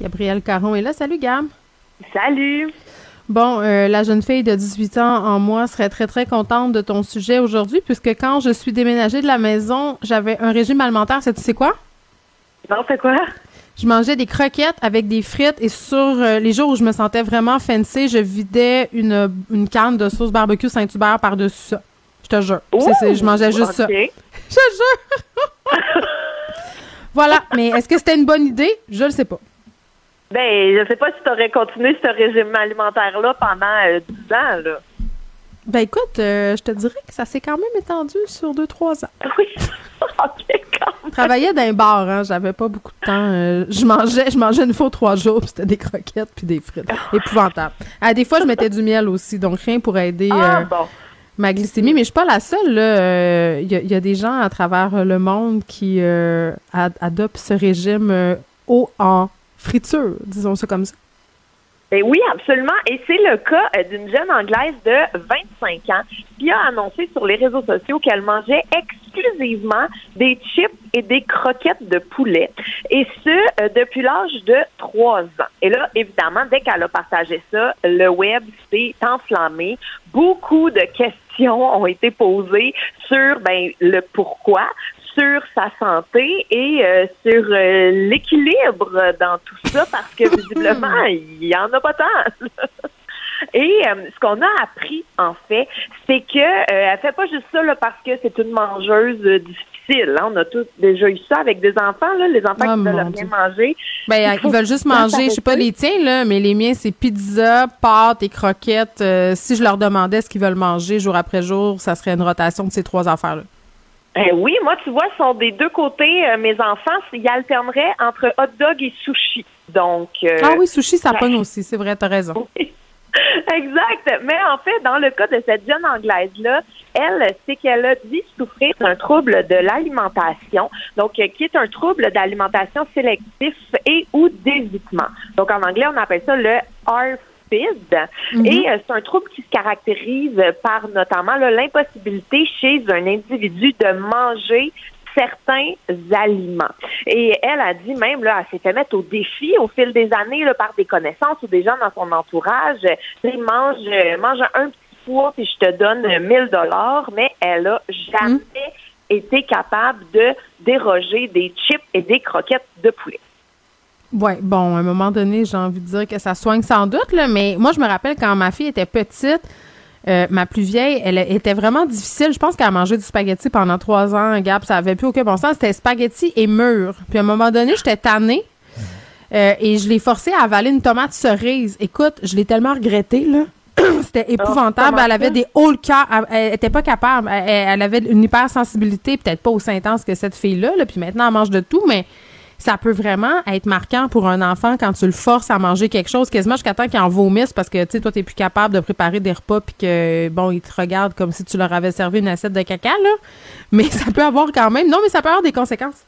Gabrielle Caron est là. Salut, Gab. Salut. Bon, euh, la jeune fille de 18 ans en moi serait très, très contente de ton sujet aujourd'hui, puisque quand je suis déménagée de la maison, j'avais un régime alimentaire. Tu sais quoi? Non, c'est quoi? Je mangeais des croquettes avec des frites et sur euh, les jours où je me sentais vraiment fancy, je vidais une, une canne de sauce barbecue Saint-Hubert par-dessus ça. Je te jure. Ouh, c'est, je mangeais juste okay. ça. Je te jure. voilà. Mais est-ce que c'était une bonne idée? Je le sais pas. Ben, je sais pas si tu aurais continué ce régime alimentaire-là pendant euh, 10 ans, là. Ben écoute, euh, je te dirais que ça s'est quand même étendu sur 2-3 ans. Oui. OK, quand Je travaillais dans un bar, hein, j'avais pas beaucoup de temps. Euh, je mangeais je mangeais une fois trois jours, puis c'était des croquettes puis des frites. Épouvantable. Ah, des fois, je mettais du miel aussi, donc rien pour aider Ah, euh, bon. ma glycémie. Mais je suis pas la seule. Il y, a- y a des gens à travers le monde qui euh, ad- adoptent ce régime euh, haut en friture, disons ça comme ça. Ben oui, absolument. Et c'est le cas euh, d'une jeune Anglaise de 25 ans qui a annoncé sur les réseaux sociaux qu'elle mangeait exclusivement des chips et des croquettes de poulet. Et ce, euh, depuis l'âge de 3 ans. Et là, évidemment, dès qu'elle a partagé ça, le web s'est enflammé. Beaucoup de questions ont été posées sur ben, le pourquoi, sur sa santé et euh, sur euh, l'équilibre dans tout ça parce que visiblement, il y en a pas tant. Et euh, ce qu'on a appris, en fait, c'est que euh, elle fait pas juste ça là, parce que c'est une mangeuse euh, difficile. hein. On a tous déjà eu ça avec des enfants, là, les enfants Oh, qui veulent Dieu. manger. Ben, ils veulent juste bien manger, je sais pas les tiens, là, mais les miens, c'est pizza, pâtes et croquettes. Si je leur demandais ce qu'ils veulent manger jour après jour, ça serait une rotation de ces trois affaires-là. Eh oui, moi, tu vois, sont des deux côtés. euh, mes enfants, ils alterneraient entre hot dog et sushi. Donc. euh, ah oui, sushi, ça pogne aussi, c'est vrai, t'as raison. Exact. Mais en fait, dans le cas de cette jeune Anglaise-là, elle, c'est qu'elle a dit souffrir d'un trouble de l'alimentation, donc euh, qui est un trouble d'alimentation sélectif et ou d'évitement. Donc en anglais, on appelle ça le Mhm. Et euh, c'est un trouble qui se caractérise par notamment l'impossibilité chez un individu de manger certains aliments. Et elle a dit même, là, elle s'est fait mettre au défi au fil des années là, par des connaissances ou des gens dans son entourage. Tu sais, mange, euh, mange un petit poids puis je te donne euh, 1000 dollars, mais elle a jamais été capable de déroger des chips et des croquettes de poulet. Ouais, bon, à un moment donné, j'ai envie de dire que ça soigne sans doute, là, mais moi, je me rappelle quand ma fille était petite, euh, ma plus vieille, elle était vraiment difficile. Je pense qu'elle a mangé du spaghetti pendant trois ans, Gab, ça avait plus aucun bon sens. C'était spaghetti et mûr. Puis à un moment donné, j'étais tannée. euh, et je l'ai forcée à avaler une tomate cerise. Écoute, je l'ai tellement regretté, là. C'était épouvantable. elle avait des hauts le cœur. Elle- Elle était pas capable. Elle, elle avait une hypersensibilité, peut-être pas aussi intense que cette fille-là. Là. Puis maintenant, elle mange de tout, mais ça peut vraiment être marquant pour un enfant quand tu le forces à manger quelque chose, quasiment jusqu'à temps qu'il en vomisse parce que, tu sais, toi, t'es plus capable de préparer des repas puis que, bon, ils te regardent comme si tu leur avais servi une assiette de caca, là. Mais ça peut avoir quand même, non, mais ça peut avoir des conséquences.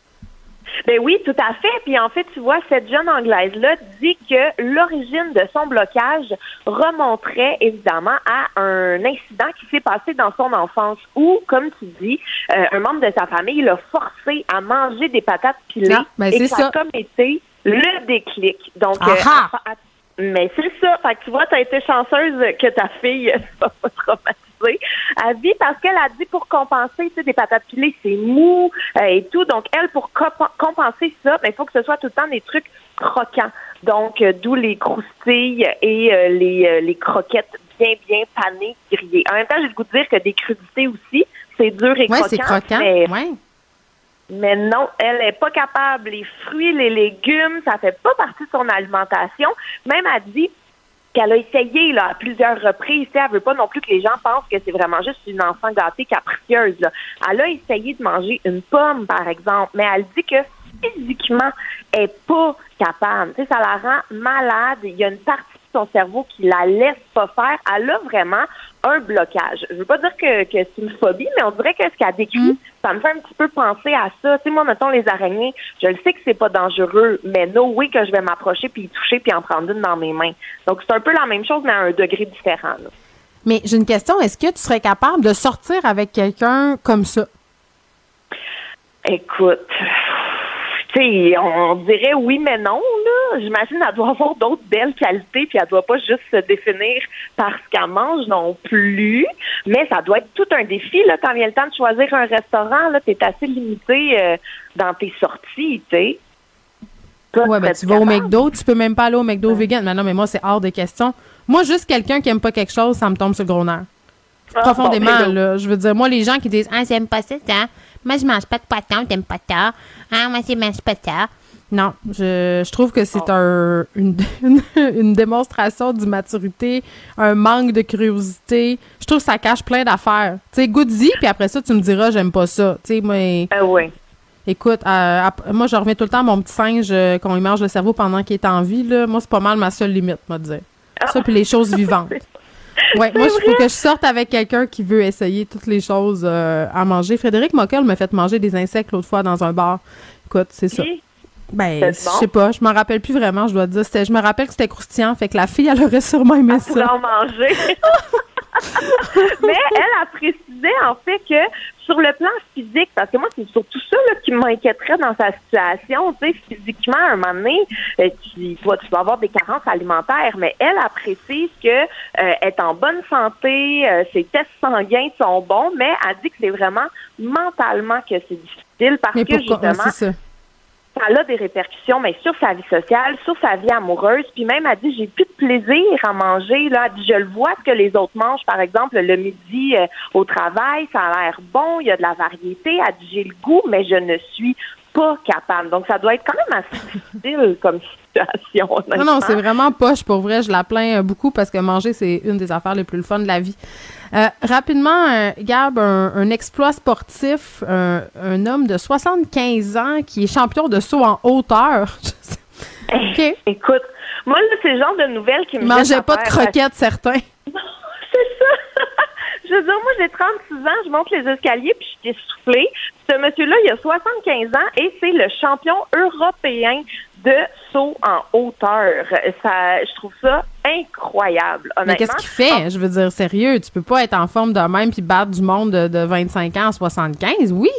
Ben oui, tout à fait. Puis en fait, tu vois, cette jeune Anglaise-là dit que l'origine de son blocage remonterait évidemment à un incident qui s'est passé dans son enfance où, comme tu dis, euh, un membre de sa famille l'a forcé à manger des patates pilées Ah, ben et ça, a comme été le déclic. Donc, à- à- mais c'est ça. Fait que tu vois, tu as été chanceuse que ta fille soit pas traumatisée à vie parce qu'elle a dit pour compenser, tu sais, des patates pilées, c'est mou euh, et tout. Donc, elle, pour comp- compenser ça, ben, il faut que ce soit tout le temps des trucs croquants. Donc, euh, d'où les croustilles et euh, les, euh, les croquettes bien, bien panées, grillées. En même temps, j'ai le goût de dire que des crudités aussi, c'est dur et Ouais, croquant. c'est croquant. mais- Ouais. mais non, elle est pas capable. Les fruits, les légumes, ça fait pas partie de son alimentation. Même elle dit qu'elle a essayé là, à plusieurs reprises. Elle veut pas non plus que les gens pensent que c'est vraiment juste une enfant gâtée capricieuse. Là. Elle a essayé de manger une pomme, par exemple, mais elle dit que physiquement, elle est pas capable. Tu sais, ça la rend malade. Il y a une partie de son cerveau qui la laisse pas faire. Elle a vraiment un blocage. Je veux pas dire que, que c'est une phobie, mais on dirait que ce qu'elle décrit, ça me fait un petit peu penser à ça. Tu sais, moi, mettons, les araignées, je le sais que c'est pas dangereux, mais no way que je vais m'approcher puis y toucher puis en prendre une dans mes mains. Donc, c'est un peu la même chose, mais à un degré différent. là. Mais j'ai une question. Est-ce que tu serais capable de sortir avec quelqu'un comme ça? Écoute, tu sais, on dirait oui, mais non, là. J'imagine qu'elle doit avoir d'autres belles qualités, puis elle doit pas juste se définir par ce qu'elle mange non plus. Mais ça doit être tout un défi, là, quand vient le temps de choisir un restaurant, là, t'es assez limité euh, dans tes sorties, tu sais. Ouais, ben, tu vas au McDo, tu peux même pas aller au McDo vegan. Mais non, mais moi, c'est hors de question. Moi, juste quelqu'un qui aime pas quelque chose, ça me tombe sur le gros nerf. Ah, Profondément, bon, ben là. Je veux dire, moi, les gens qui disent, ah, j'aime pas ça, ça. Moi, je mange pas de poisson, t'aimes pas ça. Ah, moi, je mange pas ça. Non, je, je trouve que c'est un, une, une, une démonstration d'immaturité, un manque de curiosité. Je trouve que ça cache plein d'affaires. Tu sais, goûte-y, puis après ça, tu me diras, j'aime pas ça. Tu sais, moi. oui. Écoute, euh, moi, je reviens tout le temps à mon petit singe euh, qu'on lui mange le cerveau pendant qu'il est en vie. Là. Moi, c'est pas mal ma seule limite, moi, dire. Ça, puis les choses vivantes. Ouais, moi, il faut que je sorte avec quelqu'un qui veut essayer toutes les choses euh, à manger. Frédéric Mockel m'a fait manger des insectes l'autre fois dans un bar. Écoute, c'est ça. Ben, je sais pas, je m'en rappelle plus vraiment, je dois dire. C'était- Je me rappelle que c'était croustillant, fait que la fille, elle aurait sûrement aimé Elle ça. en manger. Mais elle a précisé disais en fait que sur le plan physique, parce que moi, c'est surtout ça là, qui m'inquiéterait dans sa situation. Tu sais, physiquement, à un moment donné, euh, tu, vas, tu vas avoir des carences alimentaires, mais elle, elle précise que euh, est en bonne santé, euh, ses tests sanguins sont bons, mais elle dit que c'est vraiment mentalement que c'est difficile parce Mais que justement, ça. a des répercussions mais sur sa vie sociale, sur sa vie amoureuse, puis même elle dit j'ai plus de plaisir à manger là, Elle dit, je le vois ce que les autres mangent. Par exemple le midi euh, au travail, ça a l'air bon, il y a de la variété, elle dit j'ai le goût mais je ne suis pas capable. Donc ça doit être quand même assez difficile comme situation. Non, non, c'est vraiment poche. Pour vrai, je la plains euh, beaucoup parce que manger, c'est une des affaires les plus fun de la vie. Euh, rapidement, euh, Gab, un, un exploit sportif, un, un homme de 75 ans qui est champion de saut en hauteur. OK. Écoute, moi là c'est le genre de nouvelles qui me Il mangeait pas de croquettes, certains. C'est ça. Je veux dire, moi, j'ai 36 ans, je monte les escaliers, puis je suis essoufflée. Ce monsieur-là, il a 75 ans et c'est le champion européen de saut en hauteur. Ça, je trouve ça incroyable, Mais honnêtement. qu'est-ce qu'il fait? Je veux dire, sérieux, tu peux pas être en forme de même puis battre du monde de, de 25 ans à 75, oui?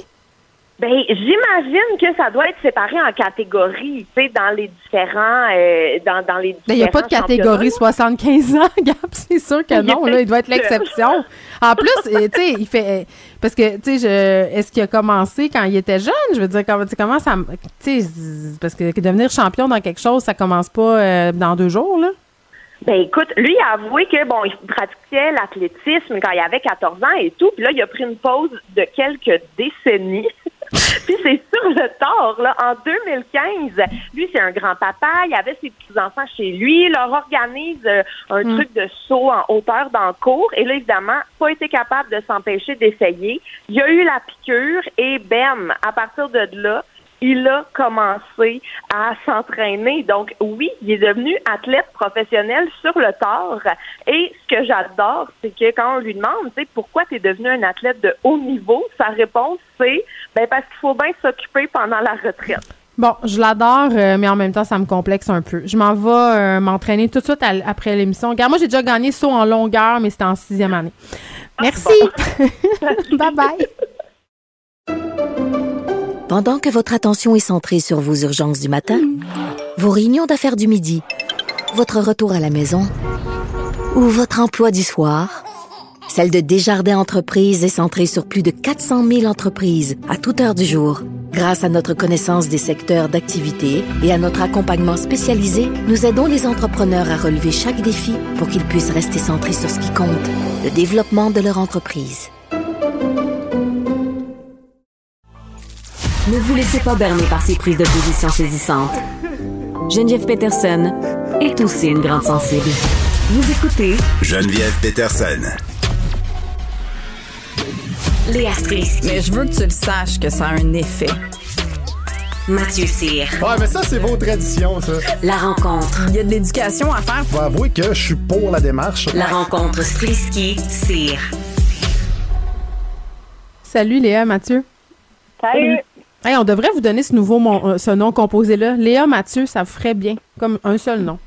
Ben, j'imagine que ça doit être séparé en catégories, tu sais, dans les différents, euh, dans, dans les Ben, Il n'y a pas de catégorie championnats. 75 ans, Gab, c'est sûr que non, là, il doit être l'exception. En plus, euh, tu sais, il fait. euh, Parce que, tu sais, je- est-ce qu'il a commencé quand il était jeune? Je veux dire, comment, ça. Tu sais, parce que devenir champion dans quelque chose, ça commence pas euh, dans deux jours, là. Ben écoute, lui il a avoué que bon, il pratiquait l'athlétisme quand il avait 14 ans et tout, puis là il a pris une pause de quelques décennies. puis c'est sur le tard là en 2015, lui c'est un grand-papa, il avait ses petits-enfants chez lui, il leur organise euh, un Mm. truc de saut en hauteur dans le cours et là évidemment, pas été capable de s'empêcher d'essayer. Il y a eu la piqûre et bam, à partir de là, il a commencé à s'entraîner. Donc oui, il est devenu athlète professionnel sur le tard. Et ce que j'adore, c'est que quand on lui demande, tu sais, pourquoi tu es devenu un athlète de haut niveau, sa réponse c'est ben parce qu'il faut bien s'occuper pendant la retraite. Bon, je l'adore, euh, mais en même temps, ça me complexe un peu. Je m'en vais euh, m'entraîner tout de suite à- après l'émission. Regarde, moi, j'ai déjà gagné saut en longueur, mais c'était en sixième année. Merci. bye bye. Pendant que votre attention est centrée sur vos urgences du matin, vos réunions d'affaires du midi, votre retour à la maison ou votre emploi du soir, celle de Desjardins Entreprises est centrée sur plus de 400 000 entreprises à toute heure du jour. Grâce à notre connaissance des secteurs d'activité et à notre accompagnement spécialisé, nous aidons les entrepreneurs à relever chaque défi pour qu'ils puissent rester centrés sur ce qui compte, le développement de leur entreprise. Ne vous laissez pas berner par ces prises de position saisissantes. Geneviève Peterson est aussi une grande sensible. Vous écoutez Geneviève Peterson. Léa Strisky. Mais je veux que tu le saches que ça a un effet. Mathieu Cyr. Ouais, mais ça, c'est vos traditions, ça. La rencontre. Il y a de l'éducation à faire. Je vais avouer que je suis pour la démarche. La rencontre Strisky-Cyr. Salut Léa, Mathieu. Salut. Hey, on devrait vous donner ce nouveau mon- euh, ce nom composé-là. Léa Mathieu, ça vous ferait bien, comme un seul nom.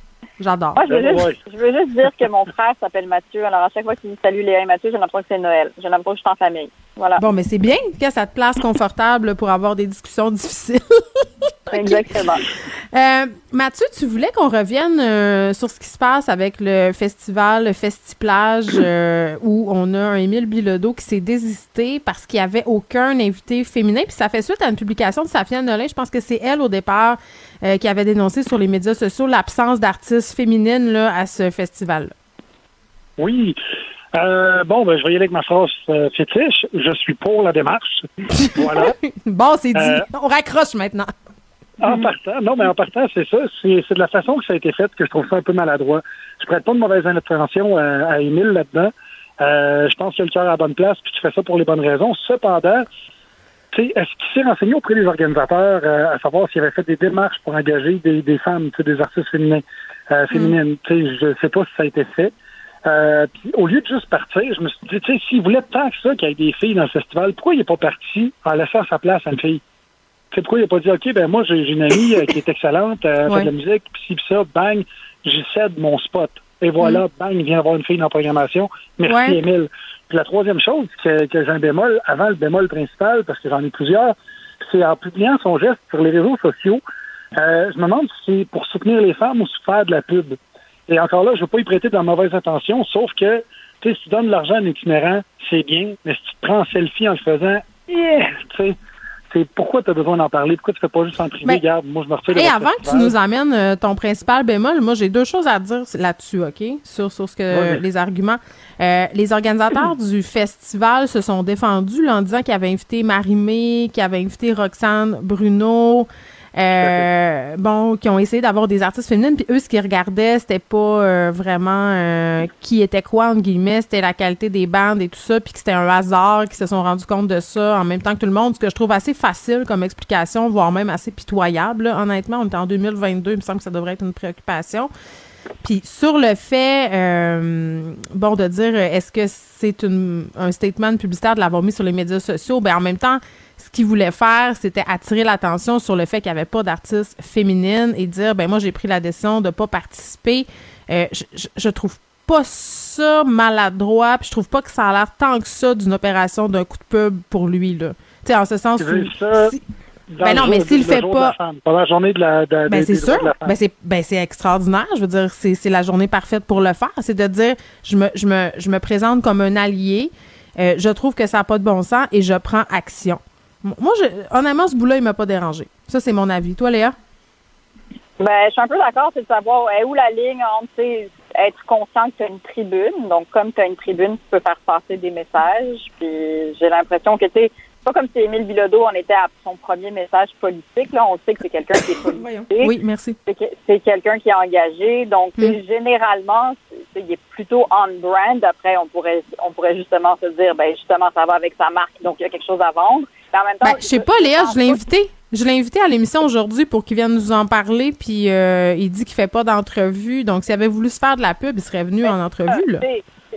J'adore. Moi, je veux, juste, je veux juste dire que mon frère s'appelle Mathieu. Alors, à chaque fois qu'il me dit salut Léa et Mathieu, j'ai l'impression que c'est Noël. J'ai l'impression que je suis en famille. Voilà. Bon, mais c'est bien que ça te place confortable pour avoir des discussions difficiles. Exactement. Euh, Mathieu, tu voulais qu'on revienne euh, sur ce qui se passe avec le festival, le Festiplage, euh, où on a un Émile Bilodeau qui s'est désisté parce qu'il n'y avait aucun invité féminin. Puis ça fait suite à une publication de Safia Nolin. Je pense que c'est elle, au départ, qui avait dénoncé sur les médias sociaux l'absence d'artistes féminines là, à ce festival-là. Oui. Euh, bon, ben, je vais y aller avec ma phrase euh, fétiche. Je suis pour la démarche. Voilà. bon, c'est dit. Euh, on raccroche maintenant. En partant, non, mais en partant, c'est ça. C'est de la façon que ça a été fait que je trouve ça un peu maladroit. Je prête pas de mauvaise intention à, à Émile là-dedans. Euh, je pense qu'il a le cœur à la bonne place, puis tu fais ça pour les bonnes raisons. Cependant, tu sais, est-ce qu'il s'est renseigné auprès des organisateurs euh, à savoir s'il avait fait des démarches pour engager des, des femmes, des artistes féminins, euh, féminines? Je sais pas si ça a été fait. Euh, au lieu de juste partir, je me suis dit, s'il voulait tant que ça qu'il y ait des filles dans le festival, pourquoi il n'est pas parti en laissant sa place à une fille? Sais, pourquoi il n'a pas dit, OK, ben moi, j'ai une amie euh, qui est excellente, euh, elle fait de la Ouais. musique, puis ci, puis ça, bang, j'y cède mon spot. et voilà, bang, il vient avoir une fille dans la programmation. Merci, Ouais. Émile. Puis la troisième chose, que, que j'ai un bémol, avant le bémol principal, parce que j'en ai plusieurs, c'est en publiant son geste sur les réseaux sociaux, euh, je me demande si c'est pour soutenir les femmes ou se faire de la pub. Et encore là, je veux pas y prêter de la mauvaise intention, sauf que, tu sais, si tu donnes de l'argent à un itinérant, c'est bien, mais si tu te prends en selfie en le faisant, yeah, tu sais, c'est pourquoi tu as besoin d'en parler, pourquoi tu fais pas juste en privé, regarde, moi je me de Et avant que tu nous amènes euh, ton principal bémol, moi j'ai deux choses à dire là-dessus, OK? Sur, sur ce que Ouais. les arguments. Euh, les organisateurs du festival se sont défendus là, en disant qu'ils avaient invité Marimé, qu'ils avaient invité Roxane Bruno. Euh, bon, qui ont essayé d'avoir des artistes féminines, puis eux, ce qu'ils regardaient, c'était pas euh, vraiment euh, qui était quoi, entre guillemets, c'était la qualité des bandes et tout ça, puis que c'était un hasard, qu'ils se sont rendus compte de ça en même temps que tout le monde, ce que je trouve assez facile comme explication, voire même assez pitoyable. là. Honnêtement, on est en 2022, il me semble que ça devrait être une préoccupation. Puis sur le fait, euh, bon, de dire est-ce que c'est un statement publicitaire de l'avoir mis sur les médias sociaux, ben en même temps, ce qu'il voulait faire, c'était attirer l'attention sur le fait qu'il n'y avait pas d'artistes féminines et dire ben moi j'ai pris la décision de pas participer. Euh, je, je, je trouve pas ça maladroit, puis je trouve pas que ça a l'air tant que ça d'une opération d'un coup de pub pour lui là. Tu sais en ce sens Tu où ça si- ben non, mais s'il le fait pas- pendant la journée de la, de, ben c'est sûr. Ben c'est ben extraordinaire. Je veux dire, c'est c'est la journée parfaite pour le faire. C'est de dire, je me je me je me présente comme un allié. Euh, je trouve que ça n'a pas de bon sens et je prends action. Moi, je, honnêtement, ce bout-là, il m'a pas dérangé. Ça, c'est mon avis. Toi, Léa? Ben, je suis un peu d'accord, c'est de savoir est où la ligne entre être conscient que tu as une tribune. Donc, comme tu as une tribune, tu peux faire passer des messages. Puis, j'ai l'impression que, tu sais, pas comme si Émile Bilodeau en était à son premier message politique. Là, on sait que c'est quelqu'un qui est politique. Oui, merci. C'est que- c'est quelqu'un qui est engagé. Donc, sais, généralement, c'est- il est plutôt on-brand. Après, on pourrait, on pourrait justement se dire, ben justement, ça va avec sa marque. Donc, il y a quelque chose à vendre. Mais en même temps, Ben, je sais pas, Léa, je l'ai invité. Je l'ai invité à l'émission aujourd'hui pour qu'il vienne nous en parler. Puis euh, il dit qu'il fait pas d'entrevue. Donc, s'il avait voulu se faire de la pub, il serait venu en entrevue. Là.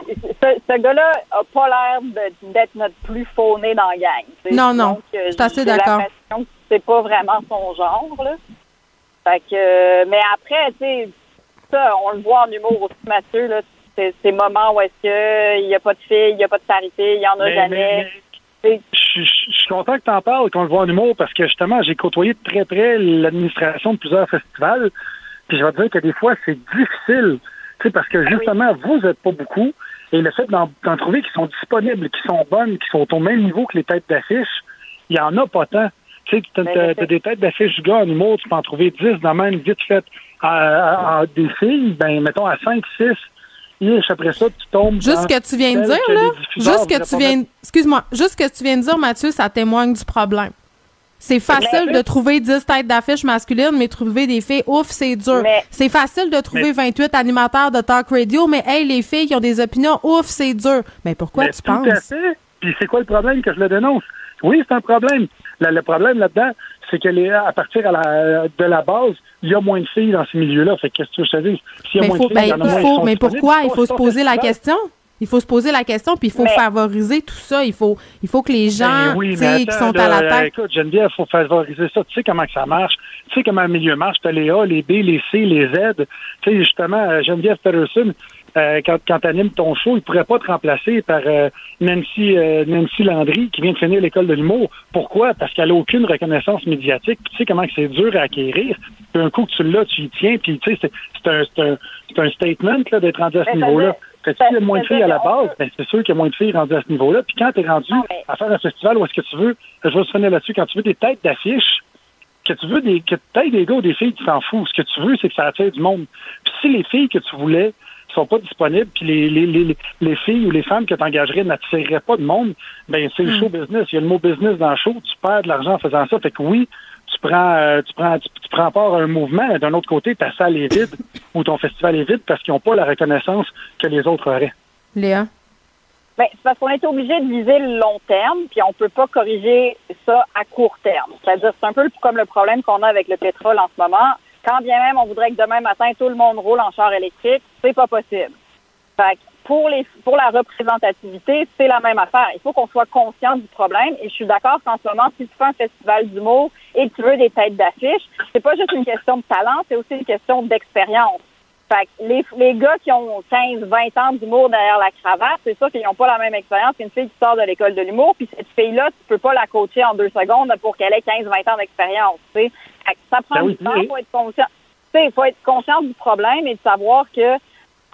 Ce, ce gars-là a pas l'air de- d'être notre plus fauné dans la gang. tu sais. Non, non. Donc, euh, Je suis assez j'ai d'accord. l'impression que c'est pas vraiment son genre. Là. Fait que, euh, mais après, tu sais, ça, on le voit en humour aussi, Mathieu, là, c'est ces moments où est-ce qu'il n'y a pas de filles, il n'y a pas de parité, il n'y en a Mais- jamais. mais- Je suis- je suis content que tu en parles, qu'on le voit en humour, parce que justement, j'ai côtoyé de très près l'administration de plusieurs festivals. Puis je vais te dire que des fois, c'est difficile. Tu sais, parce que justement, vous n'êtes pas beaucoup. Et le fait d'en trouver qui sont disponibles, qui sont bonnes, qui sont au même niveau que les têtes d'affiche, il y en a pas tant. Tu sais, tu as, des têtes d'affiche gars en humour, tu peux en trouver 10 dans même vite fait. À, à- à des filles, ben, mettons à 5, 6. Et après ça, tu tombes. Juste ce que tu viens de dire, là, juste que tu viens, excuse-moi, juste ce que tu viens de dire, Mathieu, ça témoigne du problème. C'est facile de trouver 10 têtes d'affiche masculines, mais trouver des filles, ouf, c'est dur. C'est facile de trouver 28 animateurs de talk radio, mais hey, les filles qui ont des opinions, ouf, c'est dur. Mais pourquoi Mais tu tout à penses? fait. Puis c'est quoi le problème que je le dénonce? Oui, c'est un problème. Le, le problème là-dedans, c'est que les, à partir à la- de la base, il y a moins de filles dans ces milieux-là. Fait que qu'est-ce que je te? S'il y a Mais, moins faut- de filles, il ben, il faut, mais pourquoi? Il faut se poser la question. Il faut se poser la question, puis il faut Mais- favoriser tout ça. Il faut, il faut que les gens Ben oui, tu mais sais, qui sont à la tête. Écoute, Geneviève, il faut favoriser ça. Tu sais comment que ça marche? Tu sais comment le milieu marche? Tu as les A, les B, les C, les Z. Tu sais, justement, euh, Geneviève Peterson, euh, quand, quand tu animes ton show, il ne pourrait pas te remplacer par euh, Nancy, euh, Nancy Landry, qui vient de finir l'école de l'humour. Pourquoi? Parce qu'elle n'a aucune reconnaissance médiatique. Puis Tu sais comment que c'est dur à acquérir. Puis un coup que tu l'as, tu y tiens. Puis tu sais, c'est- c'est un, c'est un, c'est un statement là, d'être rendu à ce niveau-là. Fait que ça- s'il y a moins de filles à la base, ben, c'est sûr qu'il y a moins de filles rendues à ce niveau-là. Puis quand tu es rendu à faire un festival où est-ce que tu veux, je vais se finir là-dessus, quand tu veux des têtes d'affiche, que tu veux des, que des gars ou des filles, tu t'en fous. Ce que tu veux, c'est que ça attire du monde. Puis si les filles que tu voulais sont pas disponibles, puis les, les, les, les filles ou les femmes que tu engagerais n'attireraient pas de monde, ben c'est le show business. Il y a le mot business dans le show, tu perds de l'argent en faisant ça. Fait que oui, tu prends euh, tu prends tu, tu prends part à un mouvement, mais d'un autre côté, ta salle est vide ou ton festival est vide parce qu'ils n'ont pas la reconnaissance que les autres auraient. Léa? Ben, c'est parce qu'on est obligé de viser le long terme, puis on peut pas corriger ça à court terme. C'est-à-dire, c'est un peu comme le problème qu'on a avec le pétrole en ce moment. Quand bien même on voudrait que demain matin tout le monde roule en char électrique, c'est pas possible. Fait que pour les pour la représentativité, c'est la même affaire. Il faut qu'on soit conscient du problème. Et je suis d'accord qu'en ce moment, si tu fais un festival d'humour et tu veux des têtes d'affiche, c'est pas juste une question de talent, c'est aussi une question d'expérience. Fait que les, les gars qui ont 15, 20 ans d'humour derrière la cravate, c'est sûr qu'ils n'ont pas la même expérience qu'une fille qui sort de l'école de l'humour. Puis cette fille-là, tu peux pas la coacher en deux secondes pour qu'elle ait 15, 20 ans d'expérience. Ça prend Ben du temps, oui. faut être conscient. Il faut être conscient du problème et de savoir que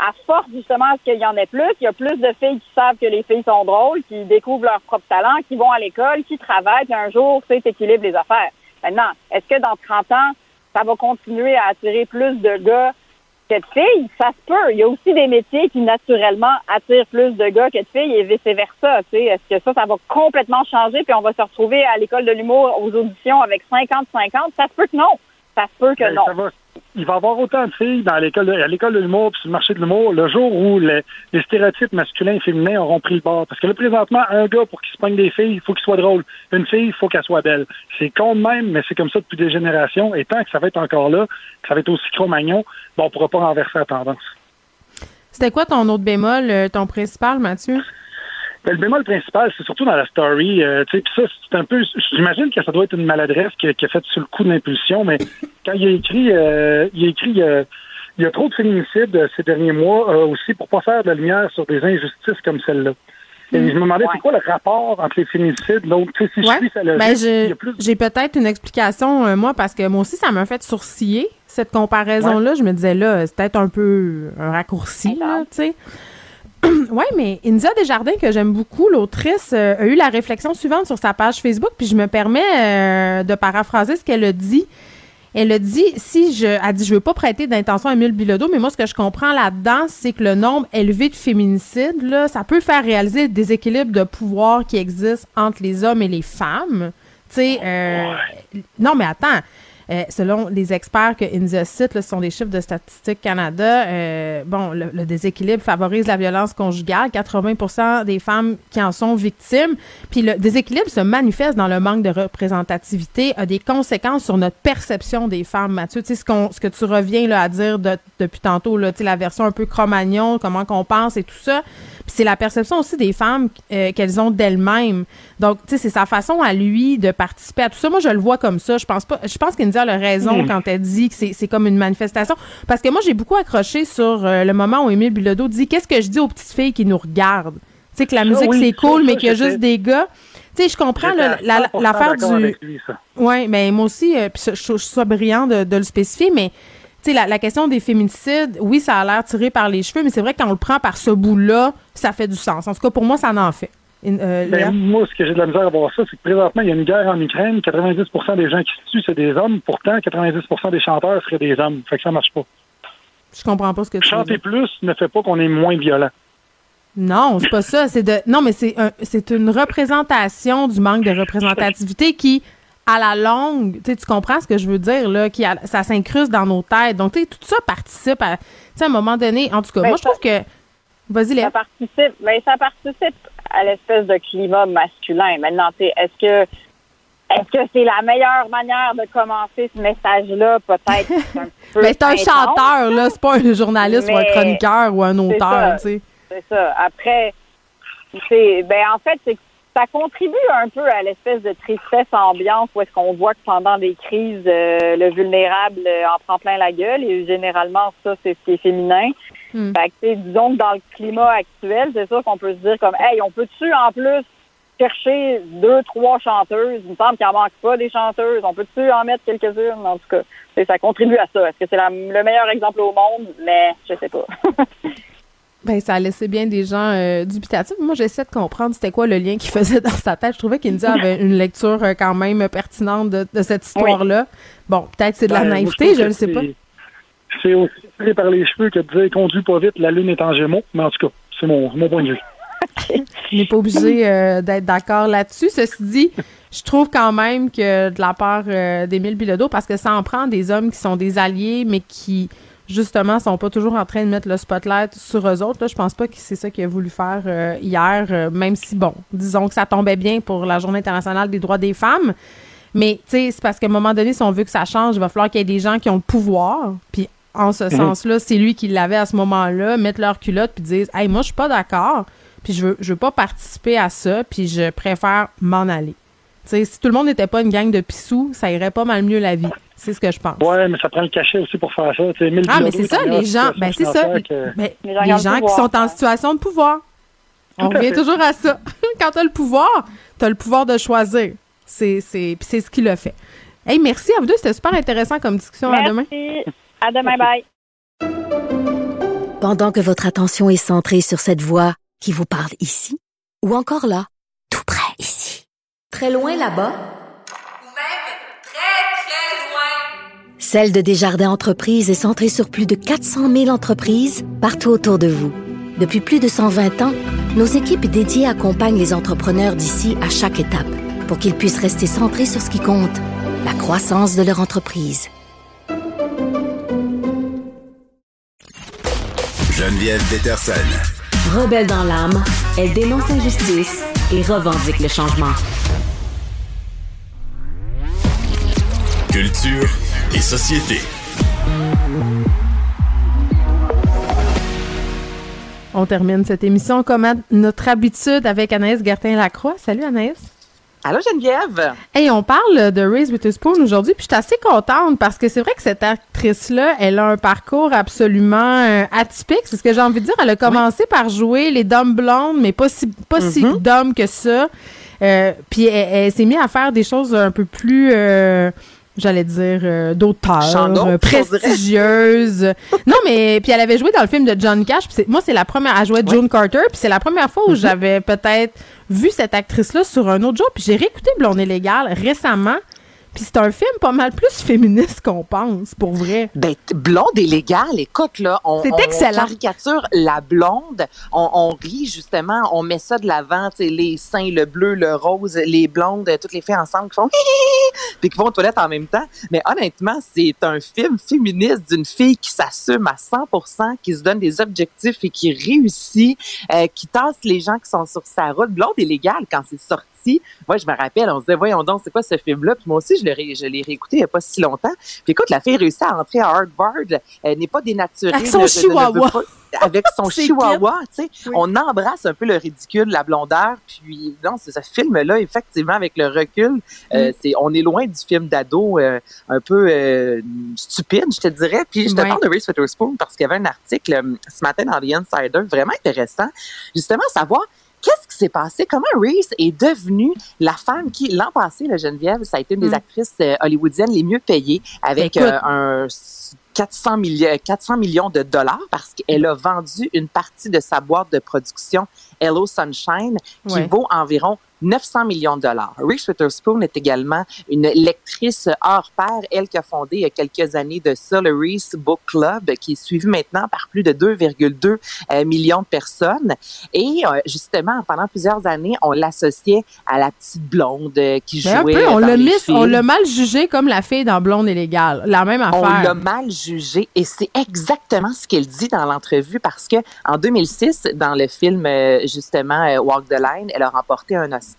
à force justement à ce qu'il y en ait plus, il y a plus de filles qui savent que les filles sont drôles, qui découvrent leur propre talent, qui vont à l'école, qui travaillent, puis un jour, tu sais, t'équilibres les affaires. Maintenant, est-ce que dans 30 ans, ça va continuer à attirer plus de gars que de filles? Ça se peut. Il y a aussi des métiers qui, naturellement, attirent plus de gars que de filles et vice-versa. tu sais. Est-ce que ça, ça va complètement changer puis on va se retrouver à l'école de l'humour aux auditions avec 50-50? Ça se peut que non. Ça se peut que Ben, non. ça va- il va y avoir autant de filles dans l'école à l'école de l'humour puis sur le marché de l'humour le jour où le- les stéréotypes masculins et féminins auront pris le bord. Parce que là, présentement, un gars, pour qu'il se pogne des filles, il faut qu'il soit drôle. Une fille, il faut qu'elle soit belle. C'est con de même, mais c'est comme ça depuis des générations. Et tant que ça va être encore là, que ça va être aussi cro-magnon, ben, on pourra pas renverser la tendance. C'était quoi ton autre bémol, euh, ton principal, Mathieu? Ben, le bémol principal, c'est surtout dans la story. euh, tu sais, puis ça, c'est un peu. J'imagine que ça doit être une maladresse qui, qui a fait sur le coup de l'impulsion, mais quand il a écrit, euh, il a écrit. euh, il y a trop de féminicides euh, ces derniers mois euh, aussi pour pas faire de la lumière sur des injustices comme celle-là. Et je me demandais, c'est quoi le rapport entre les féminicides? Sais, si je suis ça Ben, plus j'ai peut-être une explication, euh, moi, parce que moi aussi, ça m'a fait sourciller, cette comparaison-là. Je me disais, là, c'est peut-être un peu un raccourci, là, tu sais. Oui, mais India Desjardins, que j'aime beaucoup, l'autrice, euh, a eu la réflexion suivante sur sa page Facebook, puis je me permets euh, de paraphraser ce qu'elle a dit. Elle a dit, si je, elle dit, je veux pas prêter d'intention à Émile Bilodeau, mais moi, ce que je comprends là-dedans, c'est que le nombre élevé de féminicides, là, ça peut faire réaliser le déséquilibre de pouvoir qui existe entre les hommes et les femmes. Tu sais, euh, non, mais attends. Euh, selon les experts que India cite, ce sont des chiffres de Statistique Canada, euh, bon, le, déséquilibre favorise la violence conjugale. 80 des femmes qui en sont victimes. Puis le déséquilibre se manifeste dans le manque de représentativité, a des conséquences sur notre perception des femmes, Mathieu. Tu sais, ce, qu'on, ce que tu reviens là, à dire de- depuis tantôt, là, tu la version un peu cro-magnon, comment qu'on pense et tout ça. Puis c'est la perception aussi des femmes euh, qu'elles ont d'elles-mêmes. Donc, tu sais, c'est sa façon à lui de participer à tout ça. Moi, je le vois comme ça. Je pense pas. Je pense qu'India a raison Mm. quand elle dit que c'est, comme une manifestation. Parce que moi, j'ai beaucoup accroché sur euh, le moment où Émile Bilodeau dit Qu'est-ce que je dis aux petites filles qui nous regardent? Tu sais, que la Ça, musique, oui, c'est cool, ça, mais qu'il y a juste des gars. Tu sais, je comprends J'étais là, à la- 100% l'affaire d'accord du. lui, ça. Oui, mais moi aussi, euh, je, trouve- ça brillant de, de le spécifier, mais sais, la, la question des féminicides, oui, ça a l'air tiré par les cheveux, mais c'est vrai que quand on le prend par ce bout-là, ça fait du sens. En tout cas, pour moi, ça en fait. Euh, Ben, moi, ce que j'ai de la misère à voir ça, c'est que présentement, il y a une guerre en Ukraine. 90% des gens qui se tuent, c'est des hommes. Pourtant, 90% des chanteurs seraient des hommes. Fait que ça marche pas. Je comprends pas ce que tu veux Chanter plus ne fait pas qu'on est moins violent. Non, c'est pas ça. C'est de non, mais c'est un- c'est une représentation du manque de représentativité qui, à la longue, tu comprends ce que je veux dire là, qui a- ça s'incruste dans nos têtes. Donc, tu tout ça participe à, à un moment donné. En tout cas, Ben, moi, je trouve que, vas-y, Léa. Ça participe, ben, ça participe à l'espèce de climat masculin. Maintenant, tu est-ce que est-ce que c'est la meilleure manière de commencer ce message-là? Peut-être c'est un peu Ben, c'est un chanteur là, c'est pas un journaliste ou un Mais chroniqueur ou un auteur, tu sais. C'est ça. Après, ben en fait, c'est que ça contribue un peu à l'espèce de tristesse ambiance où est-ce qu'on voit que pendant des crises, euh, le vulnérable euh, en prend plein la gueule et généralement ça c'est ce qui est féminin. Hmm. Fait que, tu sais, disons que dans le climat actuel, c'est sûr qu'on peut se dire comme, hey, on peut-tu en plus chercher deux, trois chanteuses? Il me semble qu'il en manque pas des chanteuses. On peut-tu en mettre quelques-unes? En tout cas, ça contribue à ça. Est-ce que c'est le meilleur exemple au monde? Mais je sais pas. Ben, ça a laissé bien des gens euh, dubitatifs. Moi, j'essaie de comprendre c'était quoi le lien qu'il faisait dans sa tête. Je trouvais qu'India avait une lecture euh, quand même pertinente de, de cette histoire-là. Bon, peut-être c'est de la Ben, naïveté, je ne sais pas. c'est- aussi tiré par les cheveux que de dire conduis pas vite, la lune est en gémeaux. Mais en tout cas, c'est mon, mon point de vue. On n'est pas obligé euh, d'être d'accord là-dessus. Ceci dit, je trouve quand même que de la part d'Émile Bilodeau, parce que ça en prend des hommes qui sont des alliés, mais qui, justement, sont pas toujours en train de mettre le spotlight sur eux autres. Là, je pense pas que c'est ça qu'il a voulu faire euh, hier, euh, même si, bon, disons que ça tombait bien pour la Journée internationale des droits des femmes. Mais, tu sais, c'est parce qu'à un moment donné, si on veut que ça change, il va falloir qu'il y ait des gens qui ont le pouvoir. Puis, en ce Mhm. sens-là, c'est lui qui l'avait à ce moment-là, mettre leur culotte puis disent Hey, moi, je suis pas d'accord, puis je veux, je veux pas participer à ça, puis je préfère m'en aller. Tu sais, si tout le monde n'était pas une gang de pissous, ça irait pas mal mieux la vie. C'est ce que je pense. Ouais, mais ça prend le cachet aussi pour faire ça. tu sais, 1000 Ah, mais c'est ça, les gens. Ben, c'est ça. que- Mais Les les gens qui le qui sont en situation de pouvoir. On Tout revient fait. toujours à ça. Quand tu as le pouvoir, tu as le pouvoir de choisir. C'est c'est puis c'est ce qu'il a fait. Hey, merci à vous deux, c'était super intéressant comme discussion. À demain. Merci. À demain, bye. Pendant que votre attention est centrée sur cette voix qui vous parle ici, ou encore là, tout près ici, très loin là-bas, Ou même très, très loin. Celle de Desjardins Entreprises est centrée sur plus de 400 000 entreprises partout autour de vous. Depuis plus de 120 ans, nos équipes dédiées accompagnent les entrepreneurs d'ici à chaque étape pour qu'ils puissent rester centrés sur ce qui compte, la croissance de leur entreprise. Geneviève Peterson. Rebelle dans l'âme, elle dénonce l'injustice et revendique le changement. Culture et société. On termine cette émission comme à notre habitude avec Anaïs Gertin-Lacroix. Salut Anaïs. Allô Geneviève? Hey, on parle de Raise Witherspoon aujourd'hui, puis je suis assez contente parce que c'est vrai que cette actrice-là, elle a un parcours absolument euh, atypique. C'est ce que j'ai envie de dire. Elle a commencé par jouer les dames blondes, mais pas si, pas si Mhm. dumb que ça. Euh, puis elle, elle s'est mise à faire des choses un peu plus, euh, j'allais dire, euh, d'auteur, euh, prestigieuse. non, mais puis elle avait joué dans le film de John Cash. moi, c'est la première, elle jouait June Carter, puis c'est la première fois où Mhm. j'avais peut-être vu cette actrice-là sur un autre jour. Puis j'ai réécouté Blonde et Légal récemment. Puis c'est un film pas mal plus féministe qu'on pense, pour vrai. Ben, blonde et légale, écoute, là, on, C'est on excellent. caricature la blonde, on, on rit justement, on met ça de l'avant, tu sais, les seins, le bleu, le rose, les blondes, euh, toutes les filles ensemble qui font puis qui vont aux toilettes en même temps. Mais honnêtement, c'est un film féministe d'une fille qui s'assume à 100%, qui se donne des objectifs et qui réussit, euh, qui tasse les gens qui sont sur sa route. Blonde et légale, quand c'est sorti, moi, je me rappelle, on se disait, voyons donc, c'est quoi ce film-là? Puis moi aussi, je l'ai, ré- je l'ai réécouté il n'y a pas si longtemps. Puis écoute, la fille réussit à entrer à Harvard, elle n'est pas dénaturée. Avec son chihuahua. avec son chihuahua, tu sais, on embrasse un peu le ridicule, la blondeur, puis non, c'est ce film-là, effectivement, avec le recul, euh, Mm. c'est, on est loin du film d'ado euh, un peu euh, stupide, je te dirais. Puis je te Ouais. parle de Reese Witherspoon parce qu'il y avait un article ce matin dans The Insider vraiment intéressant, justement, savoir s'est passé? Comment Reese est devenue la femme qui, l'an passé, la Geneviève, ça a été une des Mm. actrices euh, hollywoodiennes les mieux payées avec Écoute. euh, un 400, milli- 400 millions de dollars parce qu'elle a vendu une partie de sa boîte de production Hello Sunshine qui Ouais. vaut environ 900 millions de dollars. Reese Witherspoon est également une lectrice hors pair, elle qui a fondé il y a quelques années de ça le Reese Book Club, qui est suivi maintenant par plus de 2,2 euh, millions de personnes. Et euh, justement, pendant plusieurs années, on l'associait à la petite blonde euh, qui Ben, un jouait peu, on l'a mis, on l'a mal jugé comme la fille dans Blonde et Légal. La même On affaire. l'a mal jugé et c'est exactement ce qu'elle dit dans l'entrevue parce que en 2006, dans le film euh, justement Walk the Line, elle a remporté un Oscar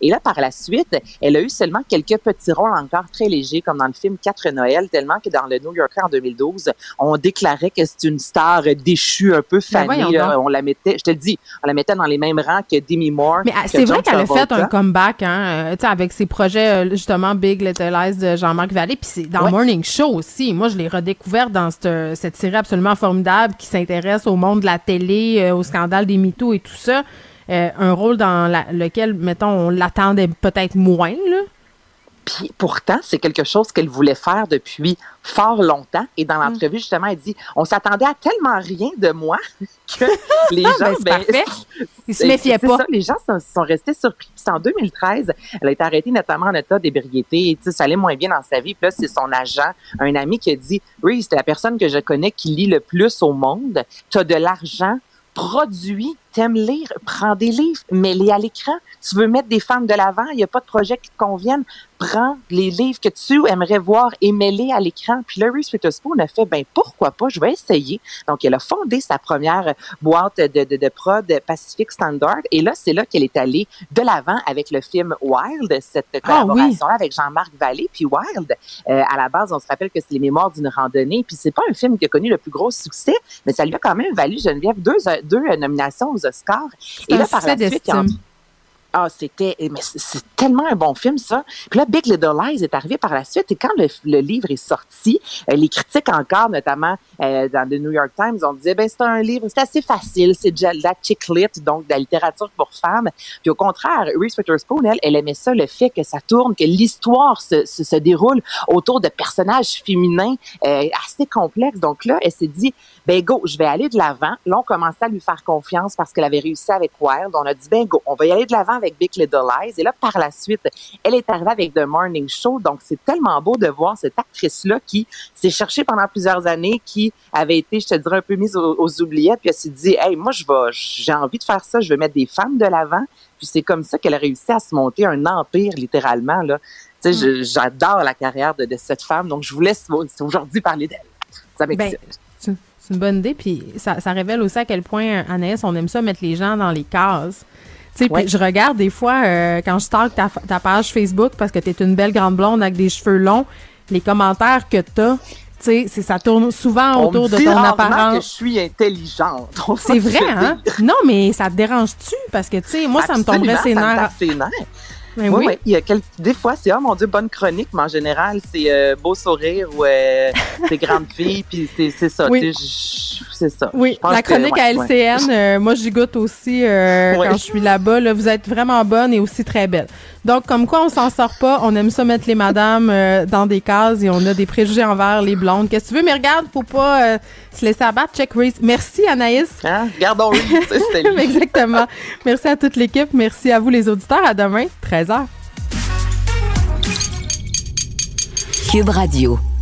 et là par la suite, elle a eu seulement quelques petits rôles encore très légers comme dans le film Quatre Noël, tellement que dans le New Yorker en 2012, on déclarait que c'est une star déchue un peu Ben fanée. là. on la mettait, je te le dis, on la mettait dans les mêmes rangs que Demi Moore. Mais ah, c'est vrai qu'elle a fait un comeback, hein, euh, avec ses projets, euh, justement, Big Little Lies de Jean-Marc Vallée, puis c'est dans Ouais. Morning Show aussi. Moi, je l'ai redécouverte dans cette, cette série absolument formidable qui s'intéresse au monde de la télé, euh, au scandale des mythos et tout ça. Euh, un rôle dans la- lequel, mettons, on l'attendait peut-être moins, là. Puis pourtant, c'est quelque chose qu'elle voulait faire depuis fort longtemps. Et dans Mm. l'entrevue, justement, elle dit On s'attendait à tellement rien de moi que les gens. Ben, parfait. Ils se méfiaient pas. ça, les gens sont, sont restés surpris. Puis en 2013, elle a été arrêtée notamment en état d'ébriété. Et, ça allait moins bien dans sa vie. Puis là, c'est son agent, un ami qui a dit Reese, c'est la personne que je connais qui lit le plus au monde. Tu as de l'argent produis, t'aimes lire, prends des livres, mets-les à l'écran. Tu veux mettre des femmes de l'avant, il n'y a pas de projet qui te convienne, prends les livres que tu aimerais voir et mets-les à l'écran. Puis là, Reese Witherspoon a fait, ben pourquoi pas, je vais essayer. Donc, elle a fondé sa première boîte de, de, de prod Pacific Standard. Et là, c'est là qu'elle est allée de l'avant avec le film Wild, cette Ah collaboration-là avec Jean-Marc Vallée. Puis Wild, euh, à la base, on se rappelle que c'est les mémoires d'une randonnée. Puis c'est pas un film qui a connu le plus gros succès, mais ça lui a quand même valu, Geneviève, deux, deux euh, nominations aux Oscars. C'est un succès suite, il y a- d'estime. Ah, c'était, mais c'est- c'est tellement un bon film, ça. Puis là, Big Little Lies est arrivé par la suite. Et quand le, le livre est sorti, euh, les critiques encore, notamment euh, dans le New York Times, on disait, ben, c'est un livre, c'est assez facile, c'est de la chick lit, donc de la littérature pour femmes. Puis au contraire, Reese Witherspoon, elle, elle aimait ça, le fait que ça tourne, que l'histoire se, se, se déroule autour de personnages féminins euh, assez complexes. Donc là, elle s'est dit, ben go, je vais aller de l'avant. Là, on commençait à lui faire confiance parce qu'elle avait réussi avec Wild. On a dit, ben go, on va y aller de l'avant avec Big Little Lies. Et là, par la suite, elle est arrivée avec The Morning Show. Donc, c'est tellement beau de voir cette actrice-là qui s'est cherchée pendant plusieurs années, qui avait été, je te dirais, un peu mise aux, aux oubliettes, puis elle s'est dit, hey, moi, je vais, j'ai envie de faire ça, je vais mettre des femmes de l'avant. Puis c'est comme ça qu'elle a réussi à se monter un empire, littéralement, là. Tu sais, je- j'adore la carrière de, de cette femme, donc je vous laisse aujourd'hui parler d'elle. Ça m'excite. Ben, c'est c'est une bonne idée, puis ça, ça révèle aussi à quel point, Anaïs, on aime ça mettre les gens dans les cases. Tu sais, Ouais. puis je regarde des fois, euh, quand je stalk ta, ta page Facebook parce que t'es une belle grande blonde avec des cheveux longs, les commentaires que t'as, tu sais, c'est- ça tourne souvent On autour me de ton rarement que je apparence. suis intelligente. C'est vrai, hein? dire. Non, mais ça te dérange-tu? Parce que, tu sais, moi, ça me tomberait Absolument, ça me ses nerfs. Oui, oui. oui. Il y a quelques, des fois, c'est, oh mon Dieu, bonne chronique, mais en général, c'est euh, beau sourire ou euh, c'est grande fille, puis c'est, c'est ça. Oui. c'est ça. Oui, la que, chronique ouais, à ouais. LCN, euh, moi j'y goûte aussi quand je suis là-bas. Là, vous êtes vraiment bonne et aussi très belle. Donc, comme quoi on s'en sort pas, on aime ça mettre les madames dans des cases et on a des préjugés envers les blondes. Qu'est-ce que tu veux? Mais regarde, faut pas se laisser abattre. Check Reese. Merci Anaïs. Hein? Gardons Reese, c'était lui. Exactement. Merci à toute l'équipe. Merci à vous les auditeurs. À demain, 13h. Cube Radio.